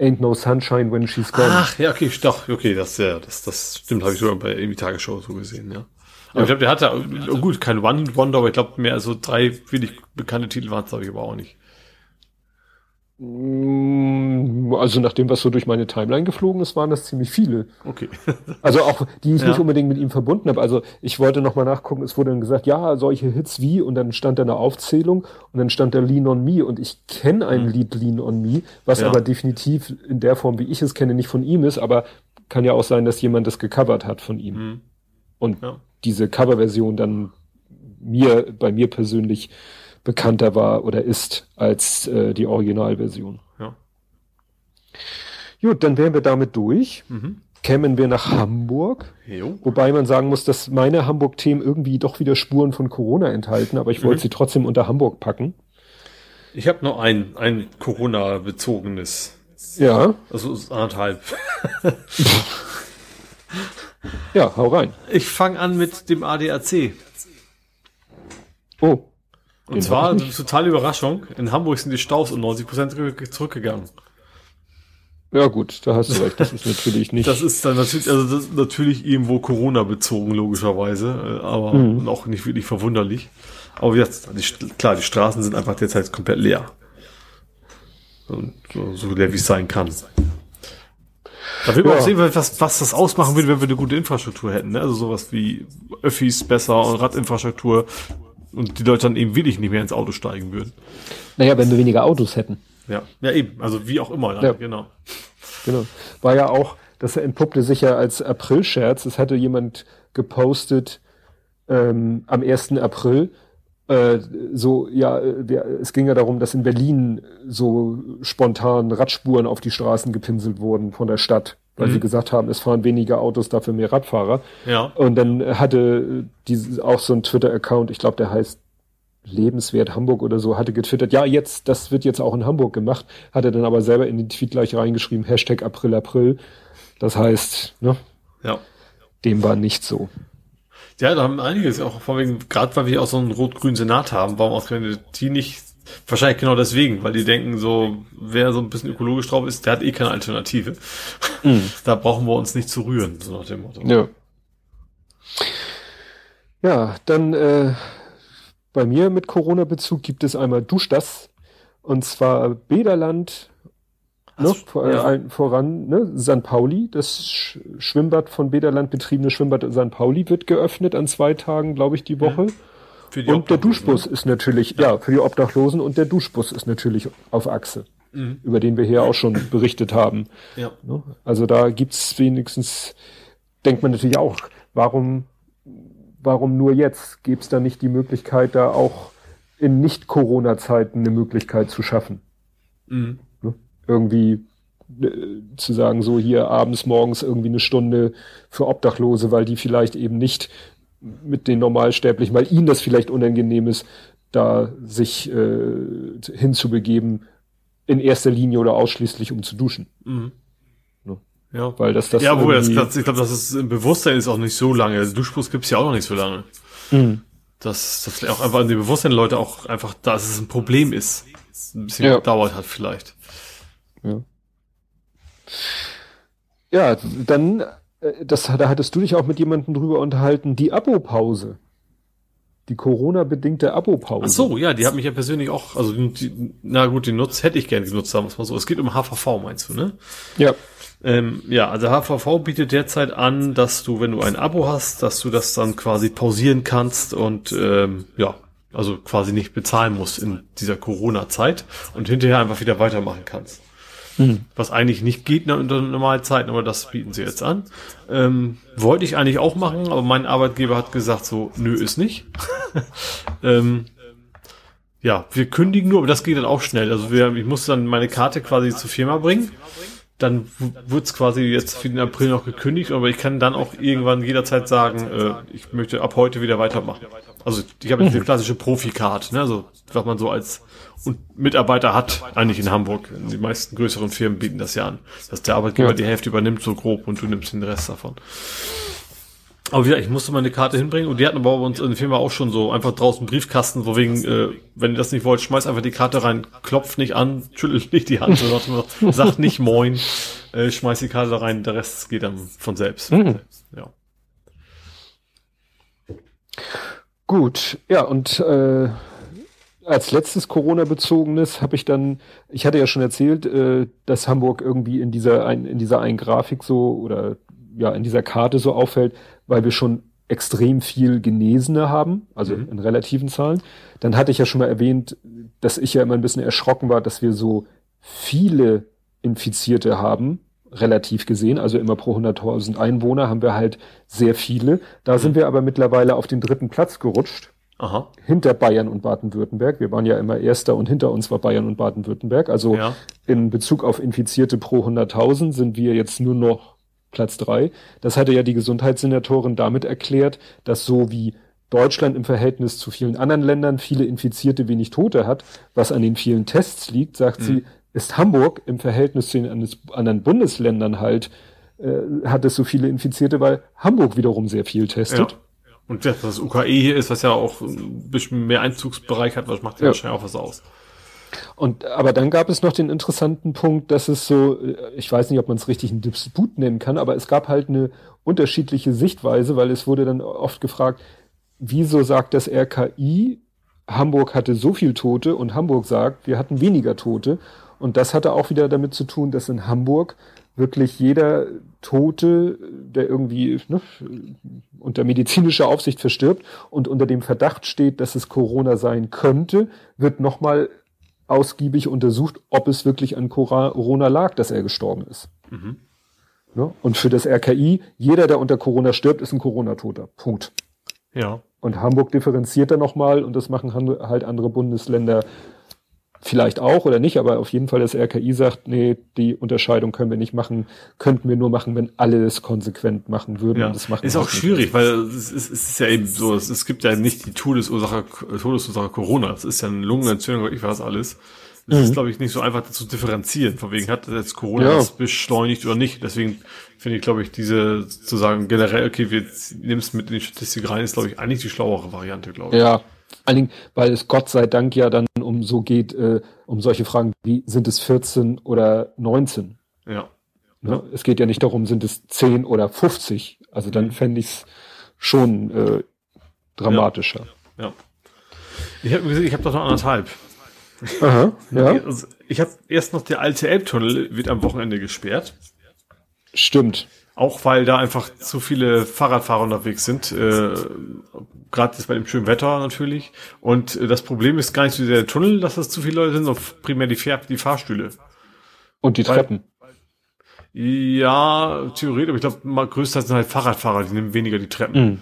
Ain't No Sunshine When She's Gone. Ach, ja, okay, doch, okay, das, ja, das, das stimmt, habe ich sogar bei irgendwie Tagesschau so gesehen, ja. Aber ja. ich glaube, der hatte, oh gut, kein One-Wonder, aber ich glaube, mehr so drei wirklich bekannte Titel waren es, glaube ich, aber auch nicht. Mm, also nach dem, was so durch meine Timeline geflogen ist, waren das ziemlich viele. Okay. (laughs) also auch, die ich ja. nicht unbedingt mit ihm verbunden habe. Also ich wollte nochmal nachgucken, es wurde dann gesagt, ja, solche Hits wie, und dann stand da eine Aufzählung und dann stand da Lean on Me und ich kenne ein mhm. Lied Lean on Me, was ja. aber definitiv in der Form, wie ich es kenne, nicht von ihm ist, aber kann ja auch sein, dass jemand das gecovert hat von ihm. Mhm. Und ja. diese Coverversion dann mir, bei mir persönlich bekannter war oder ist als äh, die Originalversion. Ja. Gut, dann wären wir damit durch. Mhm. Kämen wir nach Hamburg. Jo. Wobei man sagen muss, dass meine Hamburg-Themen irgendwie doch wieder Spuren von Corona enthalten, aber ich wollte mhm. sie trotzdem unter Hamburg packen. Ich habe noch ein, ein Corona-bezogenes. Ja. Also anderthalb. ja, hau rein. Ich fange an mit dem ADAC. Oh. Und zwar eine totale Überraschung. In Hamburg sind die Staus um 90 Prozent zurückgegangen. Ja gut, da hast du recht. Das ist natürlich nicht. Das ist dann natürlich, also das ist natürlich irgendwo Corona bezogen logischerweise, äh, aber mhm. auch nicht wirklich verwunderlich. Aber jetzt, die, klar, die Straßen sind einfach derzeit komplett leer. Und so, so leer wie es sein kann. Da will man ja. auch sehen, was, was das ausmachen würde, wenn wir eine gute Infrastruktur hätten. Ne? Also sowas wie Öffis besser und Radinfrastruktur, und die Leute dann eben wirklich nicht mehr ins Auto steigen würden. Naja, wenn wir weniger Autos hätten. Ja, ja eben, also wie auch immer, ja. genau. Genau. War ja auch, das entpuppte sich ja als April-Scherz. Es hatte jemand gepostet ähm, am 1. April, äh, so, ja, der, es ging ja darum, dass in Berlin so spontan Radspuren auf die Straßen gepinselt wurden von der Stadt weil mhm. sie gesagt haben, es fahren weniger Autos, dafür mehr Radfahrer. Ja. Und dann hatte dieses auch so ein Twitter-Account, ich glaube, der heißt Lebenswert Hamburg oder so, hatte getwittert, ja, jetzt, das wird jetzt auch in Hamburg gemacht, hatte dann aber selber in den Tweet gleich reingeschrieben, Hashtag April April. Das heißt, ne? Ja. Dem war nicht so. Ja, da haben einiges auch, vor allem, gerade weil wir auch so einen rot-grünen Senat haben, warum auch die nicht Wahrscheinlich genau deswegen, weil die denken, so, wer so ein bisschen ökologisch drauf ist, der hat eh keine Alternative. Mhm. (laughs) Da brauchen wir uns nicht zu rühren, so nach dem Motto. Ja. Ja, dann äh, bei mir mit Corona-Bezug gibt es einmal Dusch das. Und zwar Bederland, ne, so, vor, ja. äh, voran, ne, San Pauli, das Sch Schwimmbad von Bederland betriebene Schwimmbad San Pauli wird geöffnet an zwei Tagen, glaube ich, die Woche. Ja und der Duschbus ist natürlich, ja. ja. für die Obdachlosen und der Duschbus ist natürlich auf Achse, mhm. über den wir hier auch schon berichtet haben. Ja. Ne? Also da gibt's wenigstens, denkt man natürlich auch, warum, warum nur jetzt? Gibt's da nicht die Möglichkeit, da auch in Nicht-Corona-Zeiten eine Möglichkeit zu schaffen? Mhm. Ne? Irgendwie äh, zu sagen, so hier abends, morgens irgendwie eine Stunde für Obdachlose, weil die vielleicht eben nicht mit den Normalsterblichen, weil ihnen das vielleicht unangenehm ist, da sich äh, hinzubegeben, in erster Linie oder ausschließlich um zu duschen. Mhm. Ne? Ja. Weil das das. Ja, wo das, das, ich glaube, das ist im Bewusstsein ist auch nicht so lange. Also Duschbus gibt's ja auch noch nicht so lange. Mhm. Dass das auch einfach in dem Bewusstsein der Leute auch einfach, dass es ein Problem ist. Ein bisschen ja. gedauert hat vielleicht. Ja. Ja, dann das, da hattest du dich auch mit jemandem drüber unterhalten, die Abo-Pause. Die Corona-bedingte Abo-Pause. Ach so, ja, die hat mich ja persönlich auch, also die, na gut, den Nutz hätte ich gerne genutzt, sagen wir mal so. Es geht um HVV, meinst du, ne? Ja. Ähm, ja, also HVV bietet derzeit an, dass du, wenn du ein Abo hast, dass du das dann quasi pausieren kannst und ähm, ja, also quasi nicht bezahlen musst in dieser Corona-Zeit und hinterher einfach wieder weitermachen kannst. Mhm. Was eigentlich nicht geht unter normalen Zeiten, aber das bieten sie jetzt an. Ähm, wollte ich eigentlich auch machen, aber mein Arbeitgeber hat gesagt so, nö, ist nicht. (laughs) ähm, ja, wir kündigen nur, aber das geht dann auch schnell. Also wir, ich muss dann meine Karte quasi zur Firma bringen. Dann wird's quasi jetzt für den April noch gekündigt, aber ich kann dann auch irgendwann jederzeit sagen, äh, ich möchte ab heute wieder weitermachen. Also ich habe jetzt mhm. die klassische Profi-Card, ne? also was man so als und Mitarbeiter hat, eigentlich in Hamburg. Die meisten größeren Firmen bieten das ja an, dass der Arbeitgeber ja. die Hälfte übernimmt, so grob, und du nimmst den Rest davon. Aber wieder, ich musste meine Karte hinbringen und die hatten aber bei uns in der Firma auch schon so einfach draußen Briefkasten, wo wegen, äh, wenn ihr das nicht wollt, schmeißt einfach die Karte rein, klopft nicht an, (laughs) schüttelt nicht die Hand, sagt nicht moin, äh, schmeißt die Karte da rein, der Rest geht dann von selbst. Mhm. Ja. Gut, ja, und äh, als letztes Corona-bezogenes habe ich dann, ich hatte ja schon erzählt, äh, dass Hamburg irgendwie in dieser, ein, in dieser einen Grafik so oder ja, in dieser Karte so auffällt, weil wir schon extrem viel Genesene haben, also mhm. in relativen Zahlen. Dann hatte ich ja schon mal erwähnt, dass ich ja immer ein bisschen erschrocken war, dass wir so viele Infizierte haben, relativ gesehen, also immer pro 100.000 Einwohner haben wir halt sehr viele. Da mhm. sind wir aber mittlerweile auf den dritten Platz gerutscht. Aha. Hinter Bayern und Baden-Württemberg. Wir waren ja immer Erster und hinter uns war Bayern und Baden-Württemberg. Also ja. in Bezug auf Infizierte pro 100.000 sind wir jetzt nur noch Platz drei. Das hatte ja die Gesundheitssenatorin damit erklärt, dass so wie Deutschland im Verhältnis zu vielen anderen Ländern viele Infizierte, wenig Tote hat, was an den vielen Tests liegt, sagt mhm. sie, ist Hamburg im Verhältnis zu den anderen Bundesländern halt, äh, hat es so viele Infizierte, weil Hamburg wiederum sehr viel testet. Ja. Und das, das UKE hier ist, was ja auch ein bisschen mehr Einzugsbereich hat, was macht ja, ja. wahrscheinlich auch was aus. Und aber dann gab es noch den interessanten Punkt, dass es so, äh, ich weiß nicht, ob man es richtig einen Disput nennen kann, aber es gab halt eine unterschiedliche Sichtweise, weil es wurde dann oft gefragt, wieso sagt das RKI, Hamburg hatte so viel Tote und Hamburg sagt, wir hatten weniger Tote. Und das hatte auch wieder damit zu tun, dass in Hamburg wirklich jeder Tote, der irgendwie ne, unter medizinischer Aufsicht verstirbt und unter dem Verdacht steht, dass es Corona sein könnte, wird nochmal ausgiebig untersucht, ob es wirklich an Corona lag, dass er gestorben ist. Mhm. Ne? Und für das RKI, jeder, der unter Corona stirbt, ist ein Corona-Toter. Punkt. Ja. Und Hamburg differenziert da nochmal und das machen halt andere Bundesländer vielleicht auch oder nicht, aber auf jeden Fall das RKI sagt, nee, die Unterscheidung können wir nicht machen, könnten wir nur machen, wenn alle es konsequent machen würden. Ja. Das machen ist auch schwierig, weil es ist, es ist ja eben so, es, es gibt ja nicht die Todesursache, Todesursache Corona, es ist ja eine Lungenentzündung, ich weiß alles. Das mhm. ist, glaube ich, nicht so einfach zu differenzieren. Von wegen hat jetzt Corona ja. das beschleunigt oder nicht. Deswegen finde ich, glaube ich, diese zu sagen generell, okay, wir nehmen es mit in die Statistik rein, ist, glaube ich, eigentlich die schlauere Variante, glaube ich. Ja, allen Dingen, weil es Gott sei Dank ja dann um so geht, äh, um solche Fragen wie, sind es 14 oder 19? Ja. Ne? Es geht ja nicht darum, sind es 10 oder 50. Also dann fände ich es schon äh, dramatischer. Ja. ja. Ich habe gesehen, ich habe doch noch anderthalb. Aha, (laughs) ja. Ich habe erst noch der alte Elbtunnel wird am Wochenende gesperrt. Stimmt. Auch weil da einfach zu viele Fahrradfahrer unterwegs sind, äh, gerade jetzt bei dem schönen Wetter natürlich. Und äh, das Problem ist gar nicht so der Tunnel, dass das zu viele Leute sind, sondern primär die, Fahr die Fahrstühle. Und die Treppen. Weil, ja, theoretisch, aber ich glaube, größtenteils sind halt Fahrradfahrer, die nehmen weniger die Treppen. Mhm.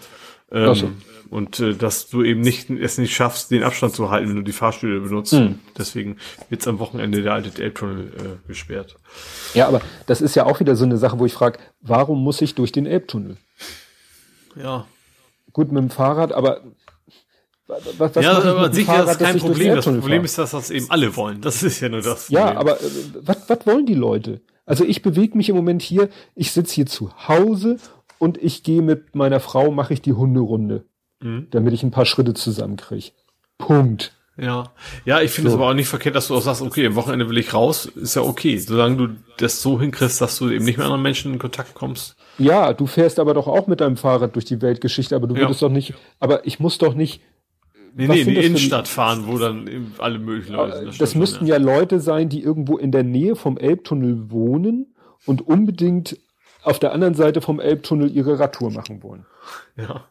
Ähm, so. Und äh, dass du eben nicht es nicht schaffst, den Abstand zu halten, wenn du die Fahrstühle benutzt. Mhm. Deswegen wird's am Wochenende der alte Elbtunnel äh, gesperrt. Ja, aber das ist ja auch wieder so eine Sache, wo ich frage, warum muss ich durch den Elbtunnel? Ja. Gut mit dem Fahrrad, aber was, was ja, aber sicher Fahrrad, ist kein Problem. Das Problem fahren? ist, dass das eben alle wollen. Das ist ja nur das. Problem. Ja, aber äh, was, was wollen die Leute? Also ich bewege mich im Moment hier, ich sitze hier zu Hause und ich gehe mit meiner Frau, mache ich die Hunderunde mhm. damit ich ein paar Schritte zusammenkriege. Punkt. Ja, ja, ich finde es aber auch nicht verkehrt, dass du auch sagst, okay, am Wochenende will ich raus, ist ja okay, solange du das so hinkriegst, dass du eben nicht mehr anderen Menschen in Kontakt kommst. Ja, du fährst aber doch auch mit deinem Fahrrad durch die Weltgeschichte, aber du würdest ja. doch nicht, aber ich muss doch nicht. Nee, nee, in die Innenstadt fahren, wo dann eben alle möglichen Leute sind. Das, das müssten ja. ja Leute sein, die irgendwo in der Nähe vom Elbtunnel wohnen und unbedingt auf der anderen Seite vom Elbtunnel ihre Radtour machen wollen. Ja.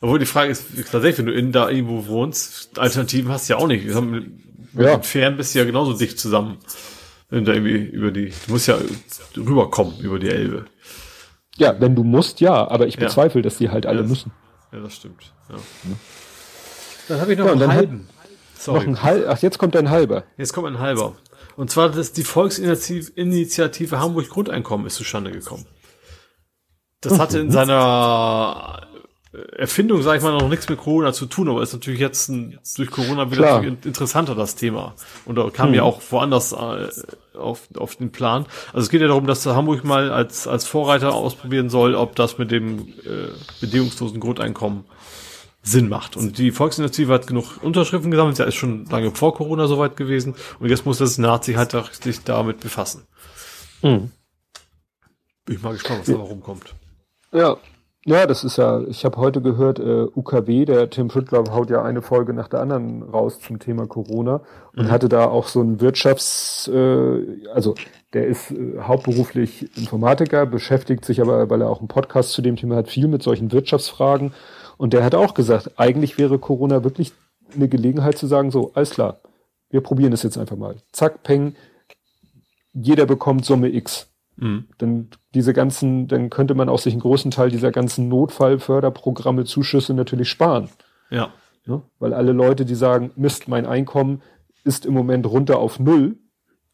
Obwohl die Frage ist, tatsächlich, wenn du in da irgendwo wohnst, Alternativen hast du ja auch nicht. Wir haben, ja. Mit Fern bist du ja genauso dicht zusammen. Wenn du da irgendwie über die, du musst ja rüberkommen über die Elbe. Ja, wenn du musst, ja, aber ich bezweifle, ja. dass die halt alle ja, müssen. Ja, das stimmt. Ja. Dann habe ich noch ja, einen halben. Sorry. Noch ein halb, ach, jetzt kommt ein halber. Jetzt kommt ein halber. Und zwar, dass die Volksinitiative Hamburg Grundeinkommen ist zustande gekommen. Das hatte in mhm. seiner Erfindung, sage ich mal, noch nichts mit Corona zu tun, aber ist natürlich jetzt ein, durch Corona wieder interessanter das Thema. Und da kam hm. ja auch woanders äh, auf, auf den Plan. Also es geht ja darum, dass Hamburg mal als, als Vorreiter ausprobieren soll, ob das mit dem äh, bedingungslosen Grundeinkommen Sinn macht. Und die Volksinitiative hat genug Unterschriften gesammelt, ja ist schon lange vor Corona soweit gewesen. Und jetzt muss das Nazi halt sich damit befassen. Mhm. Bin ich mal gespannt, was da rumkommt. Ja, ja, das ist ja, ich habe heute gehört, äh, UKW, der Tim Schüttler haut ja eine Folge nach der anderen raus zum Thema Corona und mhm. hatte da auch so ein Wirtschafts, äh, also der ist äh, hauptberuflich Informatiker, beschäftigt sich aber, weil er auch einen Podcast zu dem Thema hat, viel mit solchen Wirtschaftsfragen und der hat auch gesagt, eigentlich wäre Corona wirklich eine Gelegenheit zu sagen, so, alles klar, wir probieren das jetzt einfach mal. Zack, peng, jeder bekommt Summe X. Mhm. Dann diese ganzen, dann könnte man auch sich einen großen Teil dieser ganzen Notfallförderprogramme, Zuschüsse natürlich sparen. Ja. Ne? Weil alle Leute, die sagen, Mist, mein Einkommen ist im Moment runter auf Null,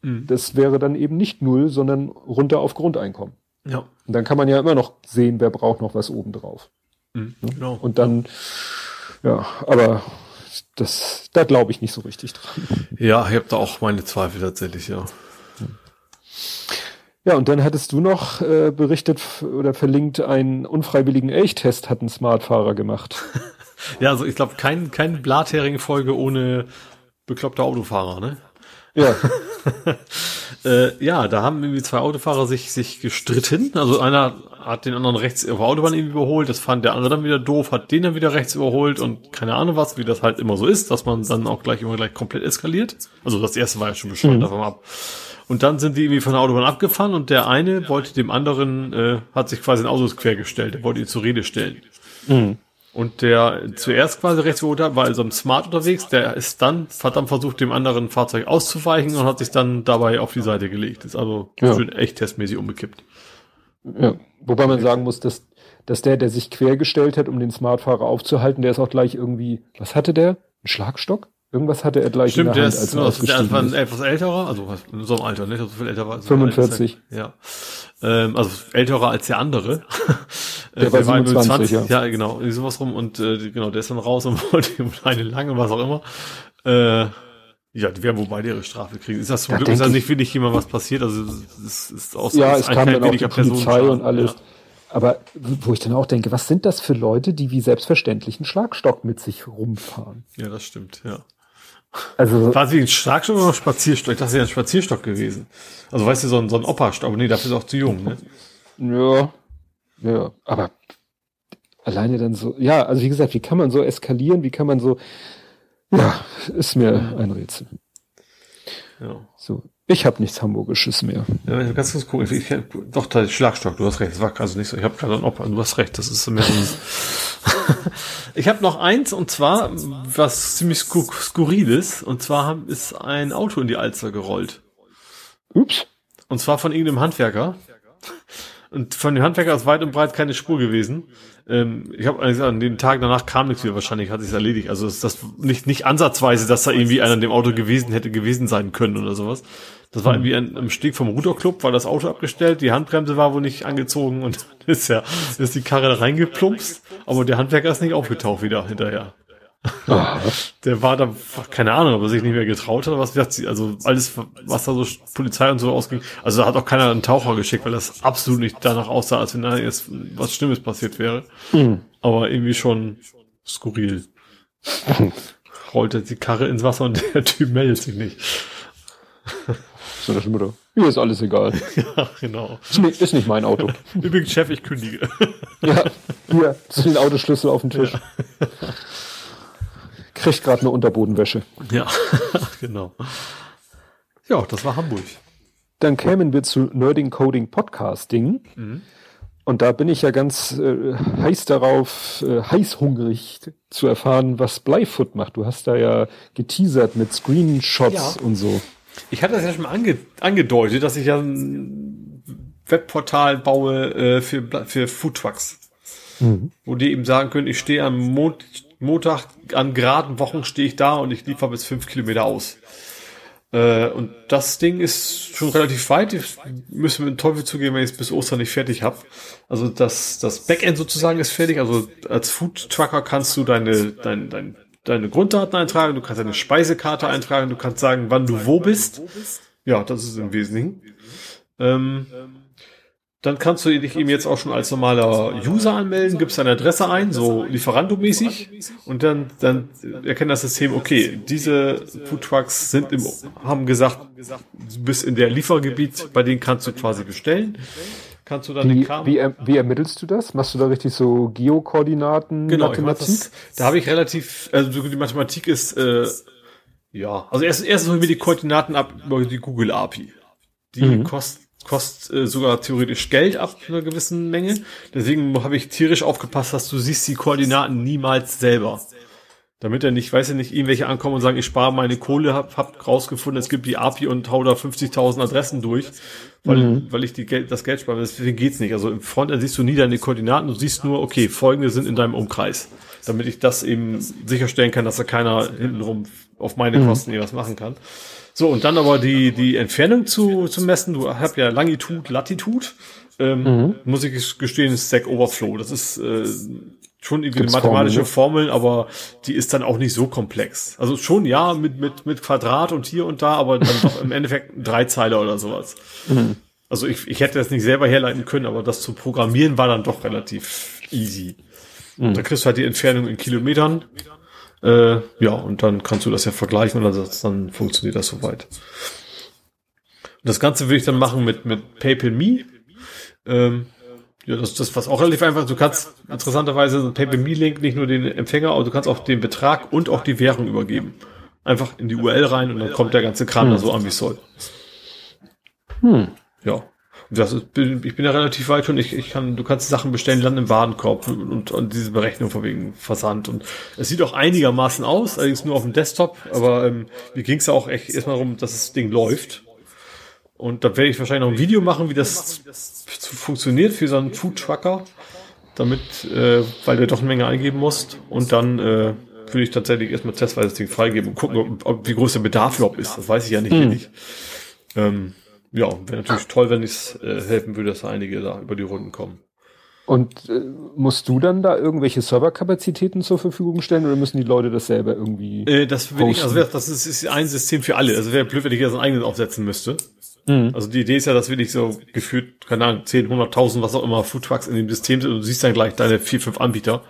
mhm. das wäre dann eben nicht Null, sondern runter auf Grundeinkommen. Ja. Und dann kann man ja immer noch sehen, wer braucht noch was obendrauf. Mhm, ne? genau. Und dann, ja, aber das, da glaube ich nicht so richtig dran. Ja, ich habe da auch meine Zweifel tatsächlich, ja. Ja, und dann hattest du noch äh, berichtet oder verlinkt, einen unfreiwilligen Elchtest hat ein Smartfahrer gemacht. (laughs) ja, also ich glaube, kein, kein Blathering-Folge ohne bekloppter Autofahrer, ne? Ja. (laughs) äh, ja, da haben irgendwie zwei Autofahrer sich, sich gestritten. Also einer hat den anderen rechts auf der Autobahn irgendwie überholt, das fand der andere dann wieder doof, hat den dann wieder rechts überholt und keine Ahnung was, wie das halt immer so ist, dass man dann auch gleich immer gleich komplett eskaliert. Also das erste war ja schon bescheuert, mhm. davon ab. Und dann sind die irgendwie von der Autobahn abgefahren und der eine wollte dem anderen, äh, hat sich quasi ein Auto quergestellt, der wollte ihn zur Rede stellen. Mhm. Und der zuerst quasi rechts überholt hat, war also im Smart unterwegs, der ist dann verdammt versucht, dem anderen Fahrzeug auszuweichen und hat sich dann dabei auf die Seite gelegt. Ist also ja. schön echt testmäßig umgekippt. Ja, wobei man sagen muss, dass, dass der, der sich quergestellt hat, um den Smartfahrer aufzuhalten, der ist auch gleich irgendwie, was hatte der? Ein Schlagstock? Irgendwas hatte er gleich Stimmt, in der, der Hand, ist, als er war ein etwas älterer, also in so einem Alter, nicht so viel älter war. 45. ja. Ähm, also älterer als der andere. Der, der (laughs) war 27, 20, ja. ja. genau, sowas rum und äh, genau, der ist dann raus und (laughs) wollte ihm eine lange, was auch immer. Äh, ja, die werden wohl beide ihre Strafe kriegen. Ist das zum da Glück ist da nicht wirklich jemand was passiert? Also es ist auch so, ja, es kam dann auch die Polizei und alles. Ja. Aber wo ich dann auch denke, was sind das für Leute, die wie selbstverständlich einen Schlagstock mit sich rumfahren? Ja, das stimmt, ja. Also. Quasi ein Schlagstock oder ein Spazierstock? Ich dachte, das wäre ein Spazierstock gewesen. Also weißt du, so ein, so ein Opa-Stock, aber nee, dafür ist auch zu jung, ne? Ja. Ja, aber alleine dann so, ja, also wie gesagt, wie kann man so eskalieren, wie kann man so, ja, ist mir ein Rätsel. Ja. So, ich habe nichts Hamburgisches mehr. Ja, ganz kurz gucken. Ich, ich, doch, da ist Schlagstock, du hast recht. Das war also nicht so. Ich habe gerade ein Opfer, du hast recht. Das ist mehr so (laughs) Ich habe noch eins und zwar was ziemlich skur skurril ist. Und zwar ist ein Auto in die Alster gerollt. Ups. Und zwar von irgendeinem Handwerker. Und von dem Handwerker ist weit und breit keine Spur gewesen. Ähm, ich habe gesagt, an den Tag danach kam nichts mehr, wahrscheinlich hat sich erledigt. Also ist das nicht, nicht ansatzweise, dass da irgendwie einer in dem Auto gewesen hätte gewesen sein können oder sowas. Das war irgendwie ein, ein Steg vom Ruderclub, war das Auto abgestellt, die Handbremse war wohl nicht angezogen und (laughs) ist ja, ist die Karre da reingeplumpst, aber der Handwerker ist nicht aufgetaucht wieder hinterher. (laughs) Der war da, keine Ahnung, ob er sich nicht mehr getraut hat oder was. Also alles, was da so Polizei und so ausging. Also da hat auch keiner einen Taucher geschickt, weil das absolut nicht danach aussah, als wenn da jetzt was Schlimmes passiert wäre. Mhm. Aber irgendwie schon skurril. (laughs) Rollt jetzt die Karre ins Wasser und der Typ meldet sich nicht. So das Mutter. Mir ist alles egal. (laughs) ja, genau. Ist nicht, ist nicht mein Auto. (laughs) Übrigens, Chef, ich kündige. ja, hier, sind den Autoschlüssel auf dem Tisch. Ja (laughs) kriegt gerade eine Unterbodenwäsche. Ja, genau. Ja, das war Hamburg. Dann kämen wir zu Nerding Coding Podcasting. Mhm. Und da bin ich ja ganz äh, heiß darauf, äh, heißhungrig zu erfahren, was Blyfoot macht. Du hast da ja geteasert mit Screenshots ja. und so. Ich hatte das ja schon mal ange angedeutet, dass ich ja ein Webportal baue äh, für, für Foodtrucks. Mhm. Wo die eben sagen können, ich stehe am Mond Montag an geraden Wochen stehe ich da und ich liefere bis fünf Kilometer aus. Äh, und das Ding ist schon relativ weit. Ich müsste mit dem Teufel zugehen, wenn ich es bis Ostern nicht fertig habe. Also das, das Backend sozusagen ist fertig. Also als Food Trucker kannst du deine, dein, dein, deine Grunddaten eintragen, du kannst deine Speisekarte eintragen, du kannst sagen, wann du wo bist. Ja, das ist im Wesentlichen. Ähm, dann kannst du dich eben jetzt auch schon als normaler User anmelden, gibst deine Adresse ein, so Lieferando-mäßig, und dann, dann erkennt das System, okay, diese Foodtrucks sind im, haben gesagt, du bist in der Liefergebiet, bei denen kannst du quasi bestellen. Kannst du dann wie, wie, wie ermittelst du das? Machst du da richtig so Geokoordinaten? Genau, Mathematik? Das, da habe ich relativ, also die Mathematik ist, äh, ja, also erst, erst holen wir die Koordinaten ab über die Google API. Die mhm. kostet kostet äh, sogar theoretisch Geld ab einer gewissen Menge. Deswegen habe ich tierisch aufgepasst, dass du siehst die Koordinaten niemals selber. Damit er nicht, weiß ich nicht, irgendwelche ankommen und sagen, ich spare meine Kohle, hab, hab rausgefunden, es gibt die API und hau da 50.000 Adressen durch, weil, mhm. weil ich die Geld, das Geld spare. Deswegen geht's nicht. Also im Frontend siehst du nie deine Koordinaten, du siehst nur, okay, folgende sind in deinem Umkreis. Damit ich das eben sicherstellen kann, dass da keiner hintenrum auf meine mhm. Kosten mhm. irgendwas machen kann. So, und dann aber die, die Entfernung zu, zu messen. Du hast ja Langitud, Latitud. Ähm, mhm. Muss ich gestehen, ist Stack Overflow. Das ist äh, schon irgendwie eine mathematische Formel, ne? aber die ist dann auch nicht so komplex. Also schon ja mit, mit, mit Quadrat und hier und da, aber dann doch im Endeffekt drei Zeile oder sowas. Mhm. Also ich, ich hätte das nicht selber herleiten können, aber das zu programmieren war dann doch relativ easy. Mhm. Da kriegst du halt die Entfernung in Kilometern äh, ja, und dann kannst du das ja vergleichen und dann, dann funktioniert das soweit. Das Ganze würde ich dann machen mit, mit PayPal.me. Ähm, ja, das das, was auch relativ einfach. Du kannst interessanterweise einen PayPal.me-Link nicht nur den Empfänger, aber du kannst auch den Betrag und auch die Währung übergeben. Einfach in die URL rein und dann kommt der ganze Kram hm. da so an, wie es soll. Hm. Ja das ist, ich bin ja relativ weit schon. Ich, ich kann, du kannst Sachen bestellen, landen im Warenkorb und, und, und diese Berechnung von wegen Versand. Und es sieht auch einigermaßen aus, allerdings nur auf dem Desktop. Aber ähm, mir ging es ja auch echt erstmal darum, dass das Ding läuft. Und da werde ich wahrscheinlich noch ein Video machen, wie das funktioniert für so einen Food Trucker, damit, äh, weil du doch eine Menge eingeben musst. Und dann äh, würde ich tatsächlich erstmal testweise das Ding freigeben und gucken, ob, ob, wie groß der Bedarf überhaupt ist. Das weiß ich ja nicht. Hm. nicht. Ähm, ja, wäre natürlich toll, wenn es äh, helfen würde, dass einige da über die Runden kommen. Und äh, musst du dann da irgendwelche Serverkapazitäten zur Verfügung stellen oder müssen die Leute das selber irgendwie? Äh, das will ich, also das ist, ist ein System für alle. Also wäre blöd, wenn ich jetzt ein eigenes aufsetzen müsste. Mhm. Also die Idee ist ja, dass wir nicht so gefühlt, keine Ahnung, 10, 100.000, was auch immer, Foodtrucks in dem System sind und du siehst dann gleich deine vier, fünf Anbieter.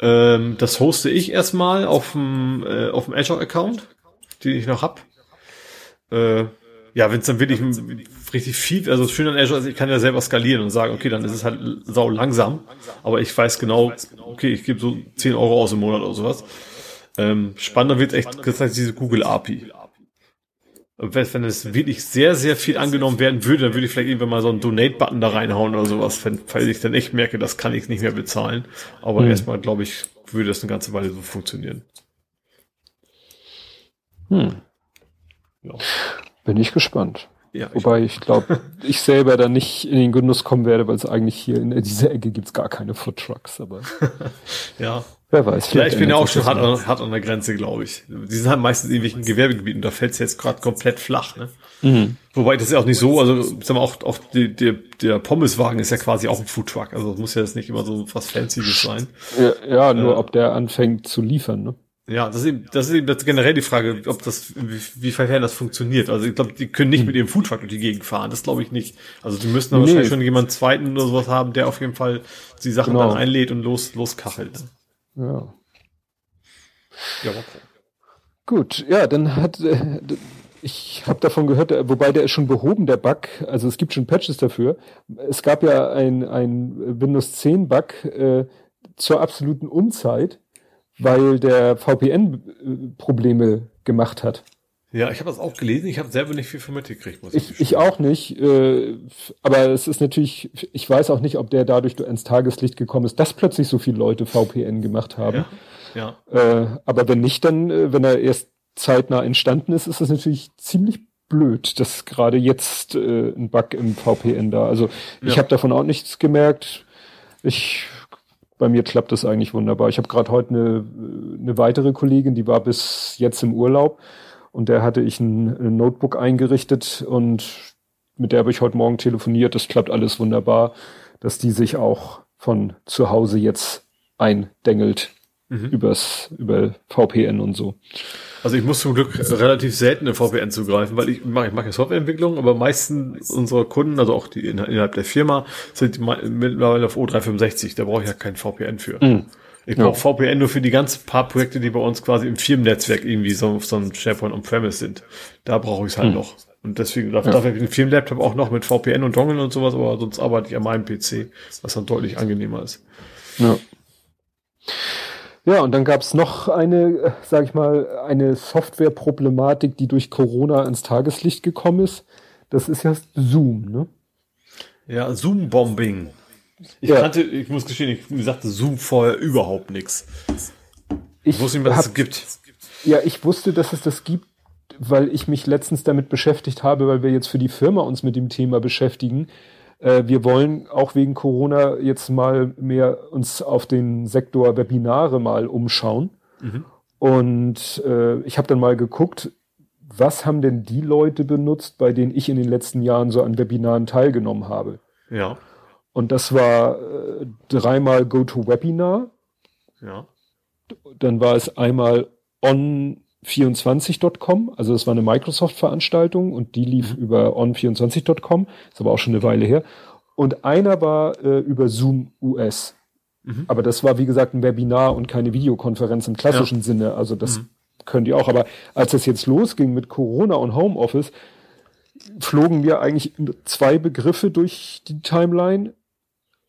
Ähm, das hoste ich erstmal auf dem, äh, auf dem Azure-Account, den ich noch hab. Äh, ja, wenn es dann wirklich richtig viel, also schön an Azure ist, ich kann ja selber skalieren und sagen, okay, dann ist es halt sau langsam, aber ich weiß genau, okay, ich gebe so 10 Euro aus im Monat oder sowas. Ähm, spannender wird echt das heißt, diese Google API. Wenn es wirklich sehr, sehr viel angenommen werden würde, dann würde ich vielleicht irgendwann mal so einen Donate-Button da reinhauen oder sowas, wenn, falls ich dann echt merke, das kann ich nicht mehr bezahlen. Aber hm. erstmal, glaube ich, würde das eine ganze Weile so funktionieren. Hm. Ja. Bin ich gespannt. Ja, Wobei ich glaube, (laughs) ich selber da nicht in den Genuss kommen werde, weil es eigentlich hier in dieser Ecke gibt's gar keine Food Trucks. Aber (laughs) ja, wer weiß. Ja, ich bin ja auch schon hart an, hart an der Grenze, glaube ich. Die sind halt meistens in irgendwelchen Gewerbegebieten. Da fällt's jetzt gerade komplett flach. Ne? Mhm. Wobei das ist ja auch nicht so. Also sag mal, auch, auch die, der, der Pommeswagen ist ja quasi auch ein Food Truck. Also muss ja jetzt nicht immer so was Fancyes sein. Ja, ja nur äh, ob der anfängt zu liefern. Ne? Ja, das ist eben, das ist eben das generell die Frage, ob das, wie, wie fern das funktioniert. Also ich glaube, die können nicht hm. mit ihrem Foodtruck durch die Gegend fahren. Das glaube ich nicht. Also die müssen nee. wahrscheinlich schon jemanden zweiten oder sowas haben, der auf jeden Fall die Sachen genau. dann einlädt und los, loskachelt. Ja. Ja, okay. Gut, ja, dann hat, äh, ich habe davon gehört, äh, wobei der ist schon behoben, der Bug. Also es gibt schon Patches dafür. Es gab ja ein, ein Windows 10 Bug äh, zur absoluten Unzeit weil der VPN Probleme gemacht hat. Ja, ich habe das auch gelesen. Ich habe selber nicht viel von mitgekriegt. Muss ich, ich, ich auch nicht. Äh, aber es ist natürlich, ich weiß auch nicht, ob der dadurch ins Tageslicht gekommen ist, dass plötzlich so viele Leute VPN gemacht haben. Ja. ja. Äh, aber wenn nicht, dann, äh, wenn er erst zeitnah entstanden ist, ist das natürlich ziemlich blöd, dass gerade jetzt äh, ein Bug im VPN da. Also ich ja. habe davon auch nichts gemerkt. Ich bei mir klappt das eigentlich wunderbar. Ich habe gerade heute eine, eine weitere Kollegin, die war bis jetzt im Urlaub und der hatte ich ein, ein Notebook eingerichtet und mit der habe ich heute Morgen telefoniert. Das klappt alles wunderbar, dass die sich auch von zu Hause jetzt eindengelt mhm. übers über VPN und so. Also ich muss zum Glück relativ selten in VPN zugreifen, weil ich mache ich mache ja Softwareentwicklung, aber meisten unserer Kunden, also auch die innerhalb der Firma, sind mittlerweile auf O365. Da brauche ich ja kein VPN für. Mhm. Ich brauche ja. VPN nur für die ganzen paar Projekte, die bei uns quasi im Firmennetzwerk irgendwie so, so ein SharePoint on-premise sind. Da brauche ich es halt mhm. noch. Und deswegen darf, ja. darf ich den Firmenlaptop auch noch mit VPN und Dongle und sowas, aber sonst arbeite ich an meinem PC, was dann deutlich angenehmer ist. Ja. Ja, und dann gab es noch eine, äh, sag ich mal, eine Softwareproblematik, die durch Corona ins Tageslicht gekommen ist. Das ist ja Zoom, ne? Ja, Zoom-Bombing. Ich ja. kannte, ich muss gestehen, ich sagte Zoom vorher überhaupt nichts. Ich, ich wusste nicht, was es gibt. Ja, ich wusste, dass es das gibt, weil ich mich letztens damit beschäftigt habe, weil wir jetzt für die Firma uns mit dem Thema beschäftigen. Äh, wir wollen auch wegen Corona jetzt mal mehr uns auf den Sektor Webinare mal umschauen. Mhm. Und äh, ich habe dann mal geguckt, was haben denn die Leute benutzt, bei denen ich in den letzten Jahren so an Webinaren teilgenommen habe. Ja. Und das war äh, dreimal GoToWebinar. Ja. Dann war es einmal on24.com, also das war eine Microsoft-Veranstaltung und die lief mhm. über on24.com, ist aber auch schon eine Weile her. Und einer war äh, über Zoom US. Mhm. Aber das war, wie gesagt, ein Webinar und keine Videokonferenz im klassischen ja. Sinne. Also das mhm. können die auch. Aber als es jetzt losging mit Corona und Homeoffice, flogen mir eigentlich zwei Begriffe durch die Timeline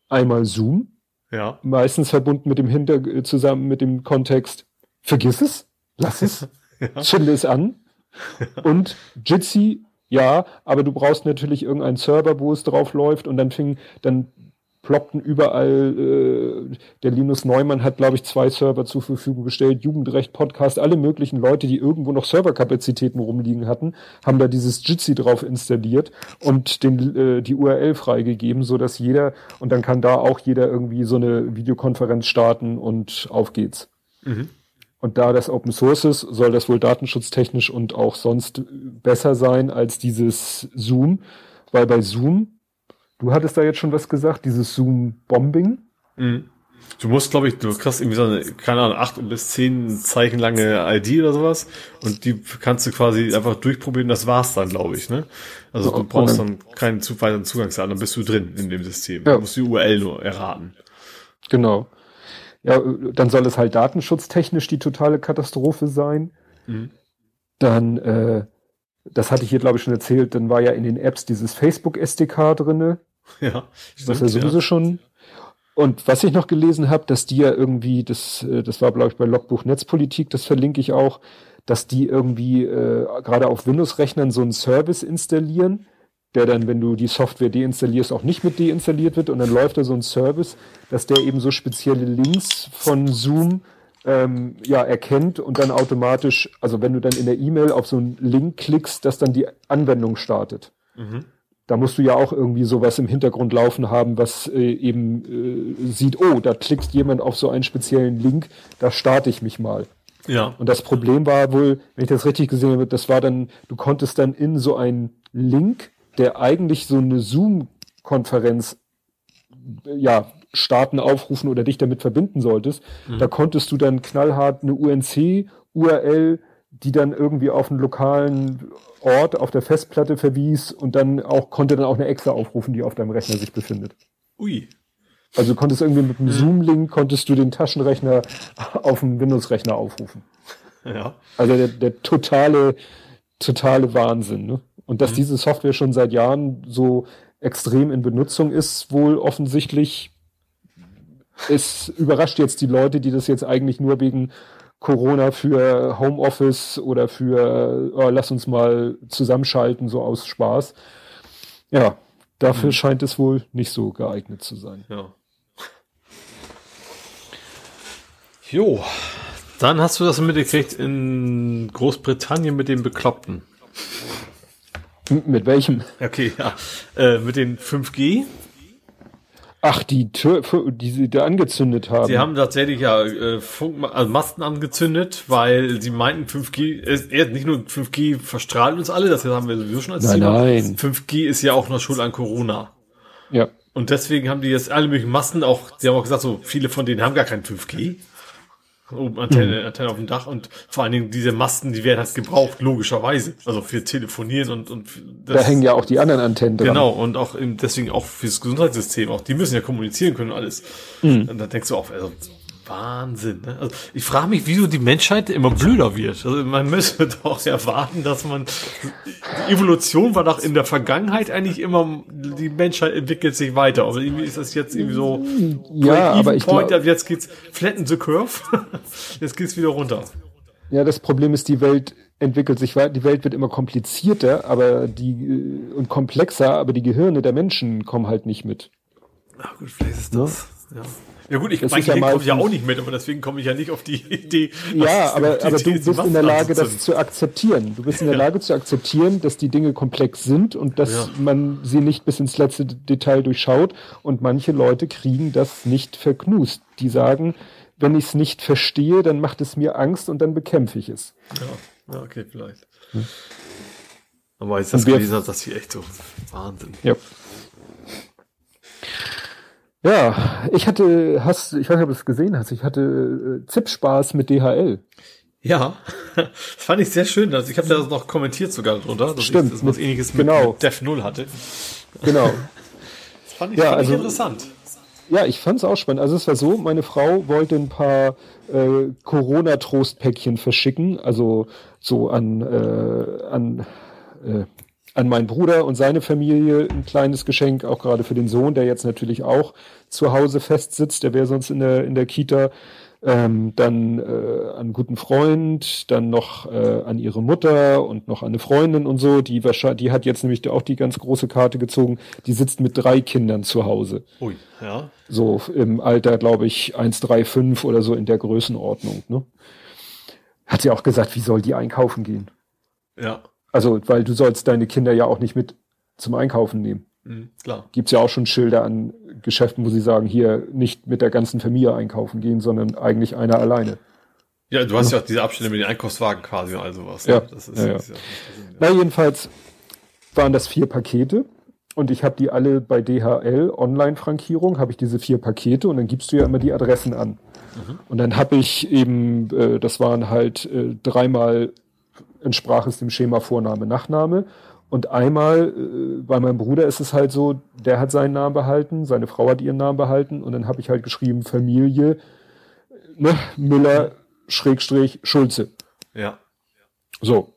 einmal Zoom. Ja. Meistens verbunden mit dem Hinter, zusammen mit dem Kontext, vergiss es, lass es, (laughs) ja. chill es an. (laughs) Und Jitsi, ja, aber du brauchst natürlich irgendeinen Server, wo es drauf läuft und dann fing, dann ploppten überall, äh, der Linus Neumann hat, glaube ich, zwei Server zur Verfügung gestellt, Jugendrecht, Podcast, alle möglichen Leute, die irgendwo noch Serverkapazitäten rumliegen hatten, haben da dieses Jitsi drauf installiert und den, äh, die URL freigegeben, so dass jeder, und dann kann da auch jeder irgendwie so eine Videokonferenz starten und auf geht's. Mhm. Und da das Open Source ist, soll das wohl datenschutztechnisch und auch sonst besser sein als dieses Zoom, weil bei Zoom Du hattest da jetzt schon was gesagt, dieses Zoom-Bombing. Mhm. Du musst, glaube ich, du kriegst irgendwie so eine, keine Ahnung, acht bis zehn Zeichen lange ID oder sowas und die kannst du quasi einfach durchprobieren, das war's dann, glaube ich, ne? Also du brauchst dann keinen zu weiteren Zugangsdaten, dann bist du drin in dem System. Ja. Du musst die URL nur erraten. Genau. Ja, dann soll es halt datenschutztechnisch die totale Katastrophe sein. Mhm. Dann, äh, das hatte ich hier, glaube ich, schon erzählt, dann war ja in den Apps dieses Facebook SDK drinne. (laughs) Ja, stimmt, was ja sowieso ja. schon. Und was ich noch gelesen habe, dass die ja irgendwie, das, äh, das war, glaube ich, bei Logbuch Netzpolitik, das verlinke ich auch, dass die irgendwie äh, gerade auf Windows-Rechnern so einen Service installieren, der dann, wenn du die Software deinstallierst, auch nicht mit deinstalliert wird und dann läuft da so ein Service, dass der eben so spezielle Links von Zoom ähm, ja erkennt und dann automatisch, also wenn du dann in der E-Mail auf so einen Link klickst, dass dann die Anwendung startet. Mhm da musst du ja auch irgendwie sowas im Hintergrund laufen haben, was äh, eben äh, sieht, oh, da klickt jemand auf so einen speziellen Link, da starte ich mich mal. Ja. Und das Problem war wohl, wenn ich das richtig gesehen habe, das war dann, du konntest dann in so einen Link, der eigentlich so eine Zoom-Konferenz ja, starten, aufrufen oder dich damit verbinden solltest, mhm. da konntest du dann knallhart eine UNC-URL die dann irgendwie auf einen lokalen Ort auf der Festplatte verwies und dann auch konnte dann auch eine Exe aufrufen, die auf deinem Rechner sich befindet. Ui. Also du konntest irgendwie mit einem Zoom-Link konntest du den Taschenrechner auf dem Windows-Rechner aufrufen. (laughs) Ja. Also der, der totale, totale Wahnsinn. Ne? Und dass mhm. diese Software schon seit Jahren so extrem in Benutzung ist, wohl offensichtlich, es überrascht jetzt die Leute, die das jetzt eigentlich nur wegen Corona für Homeoffice oder für oh, lass uns mal zusammenschalten, so aus Spaß. Ja, dafür mhm. scheint es wohl nicht so geeignet zu sein. Ja. Jo, dann hast du das mitgekriegt in Großbritannien mit den Bekloppten. Mit welchem? Okay, ja. Äh, mit den 5G. Ach, die Tür, die sie da angezündet haben. Sie haben tatsächlich ja äh, Funk, also Masten angezündet, weil sie meinten 5G, ist, nicht nur 5G verstrahlt uns alle, das haben wir sowieso schon als nein, Thema. Nein. 5G ist ja auch noch schuld an Corona. Ja. Und deswegen haben die jetzt alle möglichen Masten auch, sie haben auch gesagt, so viele von denen haben gar kein 5G. Oben Antenne, mhm. Antenne auf dem Dach und vor allen Dingen diese Masten, die werden halt gebraucht, logischerweise. Also für Telefonieren und, und Da hängen ja auch die anderen Antennen dran. Genau, und auch deswegen auch fürs Gesundheitssystem, auch die müssen ja kommunizieren können und alles. Mhm. Und da denkst du auch, also Wahnsinn. Ne? Also ich frage mich, wieso die Menschheit immer blöder wird. Also man müsste (laughs) doch erwarten, dass man die Evolution war doch in der Vergangenheit eigentlich immer die Menschheit entwickelt sich weiter. Aber irgendwie ist das jetzt irgendwie so ja, aber ich point, glaub, jetzt geht's flatten the curve. (laughs) jetzt geht's wieder runter. Ja, das Problem ist, die Welt entwickelt sich weiter, die Welt wird immer komplizierter, aber die äh, und komplexer, aber die Gehirne der Menschen kommen halt nicht mit. Ach gut, vielleicht ist das. Ja. Ja. Gut, ich meine, ja kommt ja auch nicht mit, aber deswegen komme ich ja nicht auf die (laughs) Idee. Ja, aber, aber du bist in der Lage, das zu akzeptieren. Du bist in der ja. Lage zu akzeptieren, dass die Dinge komplex sind und dass ja. man sie nicht bis ins letzte Detail durchschaut. Und manche Leute kriegen das nicht verknust. Die sagen, wenn ich es nicht verstehe, dann macht es mir Angst und dann bekämpfe ich es. Ja, ja okay, vielleicht. Hm. Aber jetzt das gelesen hat, das hier echt so Wahnsinn. Ja. Ja, ich hatte, hast, ich weiß nicht, ob du es gesehen hast, ich hatte äh, Zip-Spaß mit DHL. Ja, das (laughs) fand ich sehr schön. Also ich habe da noch kommentiert sogar drunter, dass Stimmt, ich das was ähnliches mit, genau. mit Def 0 hatte. Genau. (laughs) das fand ich, ja, fand also, ich interessant. Ja, ich fand es auch spannend. Also es war so, meine Frau wollte ein paar äh, Corona-Trostpäckchen verschicken, also so an, äh, an äh, an meinen Bruder und seine Familie ein kleines Geschenk, auch gerade für den Sohn, der jetzt natürlich auch zu Hause festsitzt, der wäre sonst in der, in der Kita. Ähm, dann äh, an einen guten Freund, dann noch äh, an ihre Mutter und noch an eine Freundin und so, die wahrscheinlich, die hat jetzt nämlich auch die ganz große Karte gezogen, die sitzt mit drei Kindern zu Hause. Ui, ja. So im Alter, glaube ich, eins drei fünf oder so in der Größenordnung. Ne? Hat sie auch gesagt, wie soll die einkaufen gehen? Ja. Also, weil du sollst deine Kinder ja auch nicht mit zum Einkaufen nehmen. Mhm, klar. Gibt's ja auch schon Schilder an Geschäften, wo sie sagen, hier nicht mit der ganzen Familie einkaufen gehen, sondern eigentlich einer alleine. Ja, du hast ja, ja auch diese Abstände mit den Einkaufswagen quasi und all sowas. Ne? Ja, das ist, ja, ja. Das ist ja Na, jedenfalls waren das vier Pakete und ich habe die alle bei DHL Online-Frankierung, habe ich diese vier Pakete und dann gibst du ja immer die Adressen an. Mhm. Und dann habe ich eben, äh, das waren halt äh, dreimal entsprach es dem Schema Vorname, Nachname. Und einmal, äh, bei meinem Bruder ist es halt so, der hat seinen Namen behalten, seine Frau hat ihren Namen behalten und dann habe ich halt geschrieben Familie ne, Müller Schrägstrich Schulze. Ja. So.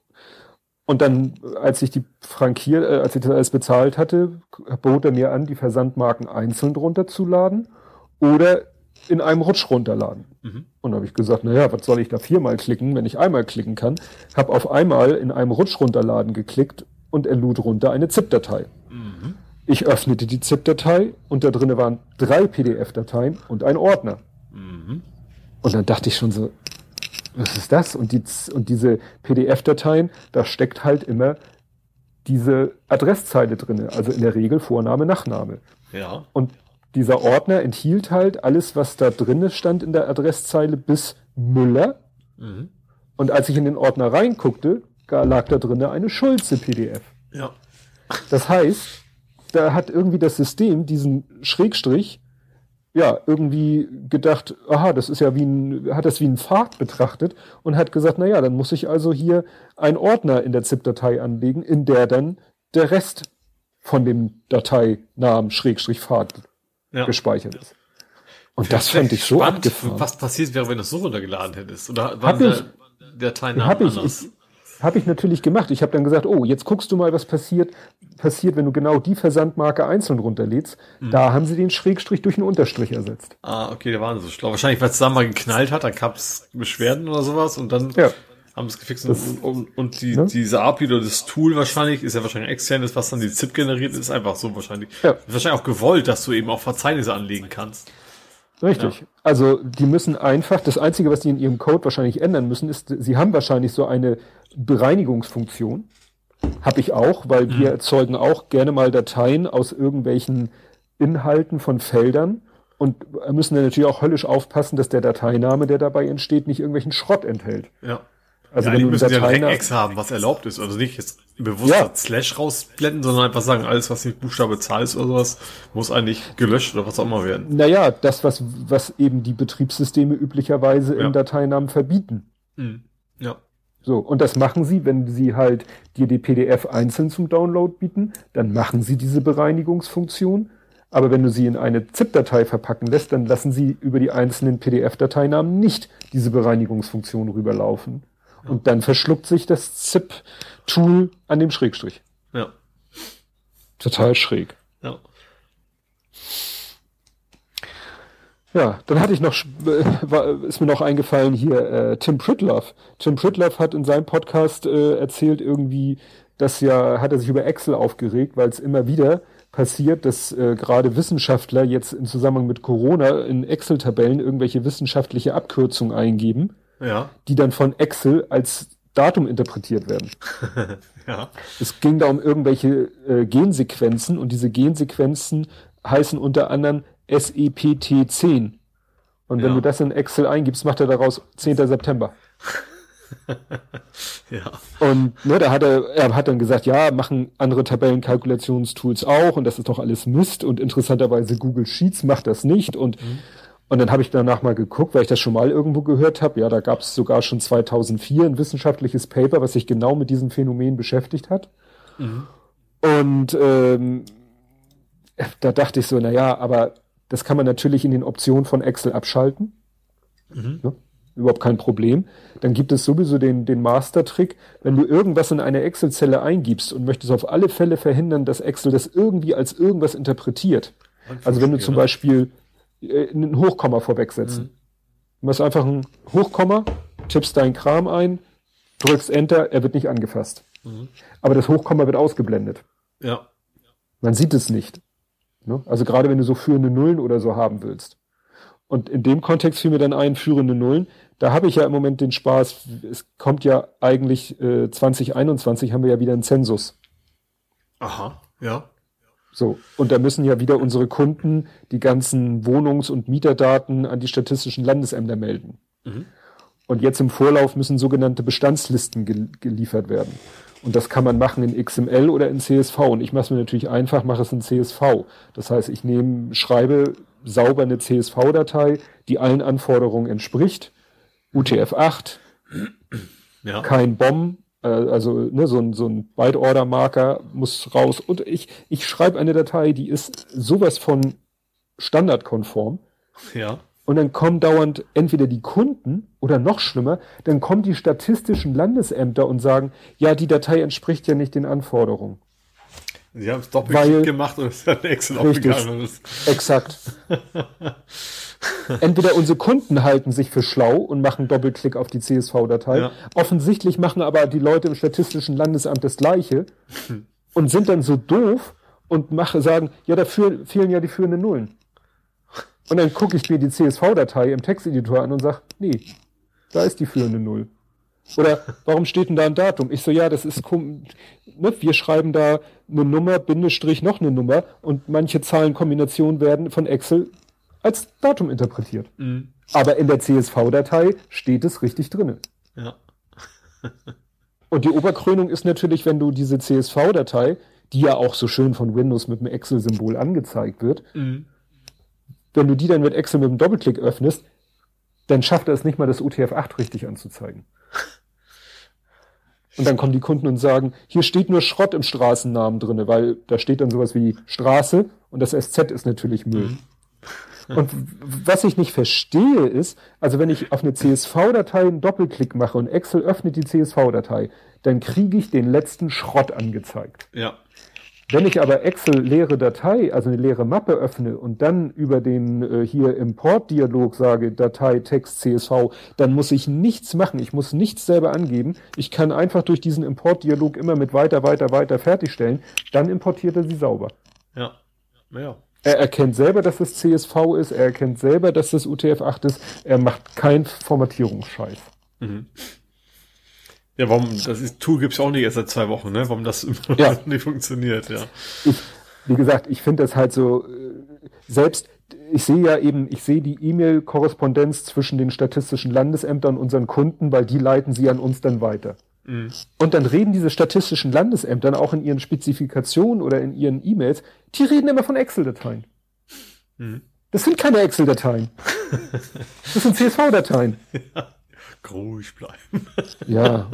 Und dann, als ich die frankiert, äh, als ich das alles bezahlt hatte, bot er mir an, die Versandmarken einzeln runterzuladen oder in einem Rutsch runterladen. Mhm. Und habe ich gesagt, naja, was soll ich da viermal klicken, wenn ich einmal klicken kann? Hab auf einmal in einem Rutsch runterladen geklickt und er lud runter eine ZIP-Datei. Mhm. Ich öffnete die ZIP-Datei und da drinnen waren drei PDF-Dateien und ein Ordner. Mhm. Und dann dachte ich schon so, was ist das? Und, die, und diese PDF-Dateien, da steckt halt immer diese Adresszeile drinne, also in der Regel Vorname, Nachname. Ja. Und dieser Ordner enthielt halt alles, was da drinne stand in der Adresszeile bis Müller. Mhm. Und als ich in den Ordner reinguckte, lag da drinne eine Schulze-PDF. Ja. Das heißt, da hat irgendwie das System diesen Schrägstrich ja irgendwie gedacht, aha, das ist ja wie ein, hat das wie ein Pfad betrachtet und hat gesagt, na ja, dann muss ich also hier einen Ordner in der ZIP-Datei anlegen, in der dann der Rest von dem Dateinamen Schrägstrich Pfad ja. gespeichert ist. Und das fand ich so spannend, abgefahren. Was passiert wäre, wenn du es so runtergeladen hättest? Oder war der, Teilnahme hab ich, anders? Habe ich natürlich gemacht. Ich habe dann gesagt, oh, jetzt guckst du mal, was passiert, passiert, wenn du genau die Versandmarke einzeln runterlädst. Mhm. Da haben sie den Schrägstrich durch einen Unterstrich ersetzt. Ah, okay, der war so schlau. Wahrscheinlich, weil es da mal geknallt hat, dann gab es Beschwerden oder sowas und dann ja. Haben es gefixt. Das, und, und, die, ne? diese API oder das Tool wahrscheinlich, ist ja wahrscheinlich externes, was dann die ZIP generiert, ist einfach so wahrscheinlich. Ja. Wahrscheinlich auch gewollt, dass du eben auch Verzeichnisse anlegen kannst. Richtig. Ja. Also die müssen einfach, das Einzige, was die in ihrem Code wahrscheinlich ändern müssen, ist, sie haben wahrscheinlich so eine Bereinigungsfunktion. Habe ich auch, weil mhm. wir erzeugen auch gerne mal Dateien aus irgendwelchen Inhalten von Feldern und müssen dann natürlich auch höllisch aufpassen, dass der Dateiname, der dabei entsteht, nicht irgendwelchen Schrott enthält. Ja. Also ja, wenn du müssen ja ein Regex haben, was erlaubt ist. Also nicht jetzt bewusst ja. Slash rausblenden, sondern einfach sagen, alles, was nicht Buchstabe Zahl ist oder sowas, muss eigentlich gelöscht oder was auch immer werden. Naja, das, was, was eben die Betriebssysteme üblicherweise ja. in Dateinamen verbieten. Mhm. Ja. So, und das machen sie, wenn sie halt dir die PDF einzeln zum Download bieten, dann machen sie diese Bereinigungsfunktion. Aber wenn du sie in eine ZIP-Datei verpacken lässt, dann lassen sie über die einzelnen PDF-Dateinamen nicht diese Bereinigungsfunktion rüberlaufen. Und dann verschluckt sich das ZIP-Tool an dem Schrägstrich. Ja. Total schräg. Ja. Ja, dann hatte ich noch, war, ist mir noch eingefallen hier, äh, Tim Pritloff. Tim Pritloff hat in seinem Podcast äh, erzählt irgendwie, dass ja, hat er sich über Excel aufgeregt, weil es immer wieder passiert, dass äh, gerade Wissenschaftler jetzt im Zusammenhang mit Corona in Excel-Tabellen irgendwelche wissenschaftliche Abkürzungen eingeben, ja. die dann von Excel als Datum interpretiert werden. (laughs) ja. Es ging da um irgendwelche äh, Gensequenzen und diese Gensequenzen heißen unter anderem SEPT10. Und wenn ja. du das in Excel eingibst, macht er daraus 10. September. (laughs) ja. Und ne, da hat er, er hat dann gesagt, ja, machen andere Tabellenkalkulationstools auch und das ist doch alles Mist und interessanterweise Google Sheets macht das nicht und mhm. Und dann habe ich danach mal geguckt, weil ich das schon mal irgendwo gehört habe. Ja, da gab es sogar schon 2004 ein wissenschaftliches Paper, was sich genau mit diesem Phänomen beschäftigt hat. Mhm. Und ähm, da dachte ich so, na ja, aber das kann man natürlich in den Optionen von Excel abschalten. Mhm. Ja, überhaupt kein Problem. Dann gibt es sowieso den, den Master-Trick, wenn du irgendwas in eine Excel-Zelle eingibst und möchtest auf alle Fälle verhindern, dass Excel das irgendwie als irgendwas interpretiert. Also wenn du zum Beispiel ein Hochkomma vorwegsetzen. Mhm. Du machst einfach ein Hochkomma, tippst deinen Kram ein, drückst Enter, er wird nicht angefasst. Mhm. Aber das Hochkomma wird ausgeblendet. Ja. Man sieht es nicht. Ne? Also gerade wenn du so führende Nullen oder so haben willst. Und in dem Kontext fiel mir dann ein, führende Nullen. Da habe ich ja im Moment den Spaß, es kommt ja eigentlich äh, 2021 haben wir ja wieder einen Zensus. Aha, ja. So, und da müssen ja wieder unsere Kunden die ganzen Wohnungs- und Mieterdaten an die statistischen Landesämter melden. Mhm. Und jetzt im Vorlauf müssen sogenannte Bestandslisten gel geliefert werden. Und das kann man machen in XML oder in CSV. Und ich mache es mir natürlich einfach, mache es in CSV. Das heißt, ich nehme, schreibe sauber eine CSV-Datei, die allen Anforderungen entspricht. UTF-8, ja. kein BOM, also ne, so ein, so ein Byte-Order-Marker muss raus. Und ich, ich schreibe eine Datei, die ist sowas von standardkonform. Ja. Und dann kommen dauernd entweder die Kunden oder noch schlimmer, dann kommen die statistischen Landesämter und sagen, ja, die Datei entspricht ja nicht den Anforderungen. Sie haben es doppelt gemacht und es hat Excel richtig, aufgegangen. Exakt. (laughs) Entweder unsere Kunden halten sich für schlau und machen Doppelklick auf die CSV-Datei. Ja. Offensichtlich machen aber die Leute im Statistischen Landesamt das Gleiche und sind dann so doof und mache, sagen, ja, da fehlen ja die führenden Nullen. Und dann gucke ich mir die CSV-Datei im Texteditor an und sage, nee, da ist die führende Null. Oder warum steht denn da ein Datum? Ich so, ja, das ist, ne, wir schreiben da eine Nummer, Bindestrich, noch eine Nummer und manche Zahlenkombinationen werden von Excel als Datum interpretiert. Mhm. Aber in der CSV-Datei steht es richtig drinnen. Ja. (laughs) und die Oberkrönung ist natürlich, wenn du diese CSV-Datei, die ja auch so schön von Windows mit dem Excel-Symbol angezeigt wird, mhm wenn du die dann mit Excel mit einem Doppelklick öffnest, dann schafft er es nicht mal, das UTF-8 richtig anzuzeigen. Und dann kommen die Kunden und sagen, hier steht nur Schrott im Straßennamen drinne, weil da steht dann sowas wie Straße und das SZ ist natürlich Müll. Mhm. Und was ich nicht verstehe ist, also wenn ich auf eine CSV-Datei einen Doppelklick mache und Excel öffnet die CSV-Datei, dann kriege ich den letzten Schrott angezeigt. Ja. Wenn ich aber Excel leere Datei, also eine leere Mappe öffne und dann über den äh, hier Import-Dialog sage Datei Text CSV, dann muss ich nichts machen. Ich muss nichts selber angeben. Ich kann einfach durch diesen Import-Dialog immer mit weiter, weiter, weiter fertigstellen. Dann importiert er sie sauber. Ja. Ja. Er erkennt selber, dass es CSV ist. Er erkennt selber, dass es UTF-8 ist. Er macht keinen Formatierungsscheiß. Mhm. Ja, warum, das ist, Tool gibt's auch nicht erst seit zwei Wochen, ne? Warum das (laughs) immer ja. nicht funktioniert, ja. Ich, wie gesagt, ich finde das halt so, äh, selbst ich sehe ja eben, ich sehe die E-Mail-Korrespondenz zwischen den statistischen Landesämtern und unseren Kunden, weil die leiten sie an uns dann weiter. Mhm. Und dann reden diese statistischen Landesämter auch in ihren Spezifikationen oder in ihren E-Mails, die reden immer von Excel-Dateien. Mhm. Das sind keine Excel-Dateien. (laughs) Das sind CSV-Dateien. Ja, ruhig bleiben. Ja.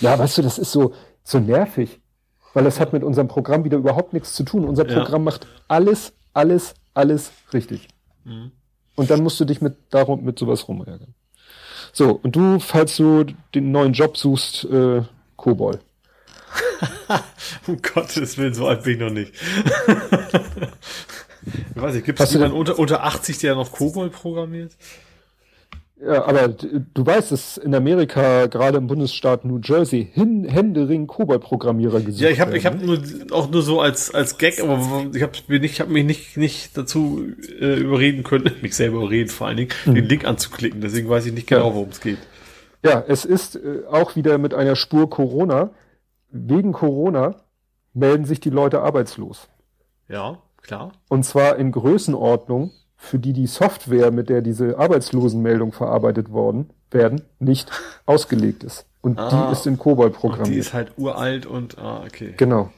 Ja, weißt du, das ist so, so nervig. Weil das hat mit unserem Programm wieder überhaupt nichts zu tun. Unser Programm ja. macht alles, alles, alles richtig. Mhm. Und dann musst du dich mit, darum, mit sowas rumärgern. So, und du, falls du den neuen Job suchst, äh, Kobol. (laughs) um Gottes Willen, so alt bin ich noch nicht. (laughs) ich weiß nicht, gibt es jemanden unter, unter 80, der noch Kobol programmiert? Ja, aber du weißt, dass in Amerika, gerade im Bundesstaat New Jersey, hin, Händering Kobold-Programmierer gesucht Ja, ich habe ich hab nur, auch nur so als, als Gag, aber ich habe ich hab mich nicht, nicht dazu äh, überreden können, (laughs) mich selber überreden vor allen Dingen, hm. den Link anzuklicken. Deswegen weiß ich nicht genau, ja. worum es geht. Ja, es ist äh, auch wieder mit einer Spur Corona. Wegen Corona melden sich die Leute arbeitslos. Ja, klar. Und zwar in Größenordnung für die die Software, mit der diese Arbeitslosenmeldung verarbeitet worden werden, nicht ausgelegt ist. Und ah, die ist in COBOL programmiert. die ist halt uralt und ah, okay. Genau.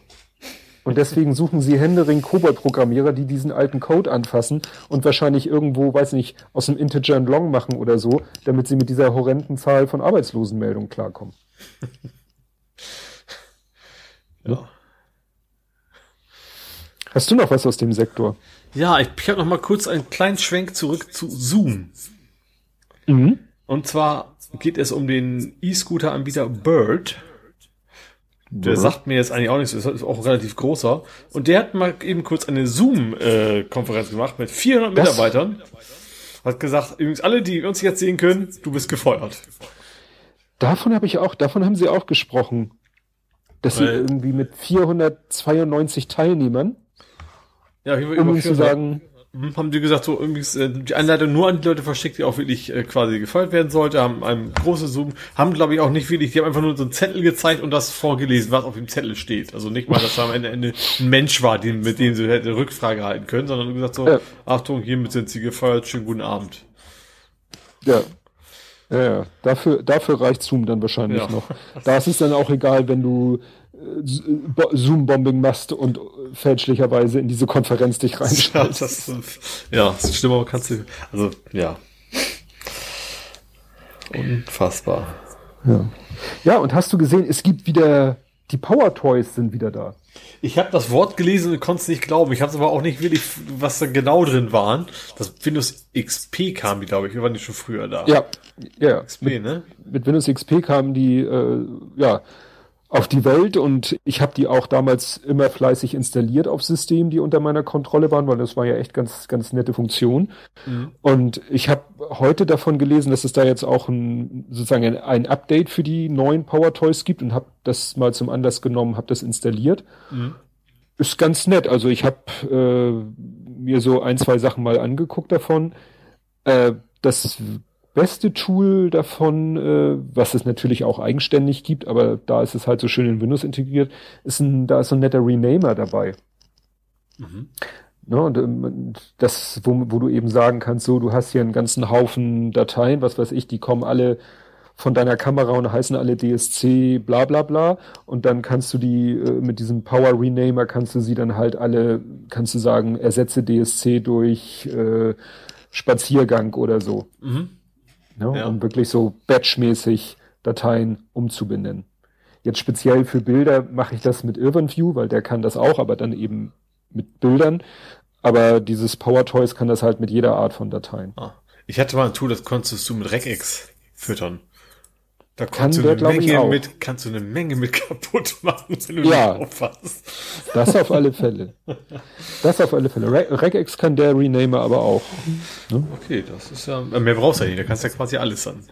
Und deswegen suchen sie Händering COBOL-Programmierer, die diesen alten Code anfassen und wahrscheinlich irgendwo, weiß nicht, aus dem Integer and Long machen oder so, damit sie mit dieser horrenden Zahl von Arbeitslosenmeldungen klarkommen. ja. Hast du noch was aus dem Sektor? Ja, ich, ich habe noch mal kurz einen kleinen Schwenk zurück zu Zoom. Mhm. Und zwar geht es um den E-Scooter-Anbieter Bird. Der mhm. sagt mir jetzt eigentlich auch nichts, ist auch relativ großer. Und der hat mal eben kurz eine Zoom-Konferenz äh, gemacht mit 400 das? Mitarbeitern. Hat gesagt, übrigens alle, die uns jetzt sehen können, du bist gefeuert. Davon habe ich auch, davon haben sie auch gesprochen. Dass Weil, sie irgendwie mit 492 Teilnehmern ja, ich um zu sagen, hm, haben die gesagt, so irgendwie äh, die Einleitung nur an die Leute verschickt, die auch wirklich äh, quasi gefeuert werden sollte, haben ein großes Zoom, haben glaube ich auch nicht wirklich, die haben einfach nur so einen Zettel gezeigt und das vorgelesen, was auf dem Zettel steht. Also nicht mal, dass da am Ende, Ende ein Mensch war, die, mit dem sie hätte Rückfrage halten können, sondern gesagt so, ja. Achtung, hiermit sind sie gefeuert, schönen guten Abend. Ja. Ja, ja. Dafür, dafür reicht Zoom dann wahrscheinlich ja. noch. Da ist es dann auch egal, wenn du Zoom-Bombing machst und fälschlicherweise in diese Konferenz dich (laughs) reinschaltest. Ja, das, ja, stimmt, aber kannst du, also, ja. Unfassbar. Ja. ja, und hast du gesehen, es gibt wieder, die Power Toys sind wieder da. Ich habe das Wort gelesen und konnte es nicht glauben. Ich habe aber auch nicht wirklich, was da genau drin waren. Das Windows XP kam die, glaube ich. Wir waren die schon früher da. Ja, ja. XP, mit, ne? Mit Windows XP kamen die, äh, ja, auf die Welt und ich habe die auch damals immer fleißig installiert auf Systemen, die unter meiner Kontrolle waren, weil das war ja echt ganz, ganz nette Funktion. Mhm. Und ich habe heute davon gelesen, dass es da jetzt auch ein, sozusagen ein Update für die neuen Power Toys gibt und habe das mal zum Anlass genommen, habe das installiert. Mhm. Ist ganz nett. Also ich habe äh, mir so ein, zwei Sachen mal angeguckt davon. Äh, das beste Tool davon, äh, was es natürlich auch eigenständig gibt, aber da ist es halt so schön in Windows integriert, ist ein, da ist so ein netter Renamer dabei. Mhm. Ne, und, ähm, das, wo, wo du eben sagen kannst, so, du hast hier einen ganzen Haufen Dateien, was weiß ich, die kommen alle von deiner Kamera und heißen alle DSC, bla bla bla. Und dann kannst du die äh, mit diesem Power Renamer kannst du sie dann halt alle, kannst du sagen, ersetze DSC durch äh, Spaziergang oder so. Mhm ne, ja. um wirklich so batchmäßig Dateien umzubenennen. Jetzt speziell für Bilder mache ich das mit View, weil der kann das auch, aber dann eben mit Bildern. Aber dieses PowerToys kann das halt mit jeder Art von Dateien. Ah. Ich hatte mal ein Tool, das konntest du mit Regex füttern. Da kannst du, eine Menge mit, kannst du eine Menge mit kaputt (laughs) machen, wenn du ja, nicht aufpasst. Das auf alle Fälle. Das auf alle Fälle. Re Regex kann der Renamer aber auch. Ne? Okay, das ist ja, mehr brauchst du ja nicht, da kannst du ja quasi alles an.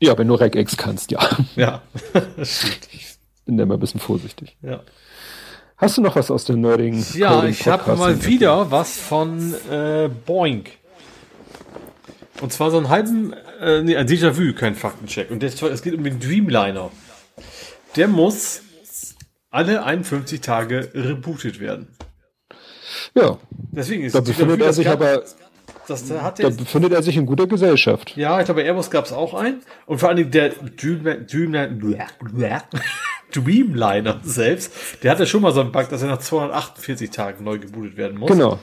Ja, wenn du Regex kannst, ja. Ja, (laughs) das stimmt. Bin da immer ein bisschen vorsichtig. Ja. Hast du noch was aus den Nerding? Ja, ich habe mal wieder was von äh, Boink. Und zwar so einen halben, äh, nee, ein Déjà-vu, kein Faktencheck. Und das, es geht um den Dreamliner. Der muss alle 51 Tage rebootet werden. Ja. Deswegen ist Da befindet er sich aber, das, da hat da befindet er sich in guter Gesellschaft. ja, ich glaube, bei Airbus gab es auch einen. Und vor allen Dingen der Dream, Dreamliner, Dreamliner selbst, der hatte schon mal so einen Bug, dass er nach 248 Tagen neu gebootet werden muss. Genau.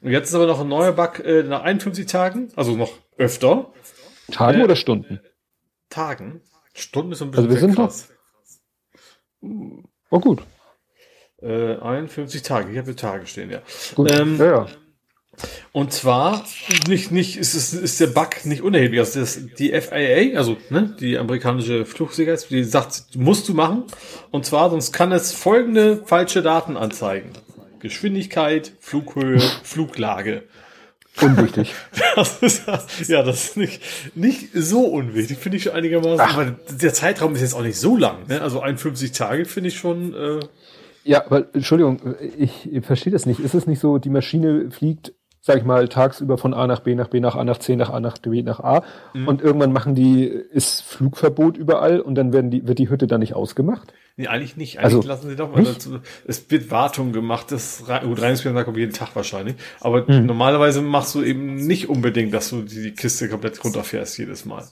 Und jetzt ist aber noch ein neuer Bug äh, nach 51 Tagen, also noch öfter. Tagen Äh, oder Stunden? Tagen. Stunden ist ein bisschen Also wir sind krass. Oh gut. Äh, 51 Tage, ich habe hier Tage stehen, ja. gut. Ähm, ja, ja. Und zwar nicht, nicht, ist, es ist der Bug nicht unerheblich. Also das, die FAA, also ne, die amerikanische Flugsicherheit, die sagt, musst du machen. Und zwar, sonst kann es folgende falsche Daten anzeigen. Geschwindigkeit, Flughöhe, Fluglage. Unwichtig. (laughs) Das ist, ja, das ist nicht, nicht so unwichtig, finde ich schon einigermaßen. Ach. Aber der Zeitraum ist jetzt auch nicht so lang. Ne? Also 51 Tage finde ich schon. Äh, Ja, aber Entschuldigung, ich, ich verstehe das nicht. Ist es nicht so, die Maschine fliegt, sag ich mal, tagsüber von A nach B nach B nach A nach C nach A nach B nach A und irgendwann machen die, ist Flugverbot überall und dann werden die, wird die Hütte dann nicht ausgemacht? Nee, eigentlich nicht. Eigentlich Also, lassen sie doch mal dazu. Es wird Wartung gemacht. Das gut, Reinigungsmittel kommt jeden Tag wahrscheinlich. Aber Hm. normalerweise machst du eben nicht unbedingt, dass du die, die Kiste komplett runterfährst jedes Mal.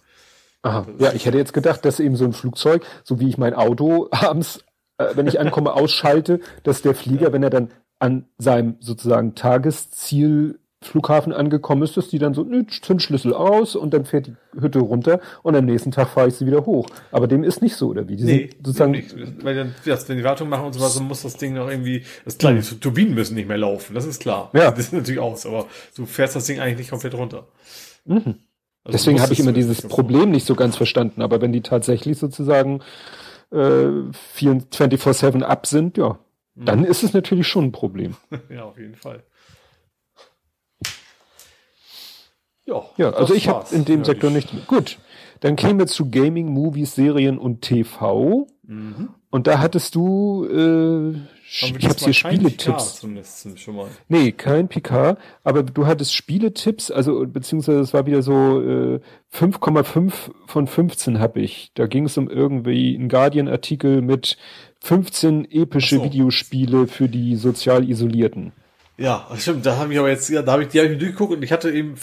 Aha. Ja, ich hätte jetzt gedacht, dass eben so ein Flugzeug, so wie ich mein Auto (laughs) abends, äh, wenn ich ankomme, (laughs) ausschalte, dass der Flieger, wenn er dann an seinem sozusagen Tagesziel Flughafen angekommen ist, dass die dann so, nö, Zündschlüssel aus und dann fährt die Hütte runter und am nächsten Tag fahre ich sie wieder hoch. Aber dem ist nicht so, oder wie? Die Nee, sozusagen, nicht. Weil dann, ja, wenn die Wartung machen und so was, dann muss das Ding noch irgendwie, das ist klar, die Turbinen müssen nicht mehr laufen, das ist klar. Ja. Das ist natürlich aus, aber du fährst das Ding eigentlich nicht komplett runter. Mhm. Also Deswegen habe ich immer es- dieses Problem nicht so ganz verstanden. Aber wenn die tatsächlich sozusagen äh, 24-7 ab sind, ja, dann ist es natürlich schon ein Problem. (laughs) Ja, auf jeden Fall. Ja, Ja, also ich habe in dem Ja, Sektor ich- nicht. Gut, dann kämen wir zu Gaming, Movies, Serien und TV. Mhm. Und da hattest du, äh, ich habe hier Spieletipps. Nee, kein PK, aber du hattest Spieletipps, also beziehungsweise es war wieder so äh, 5,5 von 15 habe ich. Da ging es um irgendwie einen Guardian-Artikel mit 15 epische so. Videospiele für die sozial Isolierten. Ja, stimmt, da habe ich aber jetzt, da habe ich, die habe ich durchgeguckt und ich hatte eben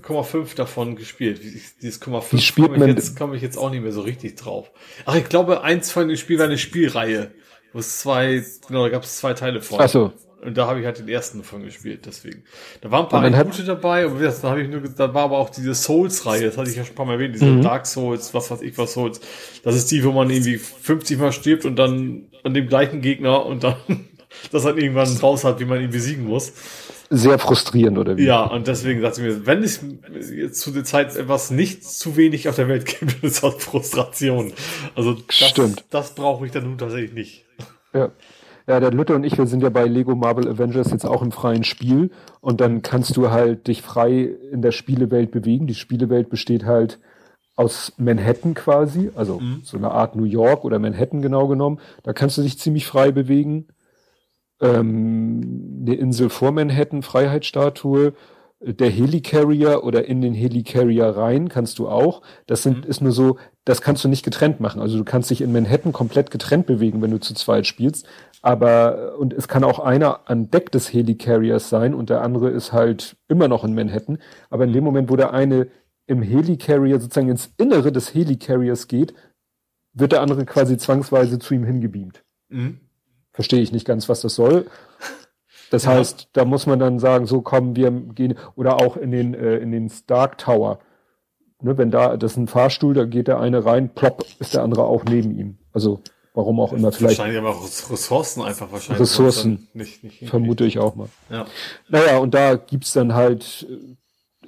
5,5 davon gespielt. Dieses 0,5 Wie spielt komme ich, jetzt, komme ich jetzt auch nicht mehr so richtig drauf. Ach, ich glaube, eins von den Spielen war eine Spielreihe. Wo es zwei, genau, da gab es zwei Teile von. Ach so. Und da habe ich halt den ersten davon gespielt, deswegen. Da waren ein paar dann hat- gute dabei, und das, da habe ich nur, da war aber auch diese Souls-Reihe, das hatte ich ja schon ein paar Mal erwähnt, diese Mhm. Dark Souls, was weiß ich was Souls. Das ist die, wo man irgendwie 50 Mal stirbt und dann an dem gleichen Gegner und dann (laughs) das dann irgendwann raus hat, wie man ihn besiegen muss. Sehr frustrierend, oder wie? Ja, und deswegen dachte ich mir, wenn es jetzt zu der Zeit etwas nicht zu wenig auf der Welt (laughs) gibt, ist das Frustration. Also das, Stimmt. das brauche ich dann nun tatsächlich nicht. Ja. Ja, der Lütte und ich, wir sind ja bei Lego Marvel Avengers jetzt auch im freien Spiel und dann kannst du halt dich frei in der Spielewelt bewegen. Die Spielewelt besteht halt aus Manhattan quasi, also so eine Art New York oder Manhattan genau genommen. Da kannst du dich ziemlich frei bewegen. Ähm, eine Insel vor Manhattan, Freiheitsstatue, der Helicarrier oder in den Helicarrier rein kannst du auch. Das sind, ist nur so, das kannst du nicht getrennt machen. Also du kannst dich in Manhattan komplett getrennt bewegen, wenn du zu zweit spielst. Aber, und es kann auch einer an Deck des Helicarriers sein und der andere ist halt immer noch in Manhattan. Aber in dem Moment, wo der eine im Helicarrier sozusagen ins Innere des Helicarriers geht, wird der andere quasi zwangsweise zu ihm hingebeamt. Mhm. Verstehe ich nicht ganz, was das soll. Das Ja. heißt, da muss man dann sagen, so kommen wir gehen oder auch in den äh, in den Stark Tower. Ne, wenn da das ist ein Fahrstuhl, da geht der eine rein, plopp, ist der andere auch neben ihm. Also warum auch immer, vielleicht Wahrscheinlich aber auch Ressourcen einfach wahrscheinlich. Ressourcen. Nicht, nicht vermute ich auch mal. Ja. Naja, und da gibt's dann halt, äh,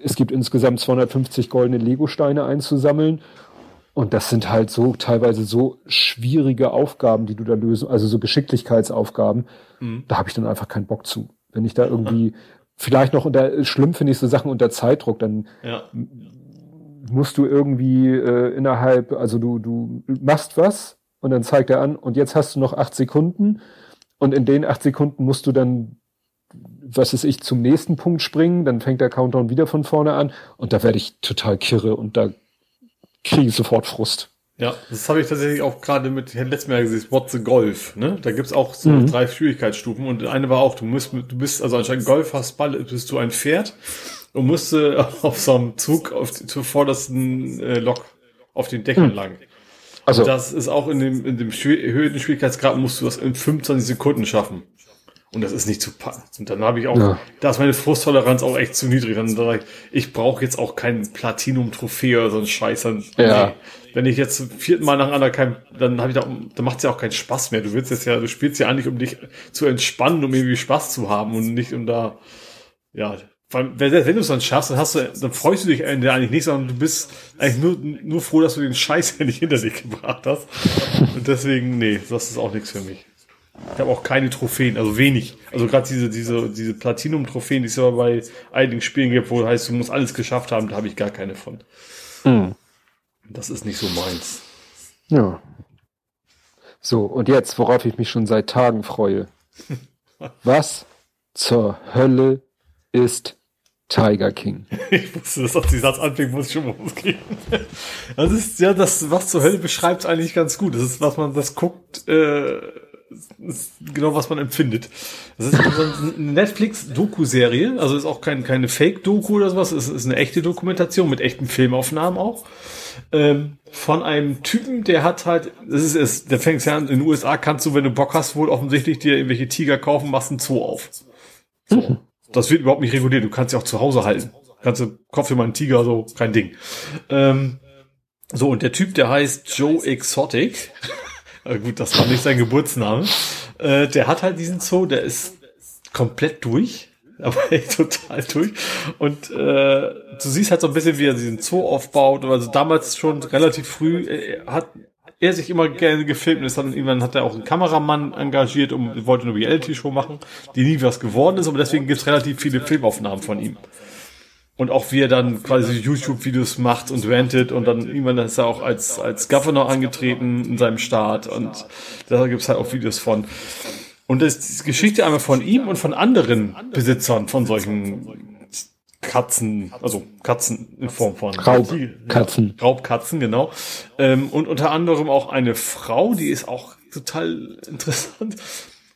es gibt insgesamt 250 goldene Lego-Steine einzusammeln. Und das sind halt so teilweise so schwierige Aufgaben, die du da lösen, also so Geschicklichkeitsaufgaben. Mhm. Da habe ich dann einfach keinen Bock zu. Wenn ich da irgendwie, vielleicht noch unter, schlimm finde ich so Sachen unter Zeitdruck, dann Ja. musst du irgendwie äh, innerhalb, also du, du machst was und dann zeigt er an und jetzt hast du noch acht Sekunden und in den acht Sekunden musst du dann, was ist ich, zum nächsten Punkt springen, dann fängt der Countdown wieder von vorne an und da werde ich total kirre und da kriege ich sofort Frust. Ja, das habe ich tatsächlich auch gerade mit Herrn Letzmer gesehen, What's the Golf, ne? Da gibt's auch so mhm. drei Schwierigkeitsstufen und eine war auch, du musst, du bist, also anscheinend Golf hast Ball, bist du ein Pferd und musste (laughs) auf so einem Zug auf die, zur vordersten äh, Lok auf den Dächern mhm. lang. Also und das ist auch in dem, in dem erhöhten Schwierigkeitsgrad musst du das in 25 Sekunden schaffen. Und das ist nicht zu packen. Und dann habe ich auch, ja. da ist meine Frusttoleranz auch echt zu niedrig. Dann sage ich, ich brauche jetzt auch kein Platinum-Trophäe oder so ein Scheiß. Dann, ja. Nee. Wenn ich jetzt zum vierten Mal nacheinander kein, dann habe ich da, dann macht es ja auch keinen Spaß mehr. Du willst jetzt ja, du spielst ja eigentlich, um dich zu entspannen, um irgendwie Spaß zu haben und nicht um da, ja, wenn, wenn du es dann schaffst, dann hast du, dann freust du dich eigentlich nicht, sondern du bist eigentlich nur, nur froh, dass du den Scheiß (laughs) nicht hinter dich gebracht hast. Und deswegen, nee, das ist auch nichts für mich. Ich habe auch keine Trophäen, also wenig. Also gerade diese, diese, diese Platinum-Trophäen, die es aber bei einigen Spielen gibt, wo heißt, du musst alles geschafft haben, da habe ich gar keine von. Mhm. Das ist nicht so meins. Ja. So, und jetzt, worauf ich mich schon seit Tagen freue. (laughs) Was zur Hölle ist Tiger King? (laughs) ich wusste, dass das die Satz anfängt, muss ich schon mal rauskriegen. Das ist ja das, was zur Hölle beschreibt eigentlich ganz gut. Das ist, was man das guckt, äh, genau, was man empfindet. Das ist eine Netflix-Doku-Serie, also ist auch kein, keine Fake-Doku oder sowas, es ist eine echte Dokumentation mit echten Filmaufnahmen auch. Ähm, von einem Typen, der hat halt, das ist es, der fängt ja an, in den USA kannst du, wenn du Bock hast, wohl offensichtlich dir irgendwelche Tiger kaufen, machst einen Zoo auf. So. Mhm. Das wird überhaupt nicht reguliert, du kannst sie auch zu Hause halten. Kannst du, dir mal einen Tiger, so, kein Ding. Ähm, so, und der Typ, der heißt Joe Exotic. (laughs) Äh, gut, das war nicht sein Geburtsname. Äh, der hat halt diesen Zoo, der ist komplett durch. (laughs) Aber echt total durch. Und äh, du siehst halt so ein bisschen, wie er diesen Zoo aufbaut. Also damals schon relativ früh äh, hat er sich immer gerne gefilmt und dann irgendwann hat er auch einen Kameramann engagiert und wollte eine Reality-Show machen, die nie was geworden ist, aber deswegen gibt's relativ viele Filmaufnahmen von ihm. Und auch wie er dann quasi YouTube-Videos macht und rantet und dann irgendwann ist er auch als, als Governor angetreten in seinem Staat und da gibt's halt auch Videos von. Und das ist die Geschichte einmal von ihm und von anderen Besitzern von solchen Katzen, also Katzen in Form von Raubkatzen. Ja, Raubkatzen, genau. Ähm, und unter anderem auch eine Frau, die ist auch total (laughs) interessant.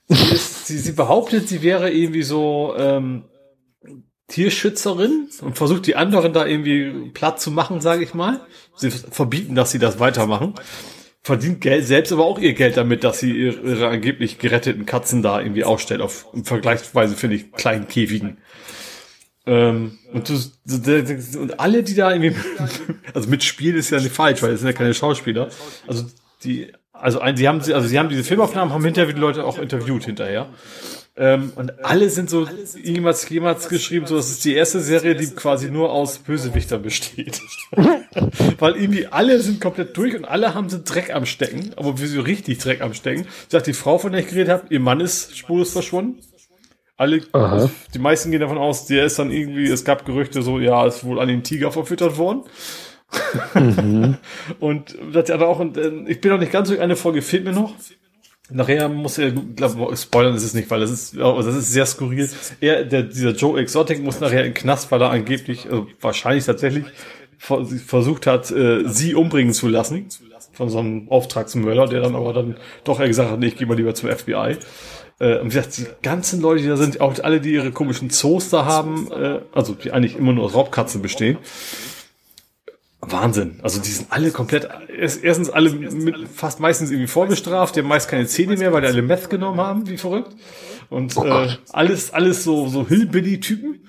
Sie, ist, sie, sie behauptet, sie wäre irgendwie so ähm, Tierschützerin und versucht die anderen da irgendwie platt zu machen, sage ich mal. Sie verbieten, dass sie das weitermachen. Verdient Geld, selbst aber auch ihr Geld damit, dass sie ihre, ihre angeblich geretteten Katzen da irgendwie ausstellt, auf im Vergleichsweise, finde ich, kleinen Käfigen. Ähm, und, du, und alle, die da irgendwie, (laughs) also mitspielen ist ja nicht falsch, weil es sind ja keine Schauspieler. Also die, also ein, sie haben, also sie haben diese Filmaufnahmen, haben hinterher die Leute auch interviewt hinterher. Ähm, und alle sind so jemals, jemals geschrieben, so das ist die erste Serie, die quasi nur aus Bösewichtern besteht. Weil irgendwie alle sind komplett durch und alle haben so Dreck am Stecken, aber wie so richtig Dreck am Stecken. Ich sag, die Frau, von der ich geredet habe, ihr Mann ist spurlos verschwunden. Alle, also die meisten gehen davon aus, der ist dann irgendwie, es gab Gerüchte so, ja, ist wohl an den Tiger verfüttert worden. mhm. (laughs) und das hat auch, und, äh, ich bin noch nicht ganz so, eine Folge fehlt mir noch. Nachher muss er, glaube spoilern ist es nicht, weil das ist, das ist sehr skurril. Er, der, dieser Joe Exotic muss nachher in den Knast, weil er angeblich, also wahrscheinlich tatsächlich versucht hat, äh, sie umbringen zu lassen von so einem Auftragsmörder, der dann aber dann doch eher gesagt hat, nee, ich gehe mal lieber zum FBI. Äh, und wie gesagt, die ganzen Leute, die da sind, auch alle, die ihre komischen Zoos da haben, äh, also die eigentlich immer nur aus Raubkatzen bestehen, Wahnsinn. Also die sind alle komplett, erstens alle mit, fast meistens irgendwie vorbestraft, die haben meist keine Zähne mehr, weil die alle Meth genommen haben, wie verrückt. Und oh äh, alles, alles so, so Hillbilly-Typen.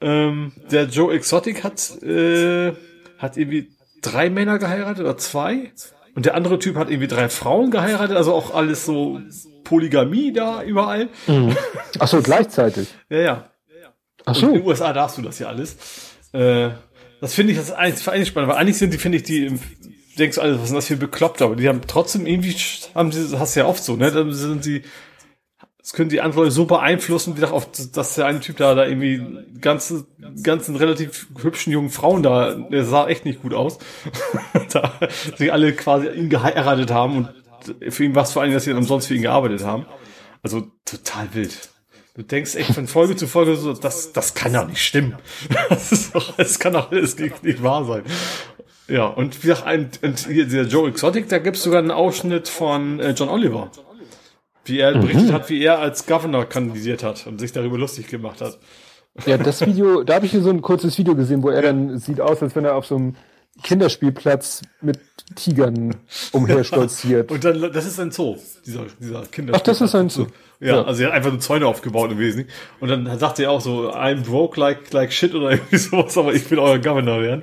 Ähm, der Joe Exotic hat, äh, hat irgendwie drei Männer geheiratet oder zwei. Und der andere Typ hat irgendwie drei Frauen geheiratet, also auch alles so Polygamie da überall. Mhm. Ach so, (laughs) gleichzeitig. ja, ja. Ach so. Und in den USA darfst du das ja alles. Äh, das finde ich das eigentlich, eigentlich spannend, weil eigentlich sind die, finde ich, die, denkst du alles, was sind das für Bekloppte, aber die haben trotzdem irgendwie, haben sie, das hast du ja oft so, ne, dann sind sie, das können die anderen Leute so beeinflussen, wie gesagt, auf, dass der eine Typ da, da irgendwie ganze, ganzen relativ hübschen jungen Frauen da, der sah echt nicht gut aus, (laughs) da sie alle quasi ihn geheiratet haben und für ihn was vor allem, dass sie dann umsonst für ihn gearbeitet haben. Also total wild. Du denkst echt von Folge zu Folge so, das, das kann doch nicht stimmen. (laughs) Das, ist doch, das kann doch alles nicht, nicht wahr sein. Ja, und wie gesagt, ein, und hier, dieser Joe Exotic, da gibt's sogar einen Ausschnitt von äh, John Oliver. Wie er mhm. berichtet hat, wie er als Governor kandidiert hat und sich darüber lustig gemacht hat. Ja, das (laughs) Video, da habe ich hier so ein kurzes Video gesehen, wo er dann sieht aus, als wenn er auf so einem Kinderspielplatz mit Tigern umherstolziert. (laughs) und dann, das ist ein Zoo, dieser, dieser Kinderspielplatz. Ach, das ist ein Zoo. Ja, ja, also er hat einfach nur Zäune aufgebaut im Wesentlichen. Und dann sagt er auch so, I'm broke like, like shit oder (laughs) irgendwie sowas, aber ich will euer Governor werden.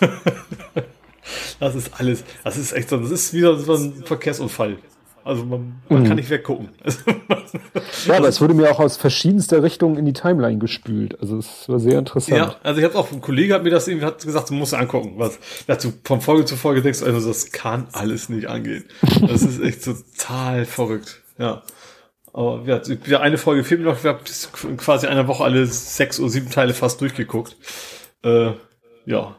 (laughs) das ist alles, das ist echt so, das ist wieder so ein Verkehrsunfall. Also man, man mhm. kann nicht weggucken. (laughs) ja, aber es wurde mir auch aus verschiedenster Richtungen in die Timeline gespült. Also es war sehr interessant. Ja, also ich habe auch, ein Kollege hat mir das irgendwie hat gesagt, du musst angucken. Was dazu von Folge zu Folge denkst, also das kann alles nicht angehen. Das ist echt total verrückt. Ja. Aber ja, wieder eine Folge fehlt mir noch. Ich habe quasi einer Woche alle sechs oder sieben Teile fast durchgeguckt. Äh, ja,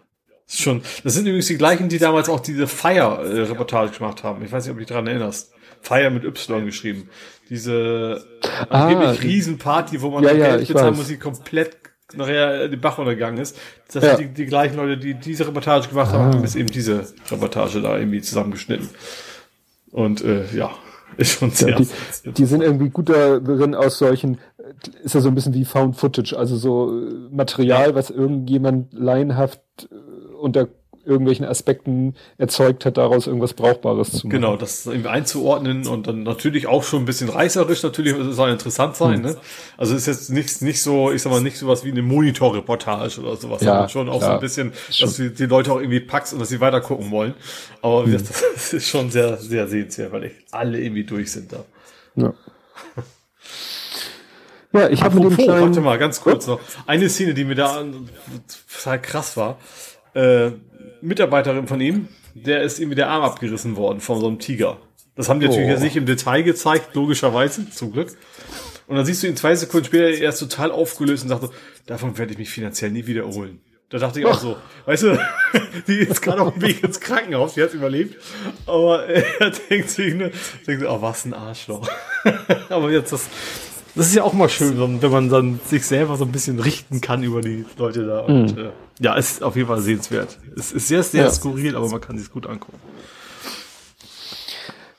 ist schon. Das sind übrigens die gleichen, die damals auch diese Fire-Reportage gemacht haben. Ich weiß nicht, ob du dich daran erinnerst. Fire mit Y geschrieben. Diese ah, angeblich Riesenparty, wo man ja, ja, Geld bezahlen muss, die komplett nachher die Bach untergegangen ist. Das ja. sind die, die gleichen Leute, die diese Reportage gemacht haben, ah. haben bis eben diese Reportage da irgendwie zusammengeschnitten. Und äh, ja, (laughs) ist schon sehr. Ja, die, die sind irgendwie gut darin aus solchen, ist ja so ein bisschen wie Found Footage, also so äh, Material, was irgendjemand laienhaft äh, unter irgendwelchen Aspekten erzeugt hat, daraus irgendwas Brauchbares zu machen. Genau, das irgendwie einzuordnen und dann natürlich auch schon ein bisschen reißerisch, natürlich soll interessant sein. Hm. Ne? Also ist jetzt nicht, nicht so, ich sag mal, nicht sowas wie eine Monitorreportage oder sowas, ja, sondern schon auch klar. so ein bisschen, dass du die Leute auch irgendwie packst und dass sie weiter gucken wollen. Aber hm. das, das ist schon sehr, sehr sehenswert, weil echt alle irgendwie durch sind da. Ja. Ja, ich habe dem kleinen... Warte mal, ganz kurz noch. Eine Szene, die mir da total krass war. Äh, Mitarbeiterin von ihm, der ist ihm der Arm abgerissen worden von so einem Tiger. Das haben die natürlich oh. jetzt nicht im Detail gezeigt, logischerweise, zum Glück. Und dann siehst du ihn zwei Sekunden später, er ist total aufgelöst und sagt so, davon werde ich mich finanziell nie wieder erholen. Da dachte ich auch so, (laughs) weißt du, (laughs) die ist gerade auf dem Weg ins Krankenhaus, die hat überlebt, aber (laughs) er denkt sich nur, denkt so, oh, was ein Arschloch. aber jetzt das, das ist ja auch mal schön, wenn man dann sich selber so ein bisschen richten kann über die Leute da. Und, mhm. äh, ja, ist auf jeden Fall sehenswert. Es ist sehr, sehr ja. skurril, aber man kann sich gut angucken.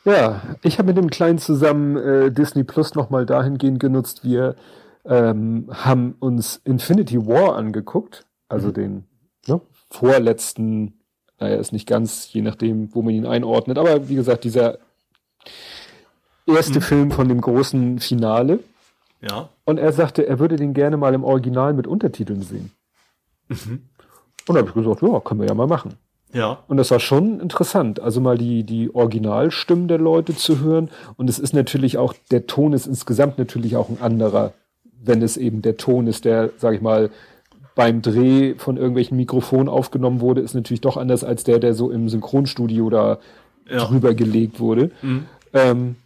Ja, ich habe mit dem Kleinen zusammen äh, Disney Plus nochmal dahingehend genutzt. Wir ähm, haben uns Infinity War angeguckt, also mhm. den ne, vorletzten, naja, ist nicht ganz, je nachdem, wo man ihn einordnet, aber wie gesagt, dieser erste mhm. Film von dem großen Finale. Ja. Und er sagte, er würde den gerne mal im Original mit Untertiteln sehen. Mhm. Und da habe ich gesagt, ja, können wir ja mal machen. Ja. Und das war schon interessant, also mal die, die Originalstimmen der Leute zu hören. Und es ist natürlich auch, der Ton ist insgesamt natürlich auch ein anderer, wenn es eben der Ton ist, der, sag ich mal, beim Dreh von irgendwelchen Mikrofonen aufgenommen wurde, ist natürlich doch anders als der, der so im Synchronstudio da ja. drüber gelegt wurde. Mhm. Ähm,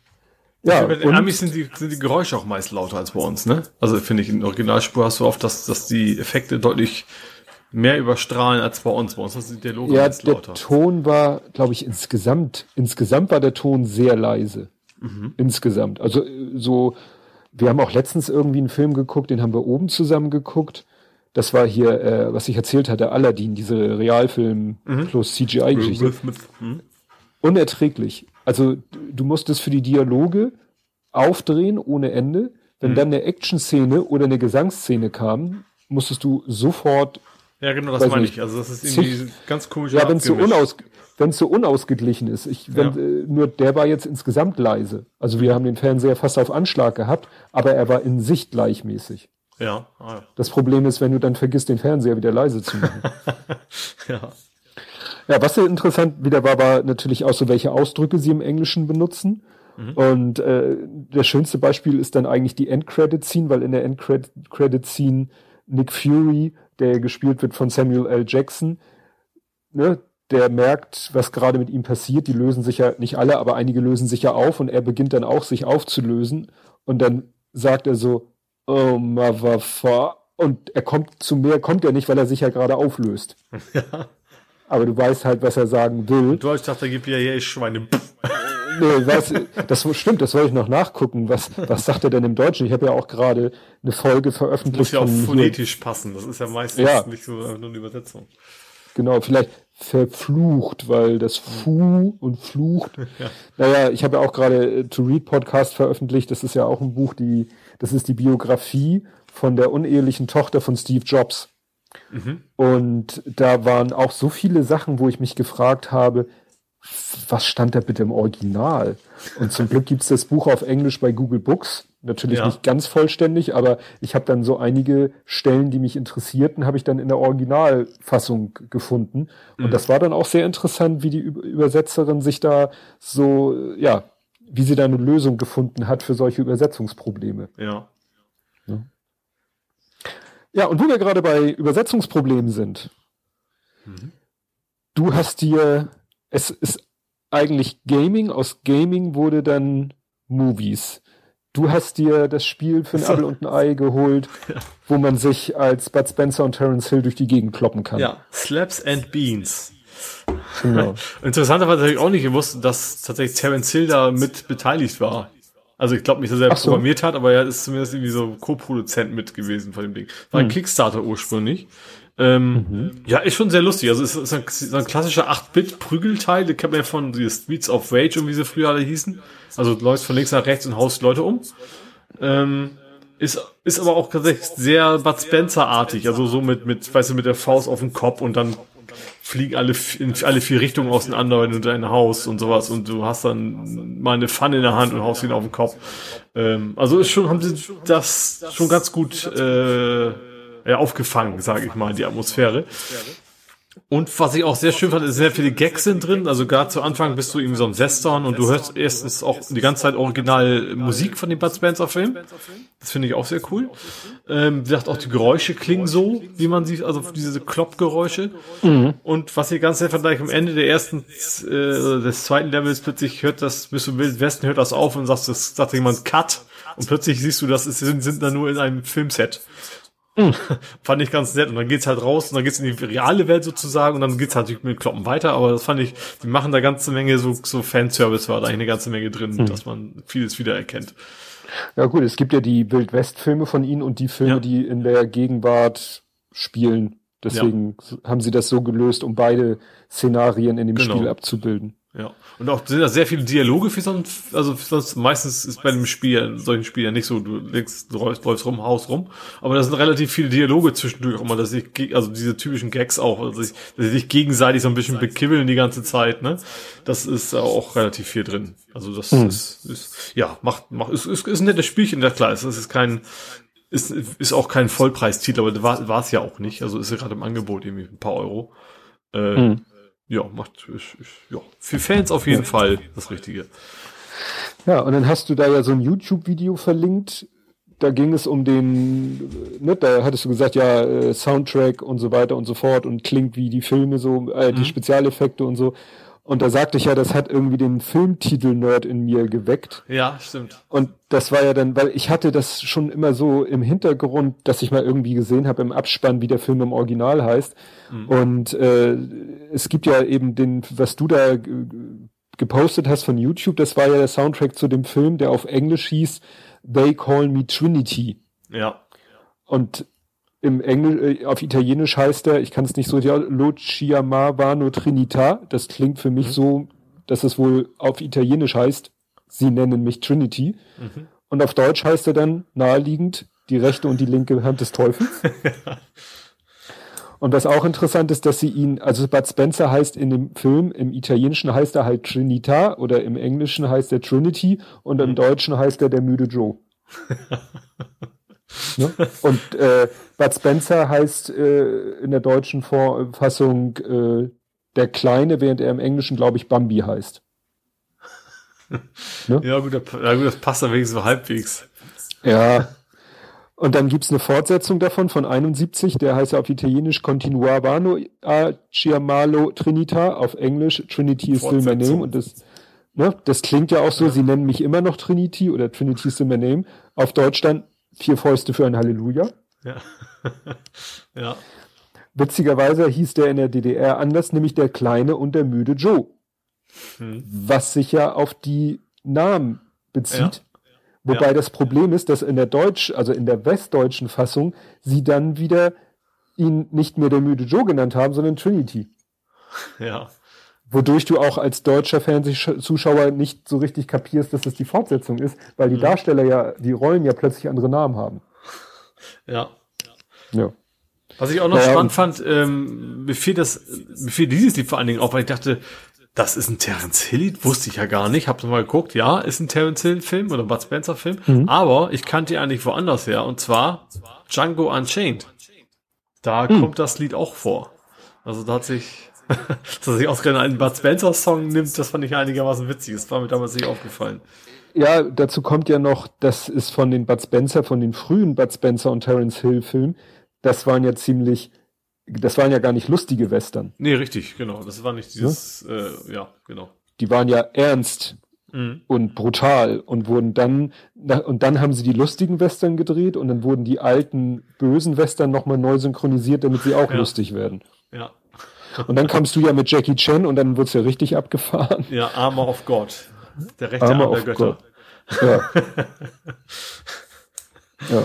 ja, bei den Amis sind die, sind die Geräusche auch meist lauter als bei uns, ne? Also finde ich, in Originalspur hast du oft, dass, dass die Effekte deutlich mehr überstrahlen als bei uns. Bei uns ist der Dialog ja, der lauter. Ton war, glaube ich, insgesamt, insgesamt war der Ton sehr leise. Mhm. Insgesamt. Also so, wir haben auch letztens irgendwie einen Film geguckt, den haben wir oben zusammen geguckt. Das war hier, äh, was ich erzählt hatte, Aladdin, diese Realfilm mhm. plus CGI-Geschichte. Mhm. Unerträglich. Also du musstest für die Dialoge aufdrehen ohne Ende. Wenn mhm. dann eine Action-Szene oder eine Gesangsszene kam, musstest du sofort. Ja, genau, das meine ich. Also das ist irgendwie zig, ganz komisch. Ja, wenn es so, unaus, so unausgeglichen ist. Ich, wenn, ja. äh, nur der war jetzt insgesamt leise. Also wir haben den Fernseher fast auf Anschlag gehabt, aber er war in Sicht gleichmäßig. Ja. Ah, ja. Das Problem ist, wenn du dann vergisst, den Fernseher wieder leise zu machen. (laughs) ja. Ja, was sehr interessant wieder war, war natürlich auch so, welche Ausdrücke sie im Englischen benutzen. Mhm. Und äh, das schönste Beispiel ist dann eigentlich die Endcredit-Scene, weil in der Endcredit-Scene Nick Fury, der gespielt wird von Samuel L. Jackson, ne, der merkt, was gerade mit ihm passiert. Die lösen sich ja nicht alle, aber einige lösen sich ja auf und er beginnt dann auch sich aufzulösen. Und dann sagt er so, oh, motherfucker. Und er kommt zu mehr, kommt er nicht, weil er sich ja gerade auflöst. (laughs) Ja aber du weißt halt, was er sagen will. Deutsch sagt, er gibt ja hier Schweine. (laughs) nee, was, das stimmt, das wollte ich noch nachgucken. Was, was sagt er denn im Deutschen? Ich habe ja auch gerade eine Folge veröffentlicht. Muss ja auch phonetisch passen. Das ist ja meistens ja. nicht so nur eine Übersetzung. Genau, vielleicht verflucht, weil das Fu und Flucht. (laughs) Ja. Naja, ich habe ja auch gerade äh, To Read Podcast veröffentlicht. Das ist ja auch ein Buch, die, das ist die Biografie von der unehelichen Tochter von Steve Jobs. Mhm. Und da waren auch so viele Sachen, wo ich mich gefragt habe, was stand da bitte im Original? Und zum Glück gibt's das Buch auf Englisch bei Google Books. Natürlich ja. nicht ganz vollständig, aber ich habe dann so einige Stellen, die mich interessierten, habe ich dann in der Originalfassung gefunden. Und mhm. das war dann auch sehr interessant, wie die Übersetzerin sich da so, ja, wie sie da eine Lösung gefunden hat für solche Übersetzungsprobleme. Ja. Ja, ja und wo wir gerade bei Übersetzungsproblemen sind. Mhm. Du hast dir es ist eigentlich Gaming, aus Gaming wurde dann Movies. Du hast dir das Spiel für ein so. Apple und ein Ei geholt, (laughs) ja. wo man sich als Bud Spencer und Terence Hill durch die Gegend kloppen kann. Ja, Slaps and Beans. Genau. (laughs) Interessanterweise habe ich auch nicht gewusst, dass tatsächlich Terence Hill da mit beteiligt war. Also ich glaube nicht, dass er so. programmiert hat, aber er ist zumindest irgendwie so Co-Produzent mit gewesen von dem Ding. War ein hm. Kickstarter ursprünglich. Ähm, mhm. Ja, ist schon sehr lustig. Also es ist ein, so ein klassischer 8-Bit-Prügelteil, den kennt man ja von die Streets of Rage und wie sie früher alle hießen. Also du läufst von links nach rechts und haust Leute um. Ähm, ist, ist aber auch tatsächlich sehr Bud Spencer-artig. Also so mit, mit, weißt du, mit der Faust auf den Kopf und dann fliegen alle in alle vier Richtungen auseinander, wenn du dein Haus und sowas und du hast dann mal eine Pfanne in der Hand und haust ihn auf den Kopf. Ähm, also ist schon, haben sie das schon ganz gut äh, aufgefangen, sage ich mal, die Atmosphäre. Und was ich auch sehr schön fand, ist sehr viele Gags sind drin. Also gerade zu Anfang bist du irgendwie so ein Western und du hörst erstens auch die ganze Zeit original Musik von dem Bud Spencer Film. Das finde ich auch sehr cool. Ähm, wie gesagt, auch die Geräusche klingen so, wie man sieht, also diese Kloppgeräusche. Mhm. Und was ich ganz sehr fand, am Ende der ersten, äh, des zweiten Levels plötzlich hört das, bist du im Wilden Westen, hört das auf und sagst, das sagt jemand Cut. Und plötzlich siehst du, das sind, sind da nur in einem Filmset. Mhm. (laughs) fand ich ganz nett. Und dann geht's halt raus und dann geht's in die reale Welt sozusagen und dann geht's halt mit Kloppen weiter. Aber das fand ich, die machen da ganze Menge so, so Fanservice war da eigentlich eine ganze Menge drin, mhm. dass man vieles wiedererkennt. Ja gut, es gibt ja die Wildwest-Filme von ihnen und die Filme, ja. die in der Gegenwart spielen. Deswegen ja. haben sie das so gelöst, um beide Szenarien in dem genau. Spiel abzubilden. Ja. Und auch sind da sehr viele Dialoge für sonst, also sonst meistens ist bei einem Spiel, solchen Spiel ja nicht so, du legst, du läufst, läufst rum, haust rum, aber da sind relativ viele Dialoge zwischendurch auch mal, dass ich, also diese typischen Gags auch, also ich, dass sie sich gegenseitig so ein bisschen bekibbeln die ganze Zeit, ne? Das ist auch relativ viel drin. Also das mhm. ist, ist, ja, macht, macht, ist, ist, ist ein nettes Spielchen, ja klar, es ist kein, ist, ist auch kein Vollpreistitel, aber war, war es ja auch nicht, also ist ja gerade im Angebot irgendwie ein paar Euro. Äh, mhm ja, macht, ich, ich, ja, für Fans auf jeden Fall das Richtige. Ja, und dann hast du da ja so ein YouTube-Video verlinkt. Da ging es um den, ne, da hattest du gesagt, ja, äh, Soundtrack und so weiter und so fort und klingt wie die Filme so, äh, die mhm. Spezialeffekte und so. Und da sagte ich ja, das hat irgendwie den Filmtitel-Nerd in mir geweckt. Ja, stimmt. Und das war ja dann, weil ich hatte das schon immer so im Hintergrund, dass ich mal irgendwie gesehen habe im Abspann, wie der Film im Original heißt. Mhm. Und äh, es gibt ja eben den, was du da gepostet hast von YouTube, das war ja der Soundtrack zu dem Film, der auf Englisch hieß They Call Me Trinity. Ja. Und im Englisch, äh, auf Italienisch heißt er, ich kann es nicht so, ja, Lo Chiamavano Trinita. Das klingt für mich mhm. so, dass es wohl auf Italienisch heißt, sie nennen mich Trinity. Mhm. Und auf Deutsch heißt er dann naheliegend die rechte und die linke Hand des Teufels. (laughs) Und was auch interessant ist, dass sie ihn, also Bud Spencer heißt in dem Film, im Italienischen heißt er halt Trinita oder im Englischen heißt er Trinity und im mhm. Deutschen heißt er der müde Joe. (laughs) Ne? Und äh, Bud Spencer heißt äh, in der deutschen Fassung äh, der Kleine, während er im Englischen, glaube ich, Bambi heißt. ne? Ja, gut, ja, gut, das passt dann wenigstens so halbwegs. Ja. Und dann gibt's eine Fortsetzung davon von 71, der heißt ja auf Italienisch Continuavano a Chiamalo Trinita, auf Englisch Trinity is still my name. Und das, ne, das klingt ja auch so, ja. sie nennen mich immer noch Trinity oder Trinity is still my name. Auf Deutsch dann Vier Fäuste für ein Halleluja. Ja. (laughs) ja. Witzigerweise hieß der in der DDR anders, nämlich der Kleine und der müde Joe. hm. was sich ja auf die Namen bezieht. Ja. Wobei ja. das Problem ist, dass in der Deutsch, also in der westdeutschen Fassung, sie dann wieder ihn nicht mehr der müde Joe genannt haben, sondern Trinity. Ja. Wodurch du auch als deutscher Fernsehzuschauer nicht so richtig kapierst, dass es die Fortsetzung ist, weil die mhm. Darsteller ja, die Rollen ja plötzlich andere Namen haben. Ja. Ja. Was ich auch noch naja, spannend fand, ähm, mir fiel das, mir fiel dieses Lied vor allen Dingen auf, weil ich dachte, das ist ein Terence Hill Lied, wusste ich ja gar nicht, hab mal geguckt, ja, ist ein Terence Hill Film oder Bud Spencer Film, mhm. aber ich kannte ihn eigentlich woanders her, und zwar Django Unchained. Da mhm. kommt das Lied auch vor. Also da hat sich, (laughs) dass er sich ausgerechnet einen Bud Spencer Song nimmt, das fand ich einigermaßen witzig, das war mir damals nicht aufgefallen. Ja, dazu kommt ja noch, das ist von den Bud Spencer, von den frühen Bud Spencer und Terence Hill Filmen, das waren ja ziemlich, das waren ja gar nicht lustige Western. Nee, richtig, genau. Das war nicht dieses, ja, äh, ja genau. Die waren ja ernst mhm. und brutal und wurden dann, und dann haben sie die lustigen Western gedreht und dann wurden die alten bösen Western nochmal neu synchronisiert, damit sie auch ja. lustig werden. Ja. Und dann kamst du ja mit Jackie Chan und dann wurde es ja richtig abgefahren. Ja, Armor of God. Der rechte Armor Arm der Götter. God. Ja. ja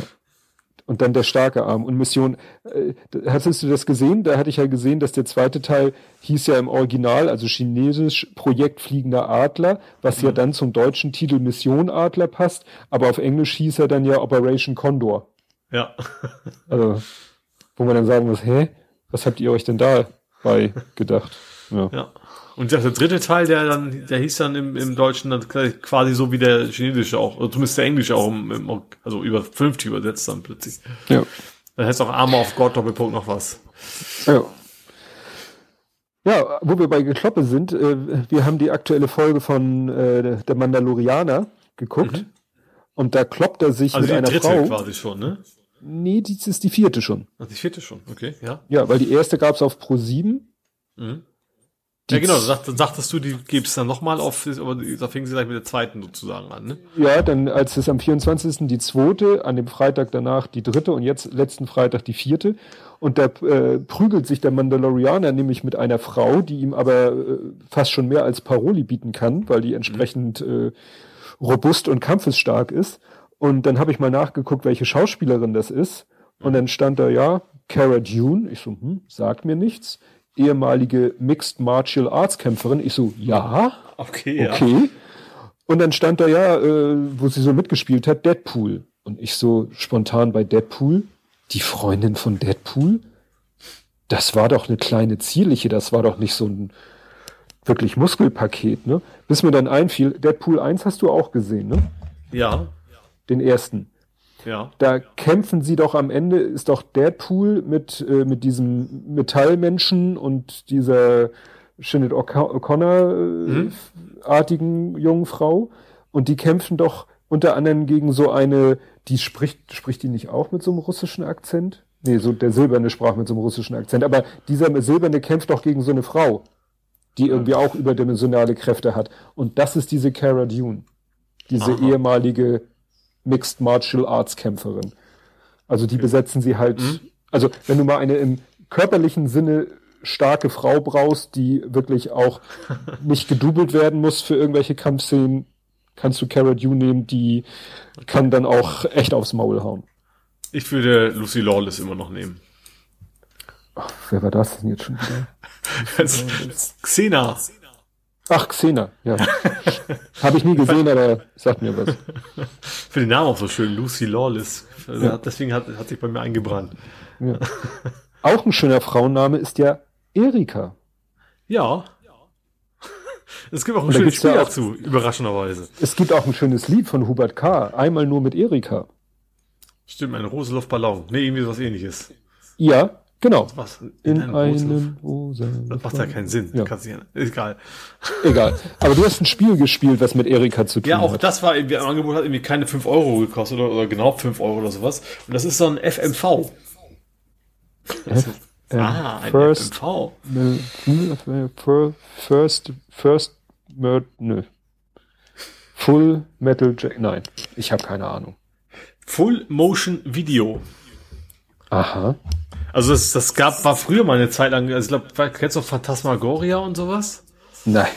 und dann der starke Arm und Mission. Äh, hattest du das gesehen? Da hatte ich ja gesehen, dass der zweite Teil hieß ja im Original, also chinesisch Projekt Fliegender Adler, was mhm. ja dann zum deutschen Titel Mission Adler passt, aber auf Englisch hieß er dann ja Operation Condor. Ja. also, wo man dann sagen muss, hä, was habt ihr euch denn da bei gedacht? Ja. ja. Und der dritte Teil, der dann, der hieß dann im, im Deutschen dann quasi so wie der chinesische auch, oder zumindest der englische auch, im, im, also über 50 übersetzt dann plötzlich. Ja. Dann heißt auch Armor auf Gott, Doppelpunkt noch was. Ja. Ja, wo wir bei Gekloppe sind, äh, wir haben die aktuelle Folge von äh, der Mandalorianer geguckt. Mhm. Und da kloppt er sich also mit einer dritte Frau. quasi schon, ne? Nee, dies ist die vierte schon. Ach, die vierte schon, okay, ja. Ja, weil die erste gab's auf Pro 7. Mhm ja, genau, sag, sagtest du, die gibst dann nochmal auf, aber da fingen sie gleich mit der zweiten sozusagen an, ne? Ja, dann als es am 24. die zweite, an dem Freitag danach die dritte und jetzt letzten Freitag die vierte. Und da äh, prügelt sich der Mandalorianer nämlich mit einer Frau, die ihm aber äh, fast schon mehr als Paroli bieten kann, weil die entsprechend mhm. äh, robust und kampfesstark ist. Und dann habe ich mal nachgeguckt, welche Schauspielerin das ist. Und dann stand da, ja, Cara Dune. Ich so, hm, sagt mir nichts ehemalige Mixed Martial Arts Kämpferin. Ich so, ja. Okay, okay. Ja. Und dann stand da ja, äh, wo sie so mitgespielt hat, Deadpool. Und ich so spontan bei Deadpool, die Freundin von Deadpool, das war doch eine kleine zierliche, das war doch nicht so ein wirklich Muskelpaket, ne? Bis mir dann einfiel, Deadpool 1 hast du auch gesehen, ne? Ja. Den ersten. Ja. Da kämpfen sie doch am Ende, ist doch Deadpool mit, äh, mit diesem Metallmenschen und dieser Shinnet O'Connor-artigen mhm. jungen Frau. Und die kämpfen doch unter anderem gegen so eine, die spricht, spricht die nicht auch mit so einem russischen Akzent? Nee, so der Silberne sprach mit so einem russischen Akzent. Aber dieser Silberne kämpft doch gegen so eine Frau, die irgendwie auch überdimensionale Kräfte hat. Und das ist diese Cara Dune. Diese Aha. ehemalige Mixed Martial Arts Kämpferin. Also die besetzen sie halt, mhm. also wenn du mal eine im körperlichen Sinne starke Frau brauchst, die wirklich auch (laughs) nicht gedoubelt werden muss für irgendwelche Kampfszenen, kannst du Cara Dune nehmen, die kann dann auch echt aufs Maul hauen. Ich würde Lucy Lawless immer noch nehmen. Ach, wer war das denn jetzt schon wieder? (laughs) Xena. Ach, Xena, ja. (laughs) Habe ich nie gesehen, aber sagt mir was. Für den Namen auch so schön, Lucy Lawless. Also ja. Deswegen hat, hat sich bei mir eingebrannt. Ja. Auch ein schöner Frauenname ist ja Erika. Ja. Es gibt auch ein schönes Spiel dazu, überraschenderweise. Es gibt auch ein schönes Lied von Hubert K. Einmal nur mit Erika. Stimmt, ein Roseluftballon. Nee, irgendwie was ähnliches. Ja, Genau. Was? In, in einem rosa. Das macht ja keinen Sinn. Ja. Kannst nicht, egal. Egal. Aber du hast ein Spiel gespielt, was mit Erika zu tun hat. Ja, auch hat. das war irgendwie, ein Angebot hat irgendwie keine 5 Euro gekostet oder, oder genau 5 Euro oder sowas. Und das ist so ein FMV. F ah, ein first, FMV. First, first, nö. Full Metal Jack, nein. Ich habe keine Ahnung. Full Motion Video. Aha. Also das, das gab, war früher mal eine Zeit lang, also ich glaube, kennst du Phantasmagoria und sowas? Nein.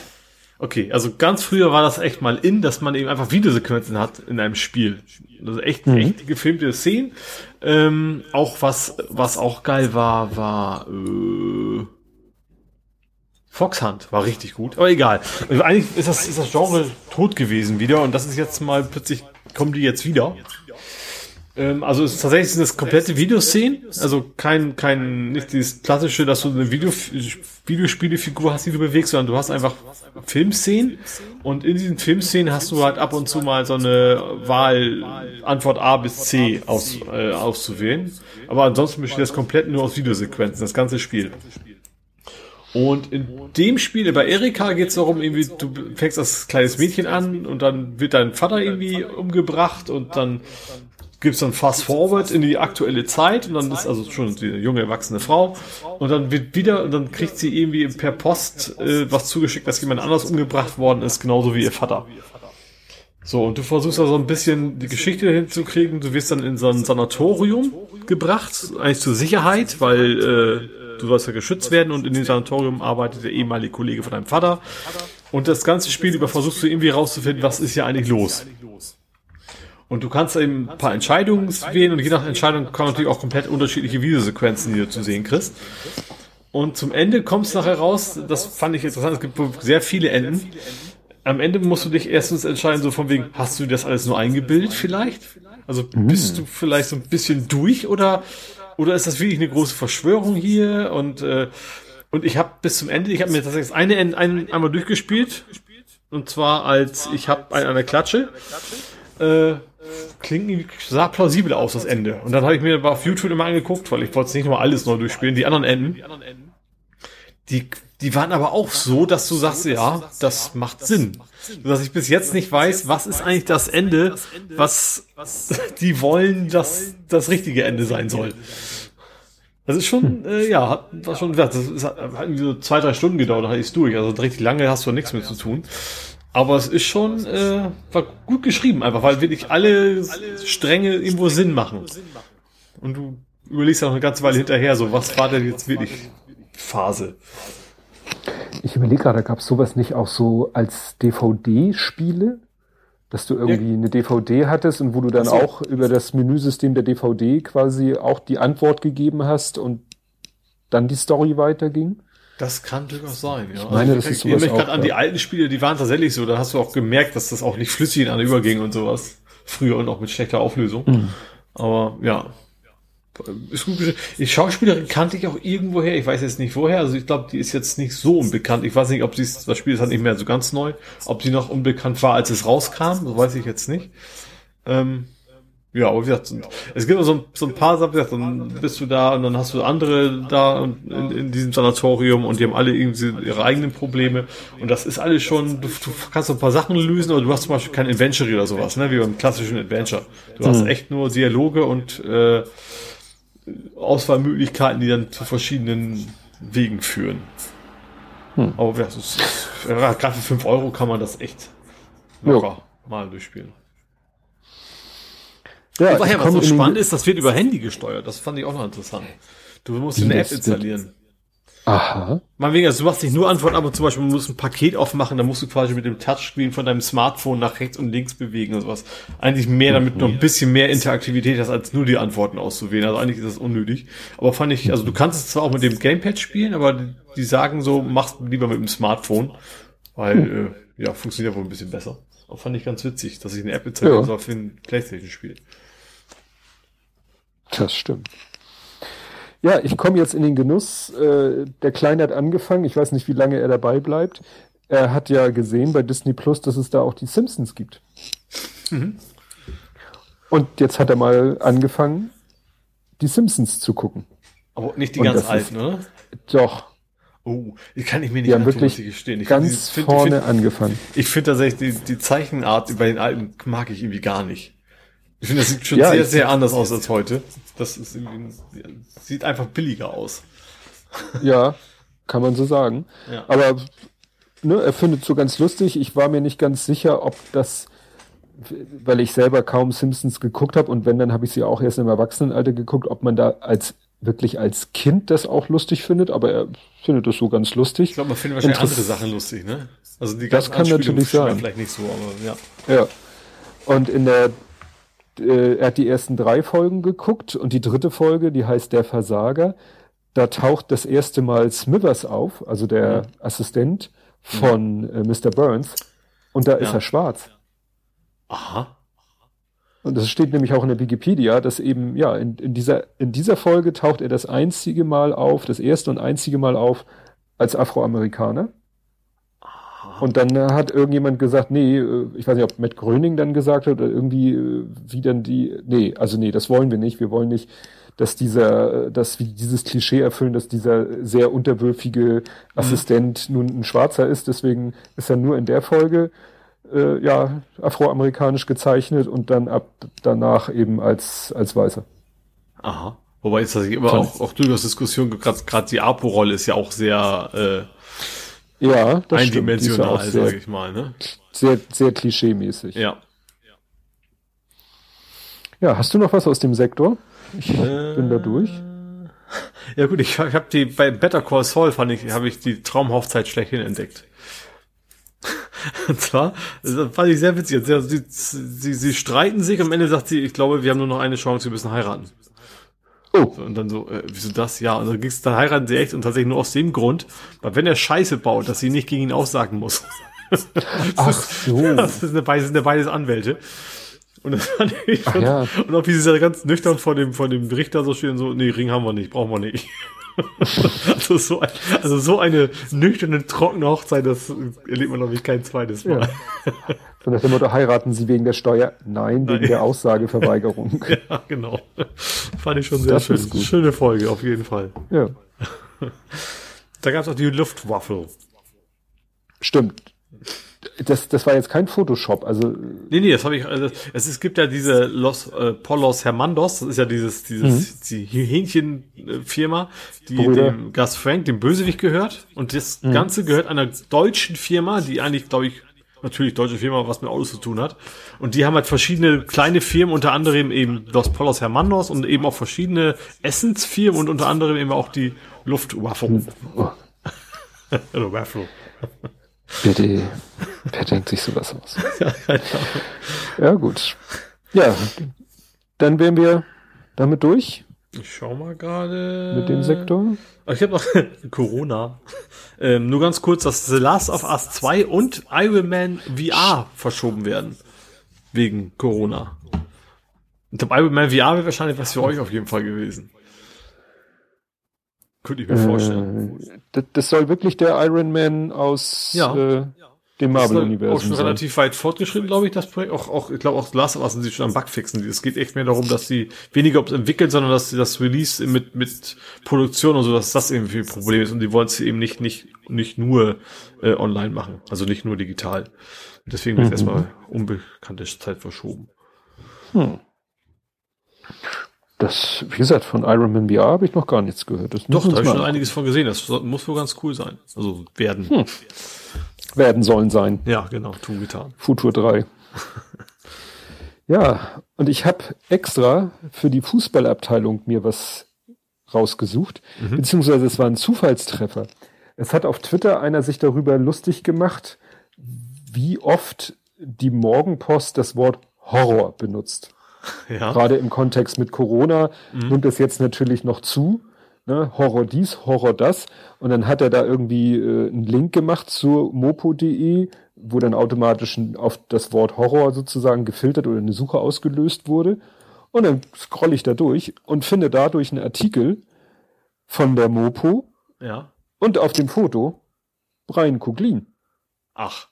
Okay, also ganz früher war das echt mal in, dass man eben einfach Videosequenzen hat in einem Spiel. Also echt, mhm. echt gefilmte Szenen. Ähm, auch was, was auch geil war, war äh, Foxhunt war richtig gut, aber egal. Also eigentlich ist das, ist das Genre tot gewesen wieder und das ist jetzt mal plötzlich kommen die jetzt wieder. Ähm, also es ist tatsächlich sind das komplette Videoszenen, also kein, kein, nicht dieses klassische, dass du eine Video, Videospielefigur hast, die du bewegst, sondern du hast einfach Filmszenen und in diesen Filmszenen hast du halt ab und zu mal so eine Wahl, Antwort A bis C aus, äh, auszuwählen. Aber ansonsten besteht das komplett nur aus Videosequenzen, das ganze Spiel. Und in dem Spiel, bei Erika geht es darum, irgendwie, du fängst das kleines Mädchen an und dann wird dein Vater irgendwie umgebracht und dann gibt's dann Fast Forward in die aktuelle Zeit und dann ist also schon die junge erwachsene Frau und dann wird wieder und dann kriegt sie irgendwie per Post äh, was zugeschickt, dass jemand anders umgebracht worden ist, genauso wie ihr Vater. So, und du versuchst da so ein bisschen die Geschichte hinzukriegen. Du wirst dann in so ein Sanatorium gebracht, eigentlich zur Sicherheit, weil äh, du sollst ja geschützt werden und in dem Sanatorium arbeitet der ehemalige Kollege von deinem Vater. Und das ganze Spiel über versuchst du irgendwie rauszufinden, was ist hier eigentlich los. Und du kannst eben ein paar Entscheidungen wählen und je nach Entscheidung kommen natürlich auch komplett unterschiedliche Videosequenzen, die du zu sehen kriegst. Und zum Ende kommst du nachher raus, das fand ich interessant, es gibt sehr viele Enden. Am Ende musst du dich erstens entscheiden, so von wegen, hast du das alles nur eingebildet vielleicht? Also bist du vielleicht so ein bisschen durch oder, oder ist das wirklich eine große Verschwörung hier? Und, äh, und ich habe bis zum Ende, ich habe mir tatsächlich das eine Ende ein, einmal durchgespielt. Und zwar als, ich habe eine, eine Klatsche. Äh, klingt sah plausibel aus, das Ende. Und dann habe ich mir auf YouTube immer angeguckt, weil ich wollte nicht nochmal alles neu durchspielen, die anderen Enden. Die, die waren aber auch so, dass du sagst, ja, das macht Sinn. Dass ich bis jetzt nicht weiß, was ist eigentlich das Ende, was (laughs) die wollen, dass das richtige Ende sein soll. Das ist schon, äh, ja, hat, war schon, das ist, hat irgendwie so zwei, drei Stunden gedauert, da hatte ich es durch. Also richtig lange hast du nichts mehr zu tun. Aber es ist schon äh, war gut geschrieben, einfach weil wirklich alle Stränge irgendwo Sinn machen. Und du überlegst ja noch eine ganze Weile hinterher, so was war denn jetzt wirklich Phase? Ich überlege gerade, gab es sowas nicht auch so als DVD-Spiele? Dass du irgendwie ja. eine DVD hattest und wo du dann auch über das Menüsystem der DVD quasi auch die Antwort gegeben hast und dann die Story weiterging? Das kann durchaus sein, ja. Ich meine, also, das ich erinnere mich gerade an die alten Spiele, die waren tatsächlich so. Da hast du auch gemerkt, dass das auch nicht flüssig ineinander überging und sowas. Früher und auch mit schlechter Auflösung. Mhm. Aber ja. Ist gut Die Schauspielerin kannte ich auch irgendwo her. Ich weiß jetzt nicht woher. Also ich glaube, die ist jetzt nicht so unbekannt. Ich weiß nicht, ob sie das Spiel ist halt nicht mehr so ganz neu. Ob sie noch unbekannt war, als es rauskam, so weiß ich jetzt nicht. Ähm, ja, aber wie gesagt, es gibt so ein, so ein paar Sachen, dann bist du da und dann hast du andere da in, in diesem Sanatorium und die haben alle irgendwie ihre eigenen Probleme und das ist alles schon, du, du kannst so ein paar Sachen lösen, aber du hast zum Beispiel kein Adventure oder sowas, ne, wie beim klassischen Adventure. Du hast mhm. echt nur Dialoge und äh, Auswahlmöglichkeiten, die dann zu verschiedenen Wegen führen. Hm. Aber ja, ist, gerade für 5 Euro kann man das echt locker jo. mal durchspielen. Ja, ja, was so spannend ist, das wird über Handy gesteuert. Das fand ich auch noch interessant. Du musst eine App installieren. Aha. Mal wegen, also du machst nicht nur Antworten, aber zum Beispiel, du musst ein Paket aufmachen, dann musst du quasi mit dem Touchscreen von deinem Smartphone nach rechts und links bewegen und sowas. Eigentlich mehr, damit du noch ein bisschen mehr Interaktivität hast, als nur die Antworten auszuwählen. Also eigentlich ist das unnötig. Aber fand ich, also du kannst es zwar auch mit dem Gamepad spielen, aber die sagen so, machst lieber mit dem Smartphone, weil, hm. äh, ja, funktioniert wohl ein bisschen besser. Aber fand ich ganz witzig, dass ich eine App installieren ja. soll für ein Playstation-Spiel. Das stimmt. Ja, ich komme jetzt in den Genuss. Äh, der Kleine hat angefangen. Ich weiß nicht, wie lange er dabei bleibt. Er hat ja gesehen bei Disney Plus, dass es da auch die Simpsons gibt. Mhm. Und jetzt hat er mal angefangen, die Simpsons zu gucken. Aber nicht die Und ganz alten, oder? Doch. Oh, ich kann ich mir nicht wirklich gestehen. Ich ganz find, vorne ich find, angefangen. Ich finde tatsächlich, die, die Zeichenart bei den alten mag ich irgendwie gar nicht. Ich finde, das sieht schon ja, sehr, sehr anders aus als heute. Das ist irgendwie, sieht einfach billiger aus. (laughs) Ja, kann man so sagen. Ja. Aber ne, er findet so ganz lustig. Ich war mir nicht ganz sicher, ob das, weil ich selber kaum Simpsons geguckt habe und wenn, dann habe ich sie auch erst im Erwachsenenalter geguckt, ob man da als wirklich als Kind das auch lustig findet, aber er findet das so ganz lustig. Ich glaube, man findet wahrscheinlich andere Sachen lustig, ne? Also die das kann natürlich sein. Vielleicht nicht so, aber ja. Ja. Und in der, äh, er hat die ersten drei Folgen geguckt und die dritte Folge, die heißt Der Versager. Da taucht das erste Mal Smithers auf, also der mhm. Assistent von äh, Mr. Burns. Und da ja. ist er schwarz. Aha. Und das steht nämlich auch in der Wikipedia, dass eben, ja, in, in, dieser, in dieser Folge taucht er das einzige Mal auf, das erste und einzige Mal auf als Afroamerikaner. Und dann hat irgendjemand gesagt, nee, äh, ich weiß nicht, ob Matt Gröning dann gesagt hat oder irgendwie, äh, wie dann die, nee, also nee, das wollen wir nicht. Wir wollen nicht, dass dieser, dass wir dieses Klischee erfüllen, dass dieser sehr unterwürfige Assistent mhm. nun ein Schwarzer ist. Deswegen ist er nur in der Folge äh, ja, afroamerikanisch gezeichnet und dann ab danach eben als, als Weißer. Aha. Wobei ist das immer auch, auch durchaus Diskussion, gerade die Apo-Rolle ist ja auch sehr äh, ja, das eindimensional, sage ich mal. Ne? Sehr, sehr klischee-mäßig. Ja. Ja, hast du noch was aus dem Sektor? Ich äh, bin da durch. Ja gut, ich, ich habe die bei Better Call Saul fand ich, habe ich die Traumhochzeit schlechthin entdeckt. (laughs) Und zwar, das fand ich sehr witzig. Sie, sie, sie streiten sich, am Ende sagt sie, ich glaube, wir haben nur noch eine Chance, wir müssen heiraten. Oh. Und dann so, äh, wieso das? Ja, und dann dann heiraten sie echt und tatsächlich nur aus dem Grund, weil wenn er Scheiße baut, dass sie nicht gegen ihn aussagen muss. (laughs) Ach so. Das ist eine, sind ja beides Anwälte. Und das fand ich schon, ja. und auch wie sie da ganz nüchtern vor dem, vor dem Richter so stehen, so, nee, Ring haben wir nicht, brauchen wir nicht. (laughs) also, so ein, also so eine nüchterne, trockene Hochzeit, das erlebt man, glaube ich, kein zweites Mal. Ja. So nach dem Motto, heiraten Sie wegen der Steuer? Nein, wegen Nein. der Aussageverweigerung. (laughs) ja, genau. Fand ich schon sehr das schön. Schöne Folge, auf jeden Fall. Ja. Da gab es auch die Luftwaffel. Stimmt das, das war jetzt kein Photoshop, also. Nee, nee, das habe ich, also, es, es gibt ja diese Los, äh, Polos Hermandos, das ist ja dieses, dieses, mhm. die Hähnchenfirma, die Brüder. dem Gus Frank, dem Bösewicht gehört. Und das mhm. Ganze gehört einer deutschen Firma, die eigentlich, glaube ich, natürlich deutsche Firma, was mit Autos zu tun hat. Und die haben halt verschiedene kleine Firmen, unter anderem eben Los Polos Hermandos und eben auch verschiedene Essensfirmen und unter anderem eben auch die Luftwaffe. Oh. (laughs) Oder Waffle. Bitte, wer denkt sich sowas aus? (laughs) ja, gut. Ja, dann wären wir damit durch. Ich schau mal gerade. Mit dem Sektor. Ich habe noch (laughs) Corona. Ähm, nur ganz kurz, dass The Last of Us 2 und Iron Man VR verschoben werden. Wegen Corona. Ich glaube, Iron Man VR wäre wahrscheinlich was für euch auf jeden Fall gewesen. Könnte ich mir äh, vorstellen. Das, das, soll wirklich der Iron Man aus ja. äh, dem Marvel-Universum. Auch schon relativ weit fortgeschritten, glaube ich, das Projekt. Auch, auch ich glaube, auch Last of Us sind sie schon am Bugfixen. Es geht echt mehr darum, dass sie weniger entwickeln, sondern dass sie das Release mit, mit Produktion und so, dass das irgendwie ein Problem ist. Und die wollen es eben nicht, nicht, nicht nur äh, online machen. Also nicht nur digital. deswegen wird mhm. erstmal unbekannte Zeit verschoben. Hm. Das, wie gesagt, von Iron Man VR habe ich noch gar nichts gehört. Das Doch, da habe ich schon einiges von gesehen. Das muss wohl ganz cool sein. Also werden. Hm. Werden sollen sein. Ja, genau, tun getan. Futur 3. ja, und ich habe extra für die Fußballabteilung mir was rausgesucht, mhm. beziehungsweise es war ein Zufallstreffer. Es hat auf Twitter einer sich darüber lustig gemacht, wie oft die Morgenpost das Wort Horror benutzt. Ja. Gerade im Kontext mit Corona mhm. nimmt es jetzt natürlich noch zu. Ne? Horror dies, Horror das. Und dann hat er da irgendwie äh, einen Link gemacht zu mopo.de, wo dann automatisch auf das Wort Horror sozusagen gefiltert oder eine Suche ausgelöst wurde. Und dann scrolle ich da durch und finde dadurch einen Artikel von der Mopo. Ja. Und auf dem Foto Brian Kuglin. Ach.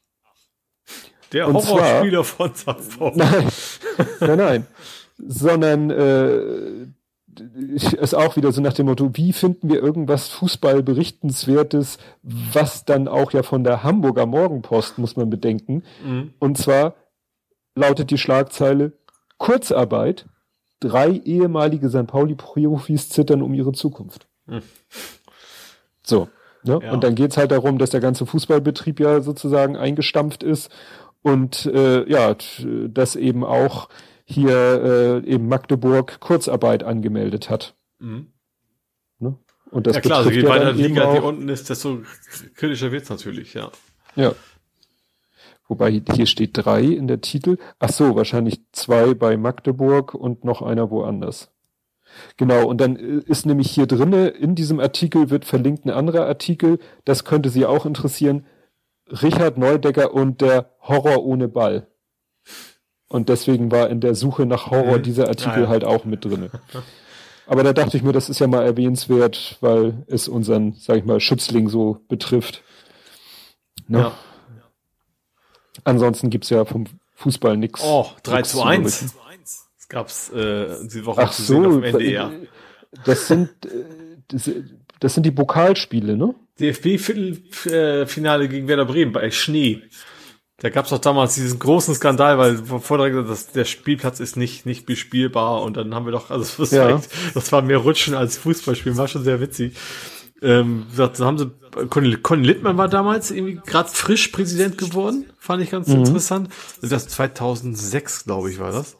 Der und Horrorspieler von St. (laughs) Nein, nein, nein. Sondern äh, (laughs) ist auch wieder so nach dem Motto, wie finden wir irgendwas Fußballberichtenswertes, was dann auch ja von der Hamburger Morgenpost, muss man bedenken. Mhm. Und zwar lautet die Schlagzeile Kurzarbeit, drei ehemalige St. Pauli-Profis zittern um ihre Zukunft. Mhm. So. Ne? Ja. Und dann geht's halt darum, dass der ganze Fußballbetrieb ja sozusagen eingestampft ist und äh, ja, dass eben auch hier äh, eben Magdeburg Kurzarbeit angemeldet hat. Mhm. Ne? Und das ja klar, also je ja weiter Liga die unten ist, desto kritischer wird's natürlich, ja. Ja. Wobei hier steht drei in der Titel. Ach so, wahrscheinlich zwei bei Magdeburg und noch einer woanders. Genau, und dann äh, ist nämlich hier drinne, in diesem Artikel wird verlinkt ein anderer Artikel, das könnte Sie auch interessieren. Richard Neudecker und der Horror ohne Ball. Und deswegen war in der Suche nach Horror Mhm. dieser Artikel Ah, halt auch mit drinne. (laughs) Aber da dachte ich mir, das ist ja mal erwähnenswert, weil es unseren, sag ich mal, Schützling so betrifft. Ne? ja. Ansonsten gibt's ja vom Fußball nix. Oh, 3 nix zu 1. berichten. Das gab's äh, diese Woche Ach zu sehen auf so, dem NDR. das sind, äh, das, das sind die Pokalspiele, ne? DFB-Viertelfinale gegen Werder Bremen bei Schnee. Da gab's doch damals diesen großen Skandal, weil vorher gesagt, dass der Spielplatz ist nicht nicht bespielbar und dann haben wir doch, also das, Ja. echt, das war mehr Rutschen als Fußballspielen, war schon sehr witzig. Ähm, gesagt, dann haben sie Conny, Conny Littmann war damals irgendwie gerade frisch Präsident geworden, fand ich ganz interessant. Das 2006, glaube ich, war das.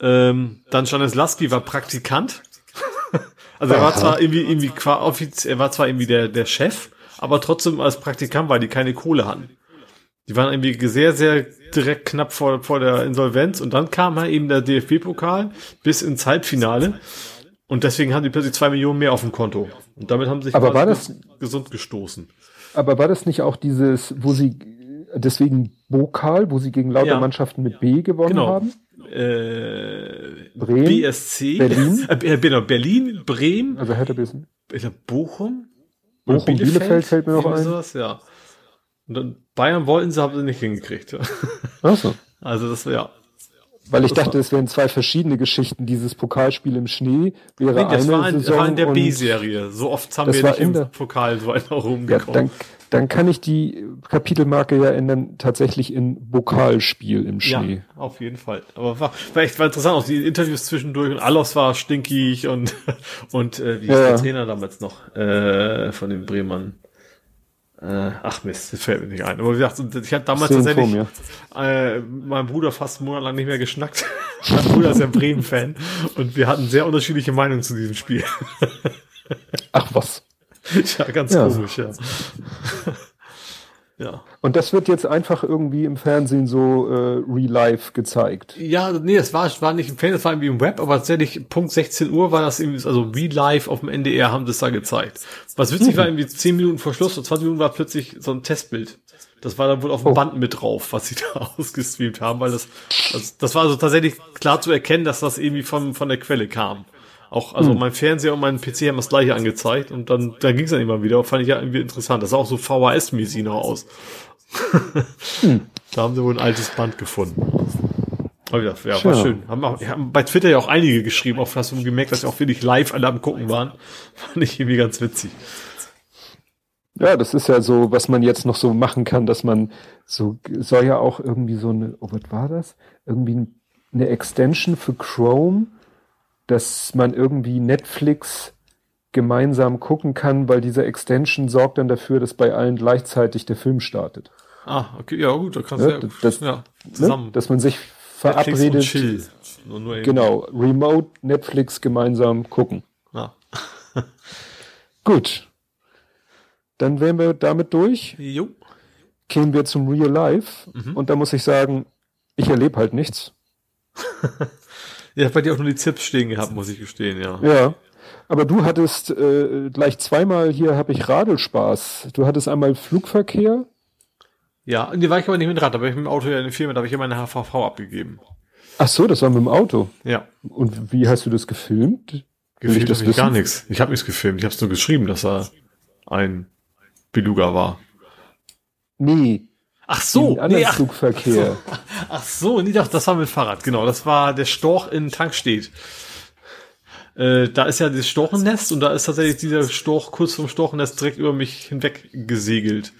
Ähm, dann Stanislavski war Praktikant. (laughs) Also er war Aha. zwar irgendwie, irgendwie qua offiziell, er war zwar irgendwie der, der Chef, aber trotzdem als Praktikant, weil die keine Kohle hatten. Die waren irgendwie sehr, sehr direkt knapp vor, vor der Insolvenz und dann kam halt eben der DFB-Pokal bis ins Halbfinale und deswegen haben die plötzlich zwei Millionen mehr auf dem Konto. Und damit haben sie sich Aber war das- gesund gestoßen. Aber war das nicht auch dieses, wo sie, deswegen Bokal, wo sie gegen lauter Ja. Mannschaften mit B gewonnen Genau. haben? Äh, Bremen, BSC, Berlin? (laughs) äh, genau, Berlin, Bremen, Also Hertha glaub, Bochum, Bochum, Bielefeld fällt mir noch ein. Sowas, ja. Und dann Bayern wollten sie, haben sie nicht hingekriegt. Achso. (laughs) Also das ja. Weil ich Das dachte, es wären zwei verschiedene Geschichten. Dieses Pokalspiel im Schnee wäre Nee, das eine war, in, Saison war in der B-Serie. So oft haben wir war nicht in im der- Pokal so Ja, rumgekommen. dann, dann kann ich die Kapitelmarke ja ändern, tatsächlich in Pokalspiel im Ja, Schnee. auf jeden Fall. Aber war, war echt war interessant, auch die Interviews zwischendurch und Allos war stinkig und (laughs) und äh, wie ist Ja, der ja. Trainer damals noch äh, von den Bremern? Äh, ach Mist, das fällt mir nicht ein. Aber wie gesagt, ich hatte damals tatsächlich mir. äh, meinem Bruder fast einen Monat lang nicht mehr geschnackt. (laughs) mein Bruder ist ja ein Bremen-Fan und wir hatten sehr unterschiedliche Meinungen zu diesem Spiel. Ach was. (laughs) ja, ganz Ja. komisch, ja. Ja. Und das wird jetzt einfach irgendwie im Fernsehen so äh, real life gezeigt. Ja, nee, es war, es war nicht im Fernsehen, es war irgendwie im Web, aber tatsächlich Punkt 16 Uhr war das irgendwie, also wie live auf dem NDR haben das da gezeigt. Was witzig war, irgendwie 10 Minuten vor Schluss und 20 Minuten war plötzlich so ein Testbild. Das war dann wohl auf dem Oh. Band mit drauf, was sie (laughs) da ausgestreamt haben, weil das, das, das war also tatsächlich klar zu erkennen, dass das irgendwie von, von der Quelle kam. Auch, also mein Fernseher und mein PC haben das gleiche angezeigt und dann, dann ging es dann immer wieder, fand ich ja irgendwie interessant. Das sah auch so VHS-mäßig noch aus. (laughs) Da haben sie wohl ein altes Band gefunden. Aber ja, ja war schön. Haben, auch, haben bei Twitter ja auch einige geschrieben, auch hast du gemerkt, dass sie auch wirklich live alle am gucken waren. (laughs) Fand ich irgendwie ganz witzig. Ja, das ist ja so, was man jetzt noch so machen kann, dass man so, soll ja auch irgendwie so eine, oh, was war das? Irgendwie eine Extension für Chrome, dass man irgendwie Netflix gemeinsam gucken kann, weil diese Extension sorgt dann dafür, dass bei allen gleichzeitig der Film startet. Ah, okay, ja gut, da kannst Ja, du ja, das- ja Ne? zusammen. Dass man sich verabredet. Chill. Genau, Remote Netflix gemeinsam gucken. Ja. (laughs) Gut. Dann wären wir damit durch. Jo. kämen wir zum Real Life Mhm. und da muss ich sagen, ich erlebe halt nichts. (laughs) Ja, bei dir auch nur die Zips stehen gehabt, muss ich gestehen, ja. Ja. Aber du hattest äh, gleich zweimal hier habe ich Radelspaß. Du hattest einmal Flugverkehr. Ja, und die war ich aber nicht mit Rad, da war ich mit dem Auto ja in der Firma, da habe ich ja meine HVV abgegeben. Ach so, das war mit dem Auto. Ja. Und wie hast du das gefilmt? Ich Gefilmt habe ich gar nichts. Ich habe nichts gefilmt. Ich habe es nur geschrieben, dass er ein Beluga war. Nee, Ach so, nee, ach, Flugverkehr. ach so, nee, doch, das war mit Fahrrad, genau. Das war der Storch in Tankstedt. Äh, da ist ja das Storchennest und da ist tatsächlich dieser Storch kurz vom Storchennest direkt über mich hinweg gesegelt.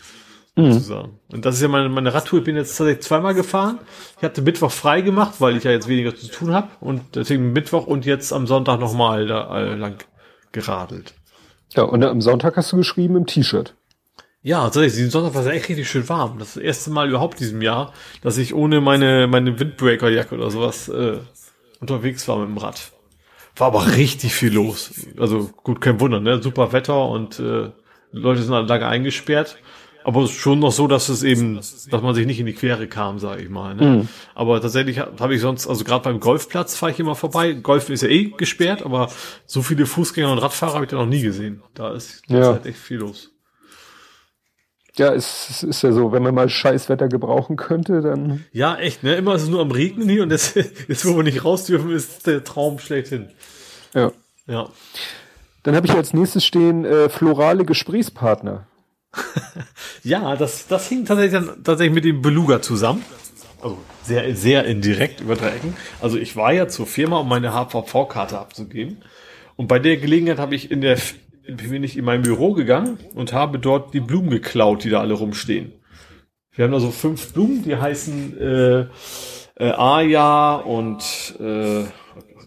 Sozusagen. Und das ist ja meine, meine Radtour. Ich bin jetzt tatsächlich zweimal gefahren. Ich hatte Mittwoch frei gemacht, weil ich ja jetzt weniger zu tun habe. Und deswegen Mittwoch und jetzt am Sonntag nochmal da äh, lang geradelt. Ja, und am Sonntag hast du geschrieben im T-Shirt. Ja, tatsächlich, diesen Sonntag war es echt richtig schön warm. Das, ist das erste Mal überhaupt diesem Jahr, dass ich ohne meine, meine Windbreaker-Jacke oder sowas äh, unterwegs war mit dem Rad. war aber richtig viel los. Also gut, kein Wunder, ne? Super Wetter und äh, Leute sind halt lange eingesperrt. Aber schon noch so, dass es eben, dass man sich nicht in die Quere kam, sage ich mal. Ne? Mhm. Aber tatsächlich habe ich sonst, also gerade beim Golfplatz fahre ich immer vorbei. Golf ist ja eh gesperrt, aber so viele Fußgänger und Radfahrer habe ich da noch nie gesehen. Da ist, da ja. ist halt echt viel los. Ja, es, es ist ja so, wenn man mal Scheißwetter gebrauchen könnte, dann. Ja, echt, ne? Immer ist es nur am Regnen hier und das, jetzt, wo wir nicht raus dürfen, ist der Traum schlechthin. Ja. Ja. Dann habe ich als nächstes stehen äh, florale Gesprächspartner. (laughs) ja, das, das hing tatsächlich, tatsächlich mit dem Beluga zusammen. Also sehr, sehr indirekt über drei Ecken. Also ich war ja zur Firma, um meine HVV-Karte abzugeben. Und bei der Gelegenheit habe ich in der, bin ich in mein Büro gegangen und habe dort die Blumen geklaut, die da alle rumstehen. Wir haben da so fünf Blumen, die heißen äh, äh, Aya und äh,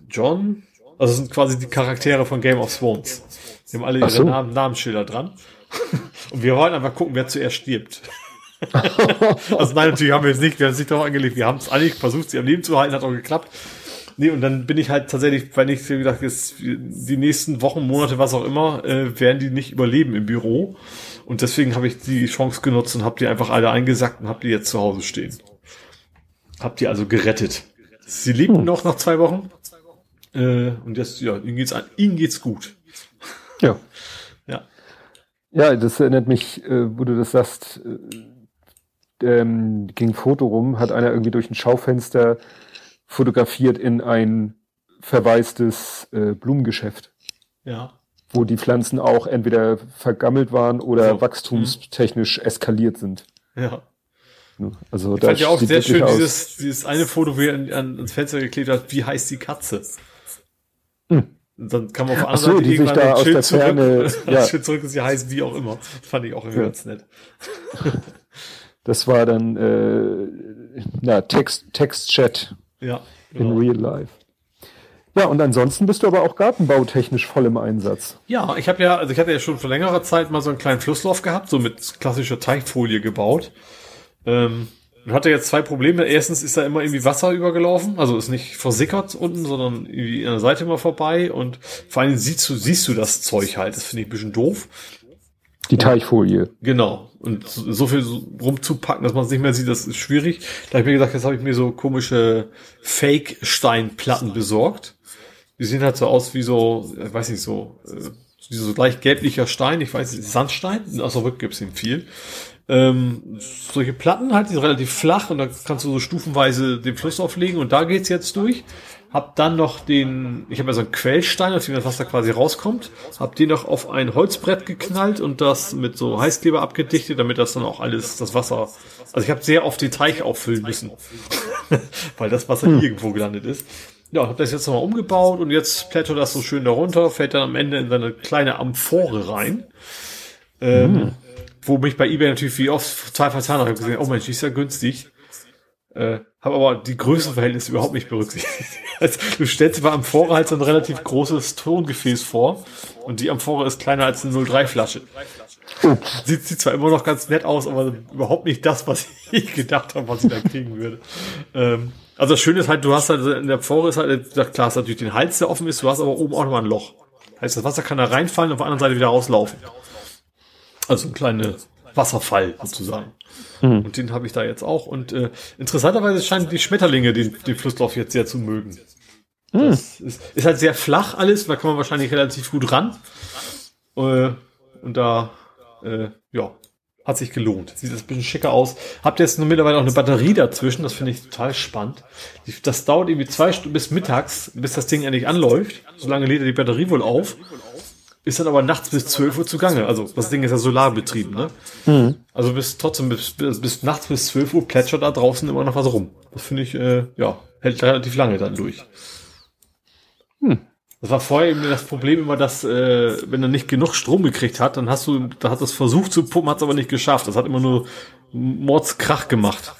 John. Also das sind quasi die Charaktere von Game of Thrones. Die haben alle ihre so. Namen, Namensschilder dran. (laughs) Und wir wollen einfach gucken, wer zuerst stirbt. (laughs) also nein, natürlich haben wir es nicht, wir haben es nicht darauf angelegt. Wir haben es eigentlich versucht, sie am Leben zu halten, hat auch geklappt. Nee, und dann bin ich halt tatsächlich, weil ich gedacht, jetzt die nächsten Wochen, Monate, was auch immer, äh, werden die nicht überleben im Büro. Und deswegen habe ich die Chance genutzt und habe die einfach alle eingesackt und habe die jetzt zu Hause stehen. Hab die also gerettet. Sie lebten hm. noch nach zwei Wochen. Äh, und jetzt, ja, ihnen geht's, ihnen geht's gut. Ja. Ja, das erinnert mich, äh, wo du das sagst, äh, ähm, ging Foto rum, hat einer irgendwie durch ein Schaufenster fotografiert in ein verwaistes äh, Blumengeschäft. Ja. Wo die Pflanzen auch entweder vergammelt waren oder so. wachstumstechnisch eskaliert sind. Ja. Also ich fand ja auch sehr schön dieses, dieses eine Foto, wo er an, ans Fenster geklebt hat, wie heißt die Katze? Hm. Und dann kann man auf der anderen so, Seite irgendwann da ein (laughs) Schild zurück, Ferne, ja. Schild zurück ist ja heißt wie auch immer. Das fand ich auch irgendwie ja. ganz nett. (laughs) Das war dann äh, na, Text, Text-Chat ja, genau. in real life. Ja, und ansonsten bist du aber auch gartenbautechnisch voll im Einsatz. Ja, ich habe ja, also ich hatte ja schon vor längerer Zeit mal so einen kleinen Flusslauf gehabt, so mit klassischer Teichfolie gebaut. Ähm, und hatte jetzt zwei Probleme. Erstens ist da immer irgendwie Wasser übergelaufen, also ist nicht versickert unten, sondern irgendwie an der Seite immer vorbei. Und vor allem siehst du, siehst du das Zeug halt. Das finde ich ein bisschen doof. Die Teichfolie. Genau. Und so viel rumzupacken, dass man es nicht mehr sieht, das ist schwierig. Da habe ich mir gesagt, jetzt habe ich mir so komische Fake-Steinplatten besorgt. Die sehen halt so aus wie so, ich weiß nicht, so, äh, so leicht gelblicher Stein, ich weiß nicht, Sandstein, aus der Rück gibt's ihn viel ähm, solche Platten halt, die sind relativ flach und da kannst du so stufenweise den Fluss auflegen und da geht's jetzt durch. Hab dann noch den, ich habe ja so einen Quellstein, aus dem das Wasser quasi rauskommt, hab den noch auf ein Holzbrett geknallt und das mit so Heißkleber abgedichtet, damit das dann auch alles, das Wasser, also ich habe sehr oft den Teich auffüllen müssen, (laughs) weil das Wasser hm. irgendwo gelandet ist. Ja, hab das jetzt nochmal umgebaut und jetzt plättert das so schön darunter, fällt dann am Ende in seine kleine Amphore rein. Ähm, hm wo mich bei eBay natürlich wie oft zwei vertan habe, gesehen, oh Mensch, die ist ja günstig. Äh, habe aber die Größenverhältnisse überhaupt nicht berücksichtigt. Also, du stellst dir bei Amphora halt so ein relativ großes Tongefäß vor und die Amphora ist kleiner als eine 03 Flasche. Sieht, sieht zwar immer noch ganz nett aus, aber überhaupt nicht das, was (laughs) ich gedacht habe, was ich da kriegen würde. Ähm, also das Schöne ist halt, du hast halt in der Amphora ist halt, klar, ist natürlich den Hals, der offen ist, du hast aber oben auch nochmal ein Loch. Heißt, das Wasser kann da reinfallen und auf der anderen Seite wieder rauslaufen. Also ein kleiner Wasserfall sozusagen. Mhm. Und den habe ich da jetzt auch. Und äh, interessanterweise scheinen die Schmetterlinge den, den Flusslauf jetzt sehr zu mögen. Mhm. Das ist, ist halt sehr flach alles, da kann man wahrscheinlich relativ gut ran. Äh, und da, äh, ja, hat sich gelohnt. Sieht das ein bisschen schicker aus. Habt ihr jetzt nur mittlerweile auch eine Batterie dazwischen, das finde ich total spannend. Das dauert irgendwie zwei Stunden bis mittags, bis das Ding endlich anläuft. Solange lädt er die Batterie wohl auf ist dann aber nachts bis 12 Uhr zugange. Also das Ding ist ja solarbetrieben, ne? Mhm. Also bis trotzdem bis, bis, bis nachts bis 12 Uhr plätschert da draußen immer noch was rum. Das finde ich, äh, ja, hält relativ lange dann durch. Hm. Das war vorher eben das Problem immer, dass äh, wenn er nicht genug Strom gekriegt hat, dann hast du, da hat das versucht zu pumpen, hat es aber nicht geschafft. Das hat immer nur Mordskrach gemacht.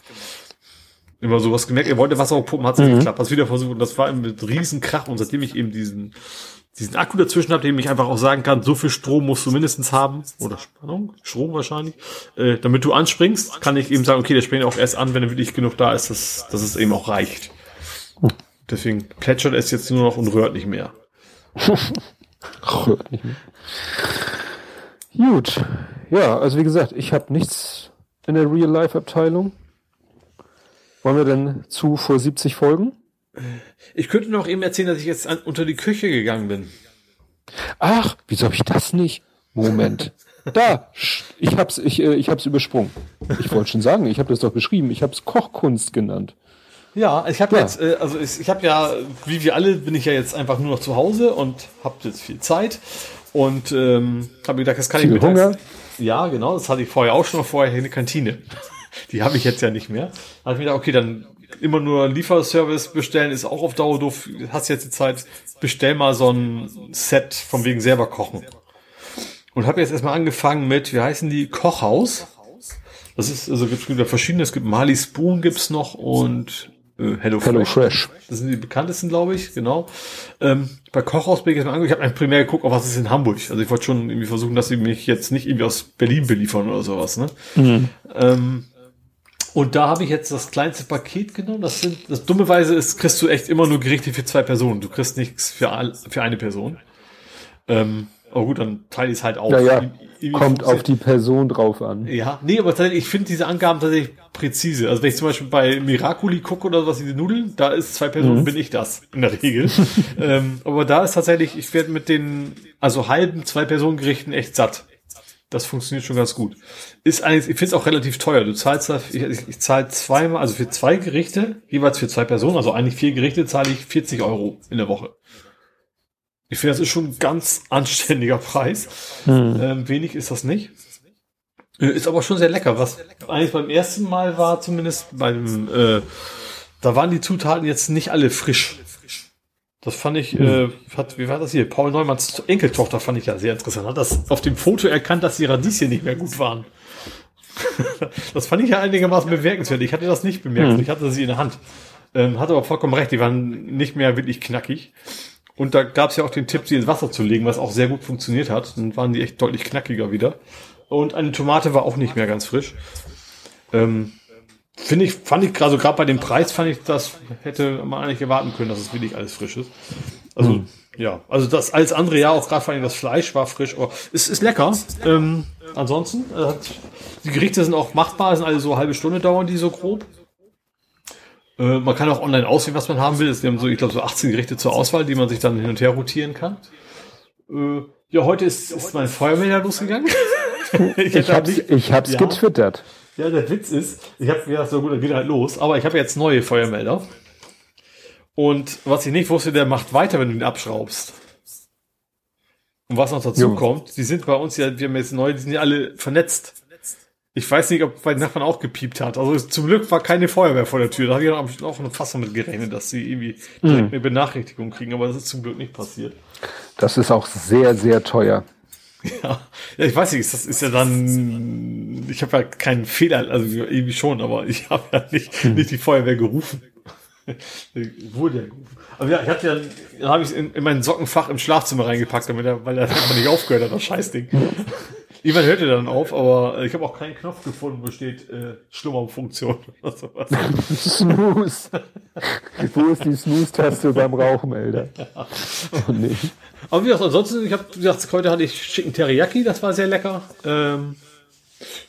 Immer sowas gemerkt, er wollte Wasser pumpen, hat es mhm. nicht geklappt, hat wieder versucht und das war eben mit riesen Krach und seitdem ich eben diesen diesen Akku dazwischen habe, dem ich einfach auch sagen kann, so viel Strom musst du mindestens haben, oder Spannung, Strom wahrscheinlich, äh, damit du anspringst, kann ich eben sagen, okay, der springt auch erst an, wenn er wirklich genug da ist, dass, dass es eben auch reicht. Deswegen plätschert es jetzt nur noch und rührt nicht mehr. (laughs) Gut. Ja, also wie gesagt, ich habe nichts in der Real-Life-Abteilung. Wollen wir denn zu vor 70 Folgen? Ich könnte noch eben erzählen, dass ich jetzt an, unter die Küche gegangen bin. Ach, wieso habe ich das nicht? Moment. (laughs) Da, ich hab's, ich, äh, ich hab's übersprungen. Ich wollte schon sagen, ich habe das doch beschrieben. Ich habe es Kochkunst genannt. Ja, ich habe ja. jetzt, äh, also ich, ich habe ja, wie wir alle, bin ich ja jetzt einfach nur noch zu Hause und habe jetzt viel Zeit und ähm, habe mir gedacht, das kann viel ich mittags, Hunger. Ja, genau, das hatte ich vorher auch schon, vorher eine Kantine. (laughs) Die habe ich jetzt ja nicht mehr. Da habe ich mir gedacht, okay, dann immer nur Lieferservice bestellen ist auch auf Dauer doof. Hast jetzt die Zeit, bestell mal so ein Set von wegen selber kochen. Und habe jetzt erstmal angefangen mit, wie heißen die, Kochhaus. Das ist, also gibt es verschiedene, es gibt Mali Spoon gibt's noch und äh, Hello, Hello Fresh. Fresh. Das sind die bekanntesten, glaube ich, genau. Ähm, bei Kochhaus bin ich jetzt mal angeguckt, ich habe primär geguckt, auf was ist in Hamburg. Also ich wollte schon irgendwie versuchen, dass sie mich jetzt nicht irgendwie aus Berlin beliefern oder sowas, ne? Mhm. Ähm, und da habe ich jetzt das kleinste Paket genommen. Das sind, das dummerweise ist, kriegst du echt immer nur Gerichte für zwei Personen. Du kriegst nichts für, all, für eine Person. Ähm, aber gut, dann teile ich es halt auf. Ja, ja. Kommt auf die Person drauf an. Ja, nee, aber tatsächlich, ich finde diese Angaben tatsächlich präzise. Also wenn ich zum Beispiel bei Miraculi gucke oder was, diese Nudeln, da ist zwei Personen, mhm. bin ich das, in der Regel. (laughs) ähm, aber da ist tatsächlich, ich werde mit den, also halben zwei Personen Gerichten echt satt. Das funktioniert schon ganz gut. Ist eigentlich, ich finde es auch relativ teuer. Du zahlst da, ich, ich zahle zweimal, also für zwei Gerichte, jeweils für zwei Personen, also eigentlich vier Gerichte, zahle ich 40 Euro in der Woche. Ich finde, das ist schon ein ganz (laughs) anständiger Preis. Hm. Ähm, wenig ist das nicht. Äh, ist aber schon sehr lecker. Was eigentlich beim ersten Mal war, zumindest beim, äh, da waren die Zutaten jetzt nicht alle frisch. Das fand ich, hm. äh, hat, wie war das hier? Paul Neumanns Enkeltochter fand ich ja sehr interessant. Hat das auf dem Foto erkannt, dass die Radieschen nicht mehr gut waren. (laughs) das fand ich ja einigermaßen bemerkenswert. Ich hatte das nicht bemerkt. Hm. Ich hatte sie in der Hand. Ähm, hatte aber vollkommen recht. Die waren nicht mehr wirklich knackig. Und da gab es ja auch den Tipp, sie ins Wasser zu legen, was auch sehr gut funktioniert hat. Dann waren die echt deutlich knackiger wieder. Und eine Tomate war auch nicht mehr ganz frisch. Ähm, Finde ich, fand ich, also gerade bei dem Preis fand ich, das hätte man eigentlich erwarten können, dass es wirklich alles frisch ist. Also, hm. ja, also das als andere ja auch gerade vor allem das Fleisch war frisch, aber es ist lecker. Ähm, ansonsten, äh, die Gerichte sind auch machbar, sind alle so eine halbe Stunde dauern die so grob. Äh, man kann auch online auswählen, was man haben will. Es haben so, ich glaube, so 18 Gerichte zur Auswahl, die man sich dann hin und her rotieren kann. Äh, ja, heute ist, ist mein Feuermelder losgegangen. ich, ich hab's, ich hab's ja. getwittert. Ja, der Witz ist, ich habe gedacht, so gut, dann geht halt los. Aber ich habe jetzt neue Feuermelder. Und was ich nicht wusste, der macht weiter, wenn du ihn abschraubst. Und was noch dazu jo. kommt, die sind bei uns ja, wir haben jetzt neu, die sind ja alle vernetzt. Ich weiß nicht, ob bei den Nachbarn auch gepiept hat. Also zum Glück war keine Feuerwehr vor der Tür. Da habe ich auch eine Fassung mit gerechnet, dass sie irgendwie direkt mhm. eine Benachrichtigung kriegen, aber das ist zum Glück nicht passiert. Das ist auch sehr, sehr teuer. Ja, ich weiß nicht, das ist ja dann, ich habe ja keinen Fehler, also irgendwie schon, aber (laughs) ich habe ja nicht, hm. nicht die Feuerwehr gerufen. (laughs) Wurde ja gerufen. Aber ja, ich hatte ja, dann habe ich in, in mein Sockenfach im Schlafzimmer reingepackt, damit er, weil er einfach nicht aufgehört hat, das Scheißding. (laughs) Irgendwann hört er dann auf, aber ich habe auch keinen Knopf gefunden, wo steht äh, Schlummerfunktion (laughs) oder sowas. Snooze. wo ist die Snooze-Taste beim Rauchen, Alter? Ja. Oh, nee. Aber wie gesagt, ansonsten, ich habe gesagt, heute hatte ich schicken Teriyaki, das war sehr lecker. Ähm,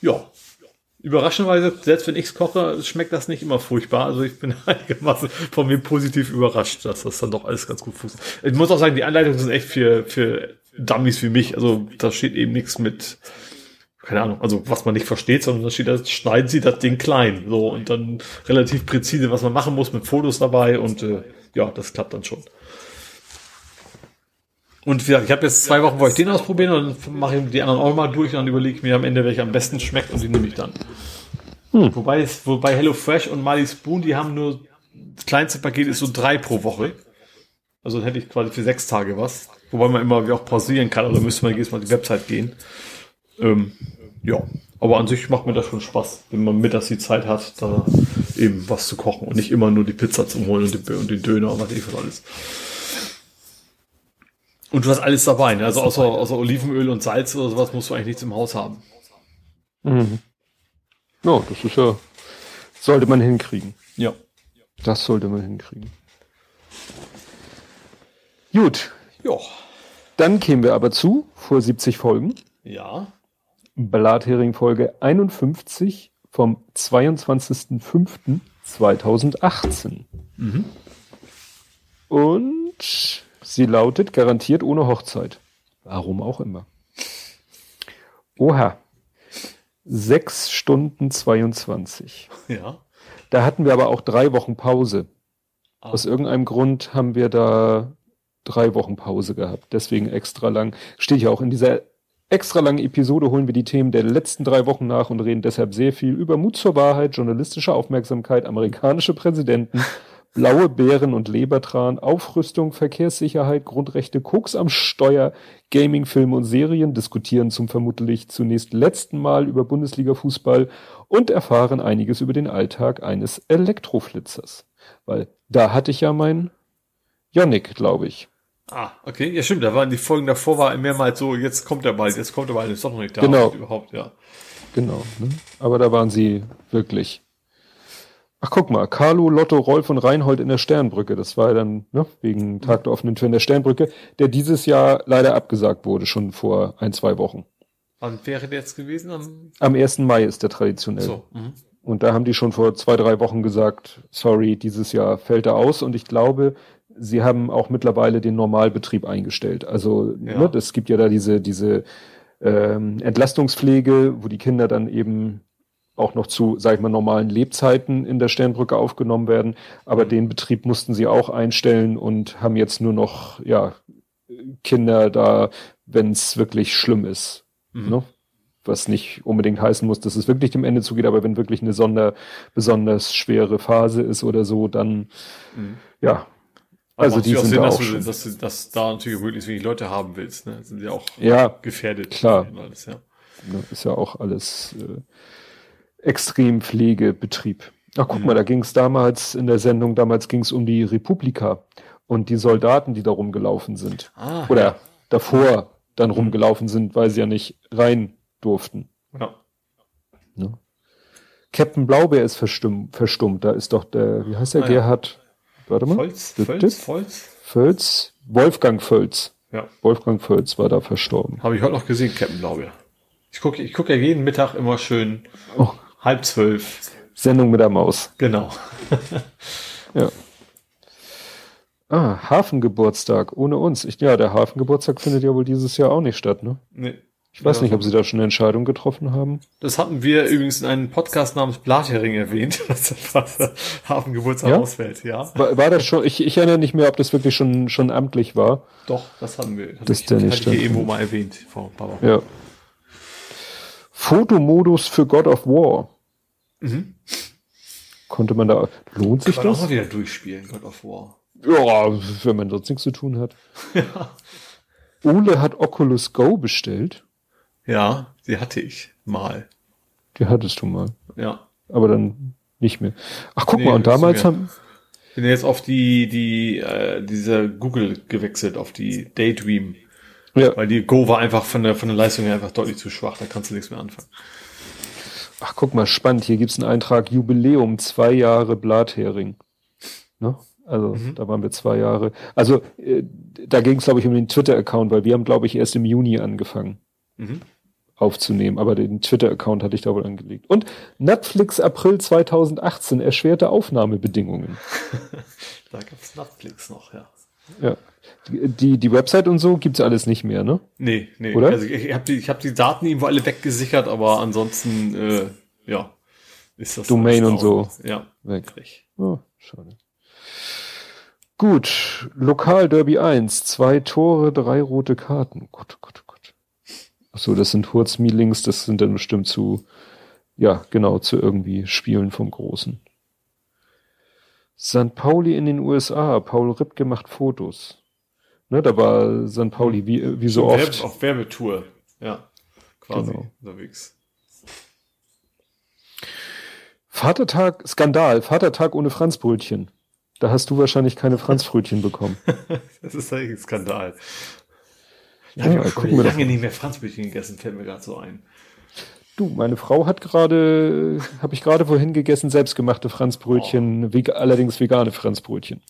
ja, überraschenderweise, selbst wenn ich koche, schmeckt das nicht immer furchtbar. Also ich bin (laughs) einigermaßen von mir positiv überrascht, dass das dann doch alles ganz gut funktioniert. Ich muss auch sagen, die Anleitungen sind echt für, für Dummies wie mich. Also da steht eben nichts mit, keine Ahnung, also was man nicht versteht, sondern da steht, da schneiden Sie das Ding klein. So und dann relativ präzise, was man machen muss, mit Fotos dabei und äh, ja, das klappt dann schon. Und wie gesagt, ich habe jetzt zwei Wochen, wo ich den ausprobieren und dann mache ich die anderen auch mal durch und dann überlege ich mir am Ende, welcher am besten schmeckt und die nehme ich dann. Hm. Wobei es, wobei HelloFresh und Mali Spoon, die haben nur, das kleinste Paket ist so drei pro Woche. Also dann hätte ich quasi für sechs Tage was. Wobei man immer wie auch pausieren kann, also müsste man jedes Mal die Website gehen. Ähm, ja, aber an sich macht mir das schon Spaß, wenn man mittags die Zeit hat, da eben was zu kochen und nicht immer nur die Pizza zu holen und, die, und den Döner und was ich was alles. Und du hast alles dabei, ne? also außer, außer Olivenöl und Salz oder sowas musst du eigentlich nichts im Haus haben. Mhm. Ja, das ist ja, sollte man hinkriegen. Ja. Das sollte man hinkriegen. Gut, Ja. Dann kämen wir aber zu, vor 70 Folgen. Ja. Blathering Folge 51 vom 22.05.2018. Mhm. Und sie lautet garantiert ohne Hochzeit. Warum auch immer. Oha. Sechs Stunden 22. Ja. Da hatten wir aber auch drei Wochen Pause. Ah. Aus irgendeinem Grund haben wir da drei Wochen Pause gehabt. Deswegen extra lang. Steht ja auch in dieser extra langen Episode holen wir die Themen der letzten drei Wochen nach und reden deshalb sehr viel über Mut zur Wahrheit, journalistische Aufmerksamkeit, amerikanische Präsidenten, (laughs) blaue Bären und Lebertran, Aufrüstung, Verkehrssicherheit, Grundrechte, Koks am Steuer, Gaming, Filme und Serien, diskutieren zum vermutlich zunächst letzten Mal über Bundesliga-Fußball und erfahren einiges über den Alltag eines Elektroflitzers. Weil da hatte ich ja mein Yonic, glaube ich. Ah, okay. Ja, stimmt. Da waren die Folgen davor war mehrmals so, jetzt kommt er bald, jetzt kommt er bald, ist doch noch nicht da. Genau. Überhaupt, ja. Genau. Ne? Aber da waren sie wirklich. Ach, guck mal. Carlo, Lotto, Rolf und Reinhold in der Sternbrücke. Das war ja dann, ne, wegen Tag der offenen Tür in der Sternbrücke, der dieses Jahr leider abgesagt wurde, schon vor ein, zwei Wochen. Wann wäre der jetzt gewesen? Am, Am 1. Mai ist der traditionell. So, mh. Und da haben die schon vor zwei, drei Wochen gesagt, sorry, dieses Jahr fällt er aus. Und ich glaube, sie haben auch mittlerweile den Normalbetrieb eingestellt. Also ja. ne, es gibt ja da diese, diese ähm, Entlastungspflege, wo die Kinder dann eben auch noch zu, sag ich mal, normalen Lebzeiten in der Sternbrücke aufgenommen werden. Aber mhm. den Betrieb mussten sie auch einstellen und haben jetzt nur noch, ja, Kinder da, wenn es wirklich schlimm ist. Mhm. Ne? Was nicht unbedingt heißen muss, dass es wirklich dem Ende zugeht, aber wenn wirklich eine sonder, besonders schwere Phase ist oder so, dann, mhm. ja, also die sind Sinn, auch dass, du, dass, du, dass da natürlich möglichst wenig Leute haben willst. Ne? Sind ja auch ja, gefährdet. Klar. Alles, ja. Ist ja auch alles äh, extrem Pflegebetrieb. Ach, guck mhm. mal, da ging es damals in der Sendung, damals ging es um die Republika und die Soldaten, die da rumgelaufen sind. Ah, Oder ja. davor dann mhm. rumgelaufen sind, weil sie ja nicht rein durften. Ja. Ne? Captain Blaubeer ist verstummt, verstummt. Da ist doch der, wie heißt der, ah, Gerhard? Warte mal. Volz, Völz, Volz? Völz? Wolfgang Völz. Ja. Wolfgang Völz war da verstorben. Habe ich heute noch gesehen, Captain Blaubeer. Ich gucke ich guck ja jeden Mittag immer schön oh. halb zwölf. Sendung mit der Maus. Genau. (laughs) ja. Ah, Hafengeburtstag ohne uns. Ich, ja, der Hafengeburtstag findet ja wohl dieses Jahr auch nicht statt, ne? Nee. Ich weiß ja. nicht, ob Sie da schon eine Entscheidung getroffen haben. Das hatten wir übrigens in einem Podcast namens Blathering erwähnt, (laughs) dass das Hafengeburtstag ja? ausfällt, ja. War, war, das schon, ich, ich erinnere nicht mehr, ob das wirklich schon, schon amtlich war. Doch, das hatten wir. Das, das ich, der nicht hatte ich irgendwo mal erwähnt vor ein paar Wochen. Ja. Fotomodus für God of War. Mhm. Konnte man da, lohnt sich Kann man das? auch mal wieder durchspielen, God of War. Ja, wenn man sonst nichts zu tun hat. (laughs) ja. Ole hat Oculus Go bestellt. Ja, die hatte ich mal. Die hattest du mal. Ja. Aber dann nicht mehr. Ach, guck nee, mal, und damals haben. Ich bin jetzt auf die, die, äh, diese Google gewechselt, auf die Daydream. Ja. Weil die Go war einfach von der, von der Leistung her einfach deutlich zu schwach, da kannst du nichts mehr anfangen. Ach, guck mal, spannend. Hier gibt's einen Eintrag Jubiläum, zwei Jahre Blathering. Ne? Also mhm. da waren wir zwei Jahre. Also äh, da ging es, glaube ich, um den Twitter-Account, weil wir haben, glaube ich, erst im Juni angefangen mhm. Aufzunehmen. Aber den Twitter-Account hatte ich da wohl angelegt. Und Netflix April 2018 erschwerte Aufnahmebedingungen. (laughs) da gibt's Netflix noch, ja. Ja. Die, die Website und so gibt's alles nicht mehr, ne? Nee, nee. Oder? Also ich, ich habe die, ich hab die Daten irgendwo alle weggesichert, aber ansonsten, äh, ja, ist das Domain und so. Ja. Weg. Oh, schade. Gut, Lokal Derby 1, zwei Tore, drei rote Karten. Gut, gut, gut. Achso, das sind Hurzmeetings, das sind dann bestimmt zu, ja, genau, zu irgendwie Spielen vom Großen. St. Pauli in den USA, Paul Ripke macht Fotos. Ne, da war St. Pauli wie, wie so Werbe, oft. Auf Werbetour, ja, quasi genau. unterwegs. Vatertag, Skandal, Vatertag ohne Franzbrötchen. Da hast du wahrscheinlich keine Franzbrötchen bekommen. (laughs) das ist eigentlich ein Skandal. Ja, ja, ich habe schon lange nicht mehr Franzbrötchen gegessen, fällt mir gerade so ein. Du, meine Frau hat gerade, habe ich gerade vorhin gegessen, selbstgemachte Franzbrötchen, oh. allerdings vegane Franzbrötchen.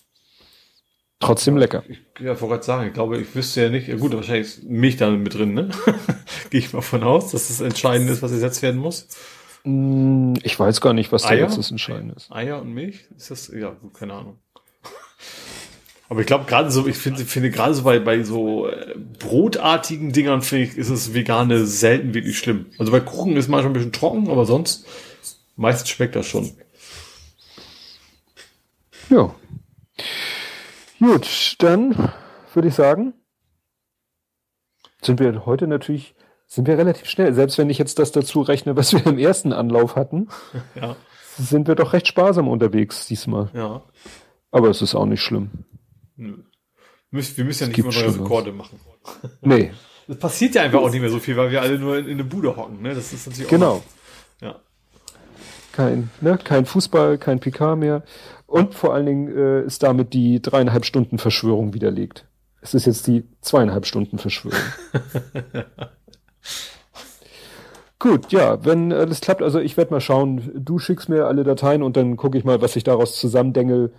Trotzdem lecker. Ich, ja, ich wollte gerade sagen, ich glaube, ich wüsste ja nicht, ja gut, wahrscheinlich ist Milch da mit drin, ne? (laughs) Gehe ich mal von aus, dass das entscheidend ist, was ersetzt werden muss. Mm, ich weiß gar nicht, was da jetzt das Entscheidende ist. Eier und Milch? Ist das, ja, keine Ahnung. Aber ich glaube, gerade so, ich finde, finde gerade so bei, bei so äh, brotartigen Dingern, finde ich, ist es Vegane selten wirklich schlimm. Also bei Kuchen ist manchmal ein bisschen trocken, aber sonst meistens schmeckt das schon. Ja. Gut, dann würde ich sagen, sind wir heute natürlich, sind wir relativ schnell. Selbst wenn ich jetzt das dazu rechne, was wir im ersten Anlauf hatten, (laughs) ja. sind wir doch recht sparsam unterwegs diesmal. Ja. Aber es ist auch nicht schlimm. Nö. Wir müssen ja nicht immer neue Rekorde machen. Nee. Das passiert ja einfach auch nicht mehr so viel, weil wir alle nur in, in eine Bude hocken. Ne? Das ist natürlich auch genau. ja. Kein, ne, kein Fußball, kein PK mehr. Und vor allen Dingen äh, ist damit die dreieinhalb Stunden Verschwörung widerlegt. Es ist jetzt die zweieinhalb Stunden Verschwörung. (laughs) Gut, ja, wenn alles klappt, also ich werde mal schauen, du schickst mir alle Dateien und dann gucke ich mal, was ich daraus zusammendengel.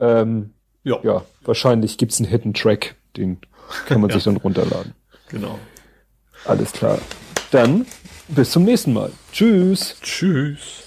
Ähm, ja. ja, wahrscheinlich gibt's einen Hidden Track, den kann man (laughs) ja. sich dann runterladen. Genau. Alles klar. Dann bis zum nächsten Mal. Tschüss. Tschüss.